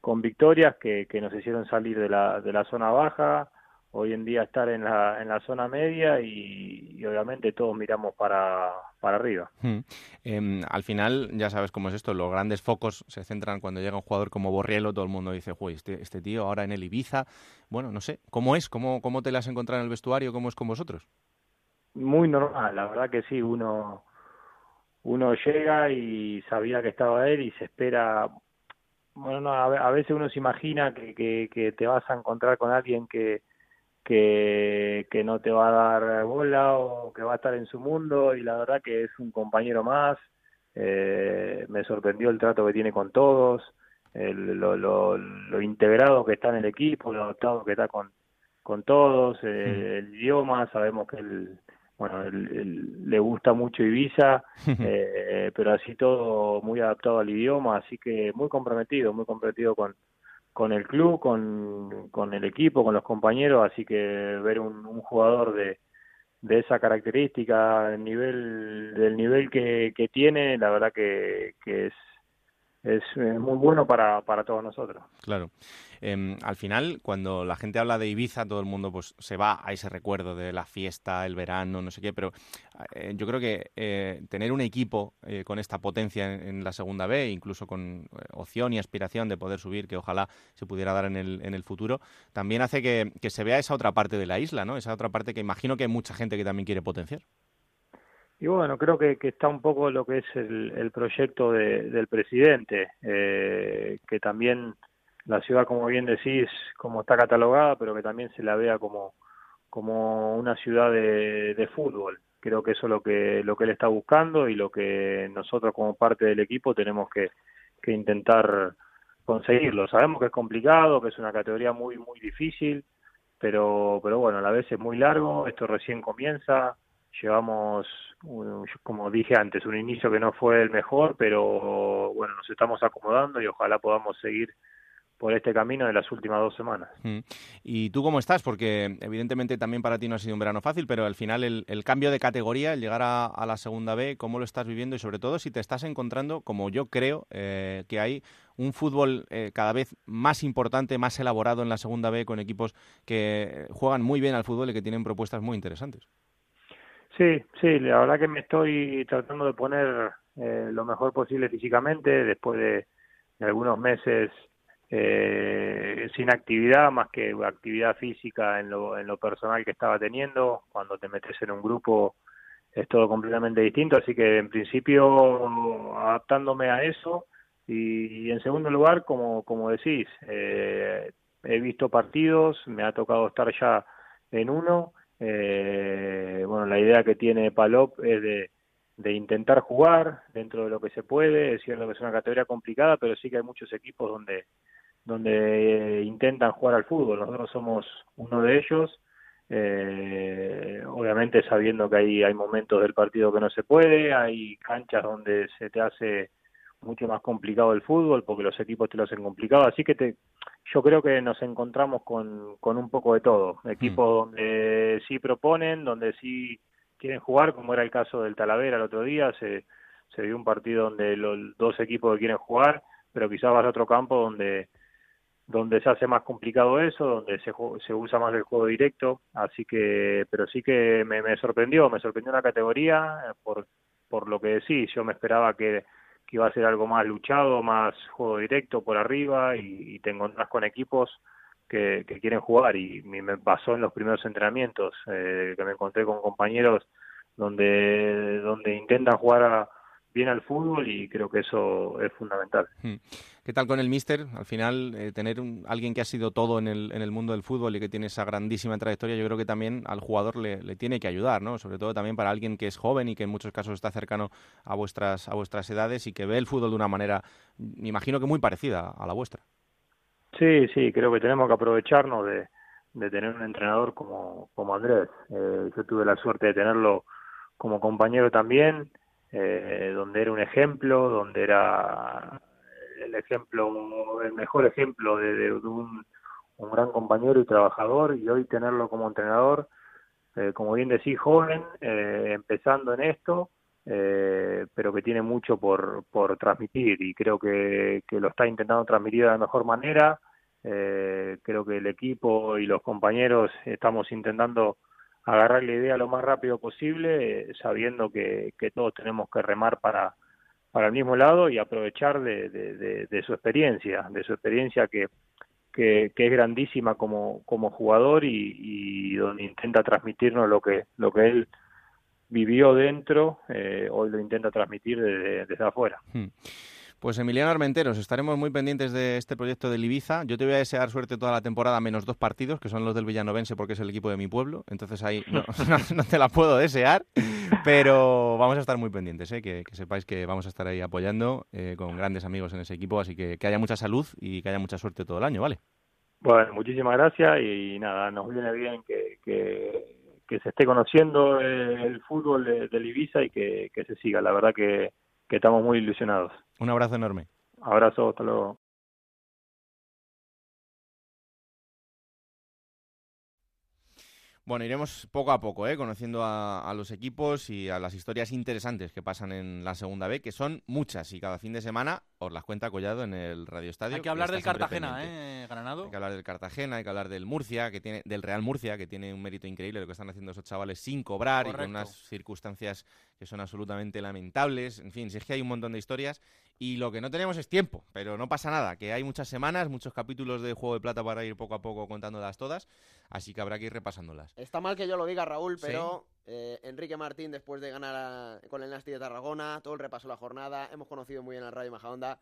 [SPEAKER 26] con victorias que, que nos hicieron salir de la, de la zona baja, hoy en día estar en la, en la zona media y, y obviamente todos miramos para, para arriba.
[SPEAKER 2] Hmm. Em, al final, ya sabes cómo es esto, los grandes focos se centran cuando llega un jugador como Borrielo, todo el mundo dice, "Jue, este, este tío ahora en el Ibiza, bueno, no sé, ¿cómo es? ¿Cómo, ¿Cómo te las has encontrado en el vestuario? ¿Cómo es con vosotros?
[SPEAKER 26] Muy normal, la verdad que sí, uno, uno llega y sabía que estaba él y se espera, bueno, no, a, a veces uno se imagina que, que, que te vas a encontrar con alguien que, que, que no te va a dar bola o que va a estar en su mundo y la verdad que es un compañero más, eh, me sorprendió el trato que tiene con todos, lo, lo, integrado que está en el equipo, lo adaptado que está con, con todos, eh, el idioma, sabemos que él, bueno, le gusta mucho Ibiza, (laughs) eh, pero así todo muy adaptado al idioma, así que muy comprometido, muy comprometido con, con el club, con, con el equipo, con los compañeros, así que ver un, un jugador de, de esa característica, nivel, del nivel que, que tiene, la verdad que, que es es muy bueno para, para todos nosotros.
[SPEAKER 2] Claro. Em, al final, cuando la gente habla de Ibiza, todo el mundo pues se va a ese recuerdo de la fiesta, el verano, no sé qué, pero eh, yo creo que eh, tener un equipo eh, con esta potencia en, la segunda B, incluso con opción y aspiración de poder subir, que ojalá se pudiera dar en el, en el futuro, también hace que, que se vea esa otra parte de la isla, ¿no? Esa otra parte que imagino que hay mucha gente que también quiere potenciar.
[SPEAKER 26] Y bueno, creo que, que, está un poco lo que es el, el proyecto de, del presidente, eh, que también la ciudad, como bien decís, como está catalogada, pero que también se la vea como, como una ciudad de, de fútbol. Creo que eso es lo que, lo que él está buscando y lo que nosotros como parte del equipo tenemos que, que intentar conseguirlo. Sabemos que es complicado, que es una categoría muy, muy difícil, pero, pero bueno, a la vez es muy largo, esto recién comienza, llevamos como dije antes, un inicio que no fue el mejor, pero bueno, nos estamos acomodando y ojalá podamos seguir por este camino de las últimas dos semanas.
[SPEAKER 2] Mm. ¿Y tú cómo estás? Porque evidentemente también para ti no ha sido un verano fácil, pero al final el, cambio de categoría, el llegar a, la segunda B, ¿cómo lo estás viviendo? Y sobre todo si te estás encontrando, como yo creo, eh, que hay un fútbol eh, cada vez más importante, más elaborado en la segunda B, con equipos que juegan muy bien al fútbol y que tienen propuestas muy interesantes.
[SPEAKER 26] Sí, sí, la verdad que me estoy tratando de poner eh, lo mejor posible físicamente después de, algunos meses eh, sin actividad, más que actividad física en lo, en lo personal que estaba teniendo. Cuando te metes en un grupo es todo completamente distinto, así que en principio adaptándome a eso. Y, en segundo lugar, como, como decís, eh, he visto partidos, me ha tocado estar ya en uno eh, bueno, la idea que tiene Palop es de, intentar jugar dentro de lo que se puede. Es cierto que es una categoría complicada, pero sí que hay muchos equipos donde, donde intentan jugar al fútbol. Nosotros somos uno de ellos. Eh, obviamente sabiendo que hay, hay momentos del partido que no se puede, hay canchas donde se te hace mucho más complicado el fútbol porque los equipos te lo hacen complicado, así que te, yo creo que nos encontramos con, con un poco de todo. Equipos mm. donde sí proponen, donde sí quieren jugar, como era el caso del Talavera el otro día, se, se vio un partido donde los dos equipos que quieren jugar, pero quizás vas a otro campo donde donde se hace más complicado eso, donde se, se usa más el juego directo, así que, pero sí que me, me sorprendió, me sorprendió la categoría eh, por, por lo que decís, yo me esperaba que que iba a ser algo más luchado, más juego directo por arriba y, te encontrás con equipos que, quieren jugar y me pasó en los primeros entrenamientos eh, que me encontré con compañeros donde donde intentan jugar a, bien al fútbol y creo que eso es fundamental.
[SPEAKER 2] ¿Qué tal con el míster? Al final, eh, tener alguien que ha sido todo en el, en el mundo del fútbol y que tiene esa grandísima trayectoria, yo creo que también al jugador le, le, tiene que ayudar, ¿no? Sobre todo también para alguien que es joven y que en muchos casos está cercano a vuestras, a vuestras edades y que ve el fútbol de una manera, me imagino que muy parecida a la vuestra.
[SPEAKER 26] Sí, sí, creo que tenemos que aprovecharnos de, de tener un entrenador como, como Andrés. Eh, yo tuve la suerte de tenerlo como compañero también eh, donde era un ejemplo, donde era el ejemplo, el mejor ejemplo de, un, gran compañero y trabajador, y hoy tenerlo como entrenador, eh, como bien decís, joven, eh, empezando en esto, pero que tiene mucho por, por transmitir y creo que, que lo está intentando transmitir de la mejor manera. creo que el equipo y los compañeros estamos intentando agarrar la idea lo más rápido posible, sabiendo que, que, todos tenemos que remar para, para el mismo lado y aprovechar de, su experiencia, de su experiencia que, que, es grandísima como, jugador y, donde intenta transmitirnos lo que, lo que él vivió dentro, eh, hoy lo intenta transmitir desde, desde afuera. Hmm.
[SPEAKER 2] Pues Emiliano Armenteros, estaremos muy pendientes de este proyecto del Ibiza. Yo te voy a desear suerte toda la temporada, menos dos partidos, que son los del Villanovense, porque es el equipo de mi pueblo. Entonces ahí (laughs) no, te la puedo desear, pero vamos a estar muy pendientes, ¿eh? que, sepáis que vamos a estar ahí apoyando eh, con grandes amigos en ese equipo. Así que que haya mucha salud y que haya mucha suerte todo el año, ¿vale?
[SPEAKER 26] Bueno, muchísimas gracias y nada, nos viene bien que, que, se esté conociendo el fútbol del Ibiza y que, que se siga. La verdad que que estamos muy ilusionados.
[SPEAKER 2] Un abrazo enorme.
[SPEAKER 26] Abrazo, hasta luego.
[SPEAKER 2] Bueno, iremos poco a poco, ¿eh? conociendo a, los equipos y a las historias interesantes que pasan en la segunda B, que son muchas y cada fin de semana os las cuenta Collado en el Radio Estadio.
[SPEAKER 6] Hay que hablar del Cartagena, ¿eh, Granado?
[SPEAKER 2] Hay que hablar del Cartagena, hay que hablar del Murcia, que tiene, del Real Murcia, que tiene un mérito increíble lo que están haciendo esos chavales sin cobrar y con unas circunstancias que son absolutamente lamentables. En fin, si es que hay un montón de historias y lo que no tenemos es tiempo, pero no pasa nada, que hay muchas semanas, muchos capítulos de Juego de Plata para ir poco a poco contándolas todas, así que habrá que ir repasándolas.
[SPEAKER 4] Está mal que yo lo diga, Raúl, pero eh, Enrique Martín, después de ganar con el Nasti de Tarragona, todo el repaso de la jornada, hemos conocido muy bien al Radio Majadonda.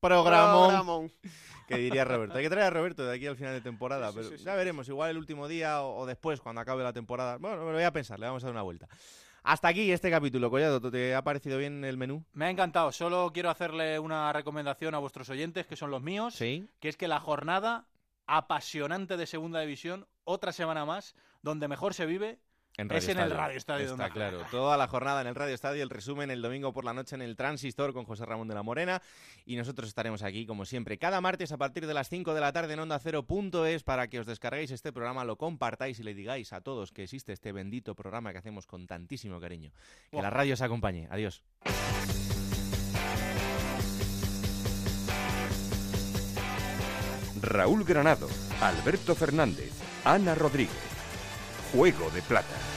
[SPEAKER 2] Programón. (laughs) Que diría Roberto. Hay que traer a Roberto de aquí al final de temporada, pero ya veremos. Igual el último día o, después, cuando acabe la temporada. Bueno, me lo voy a pensar, le vamos a dar una vuelta. Hasta aquí este capítulo, Collado. ¿Te ha parecido bien el menú?
[SPEAKER 6] Me ha encantado. Solo quiero hacerle una recomendación a vuestros oyentes, que son los míos.
[SPEAKER 2] Sí.
[SPEAKER 6] Que es que la jornada apasionante de Segunda División, otra semana más, donde mejor se vive, es en el Radio Estadio.
[SPEAKER 2] Está claro. Toda la jornada en el Radio Estadio, el resumen el domingo por la noche en el Transistor con José Ramón de la Morena. Y nosotros estaremos aquí, como siempre, cada martes a partir de las 5 de la tarde en Onda Cero.es para que os descarguéis este programa, lo compartáis y le digáis a todos que existe este bendito programa que hacemos con tantísimo cariño. Que la radio os acompañe. Adiós.
[SPEAKER 1] Raúl Granado, Alberto Fernández, Ana Rodríguez. Juego de Plata.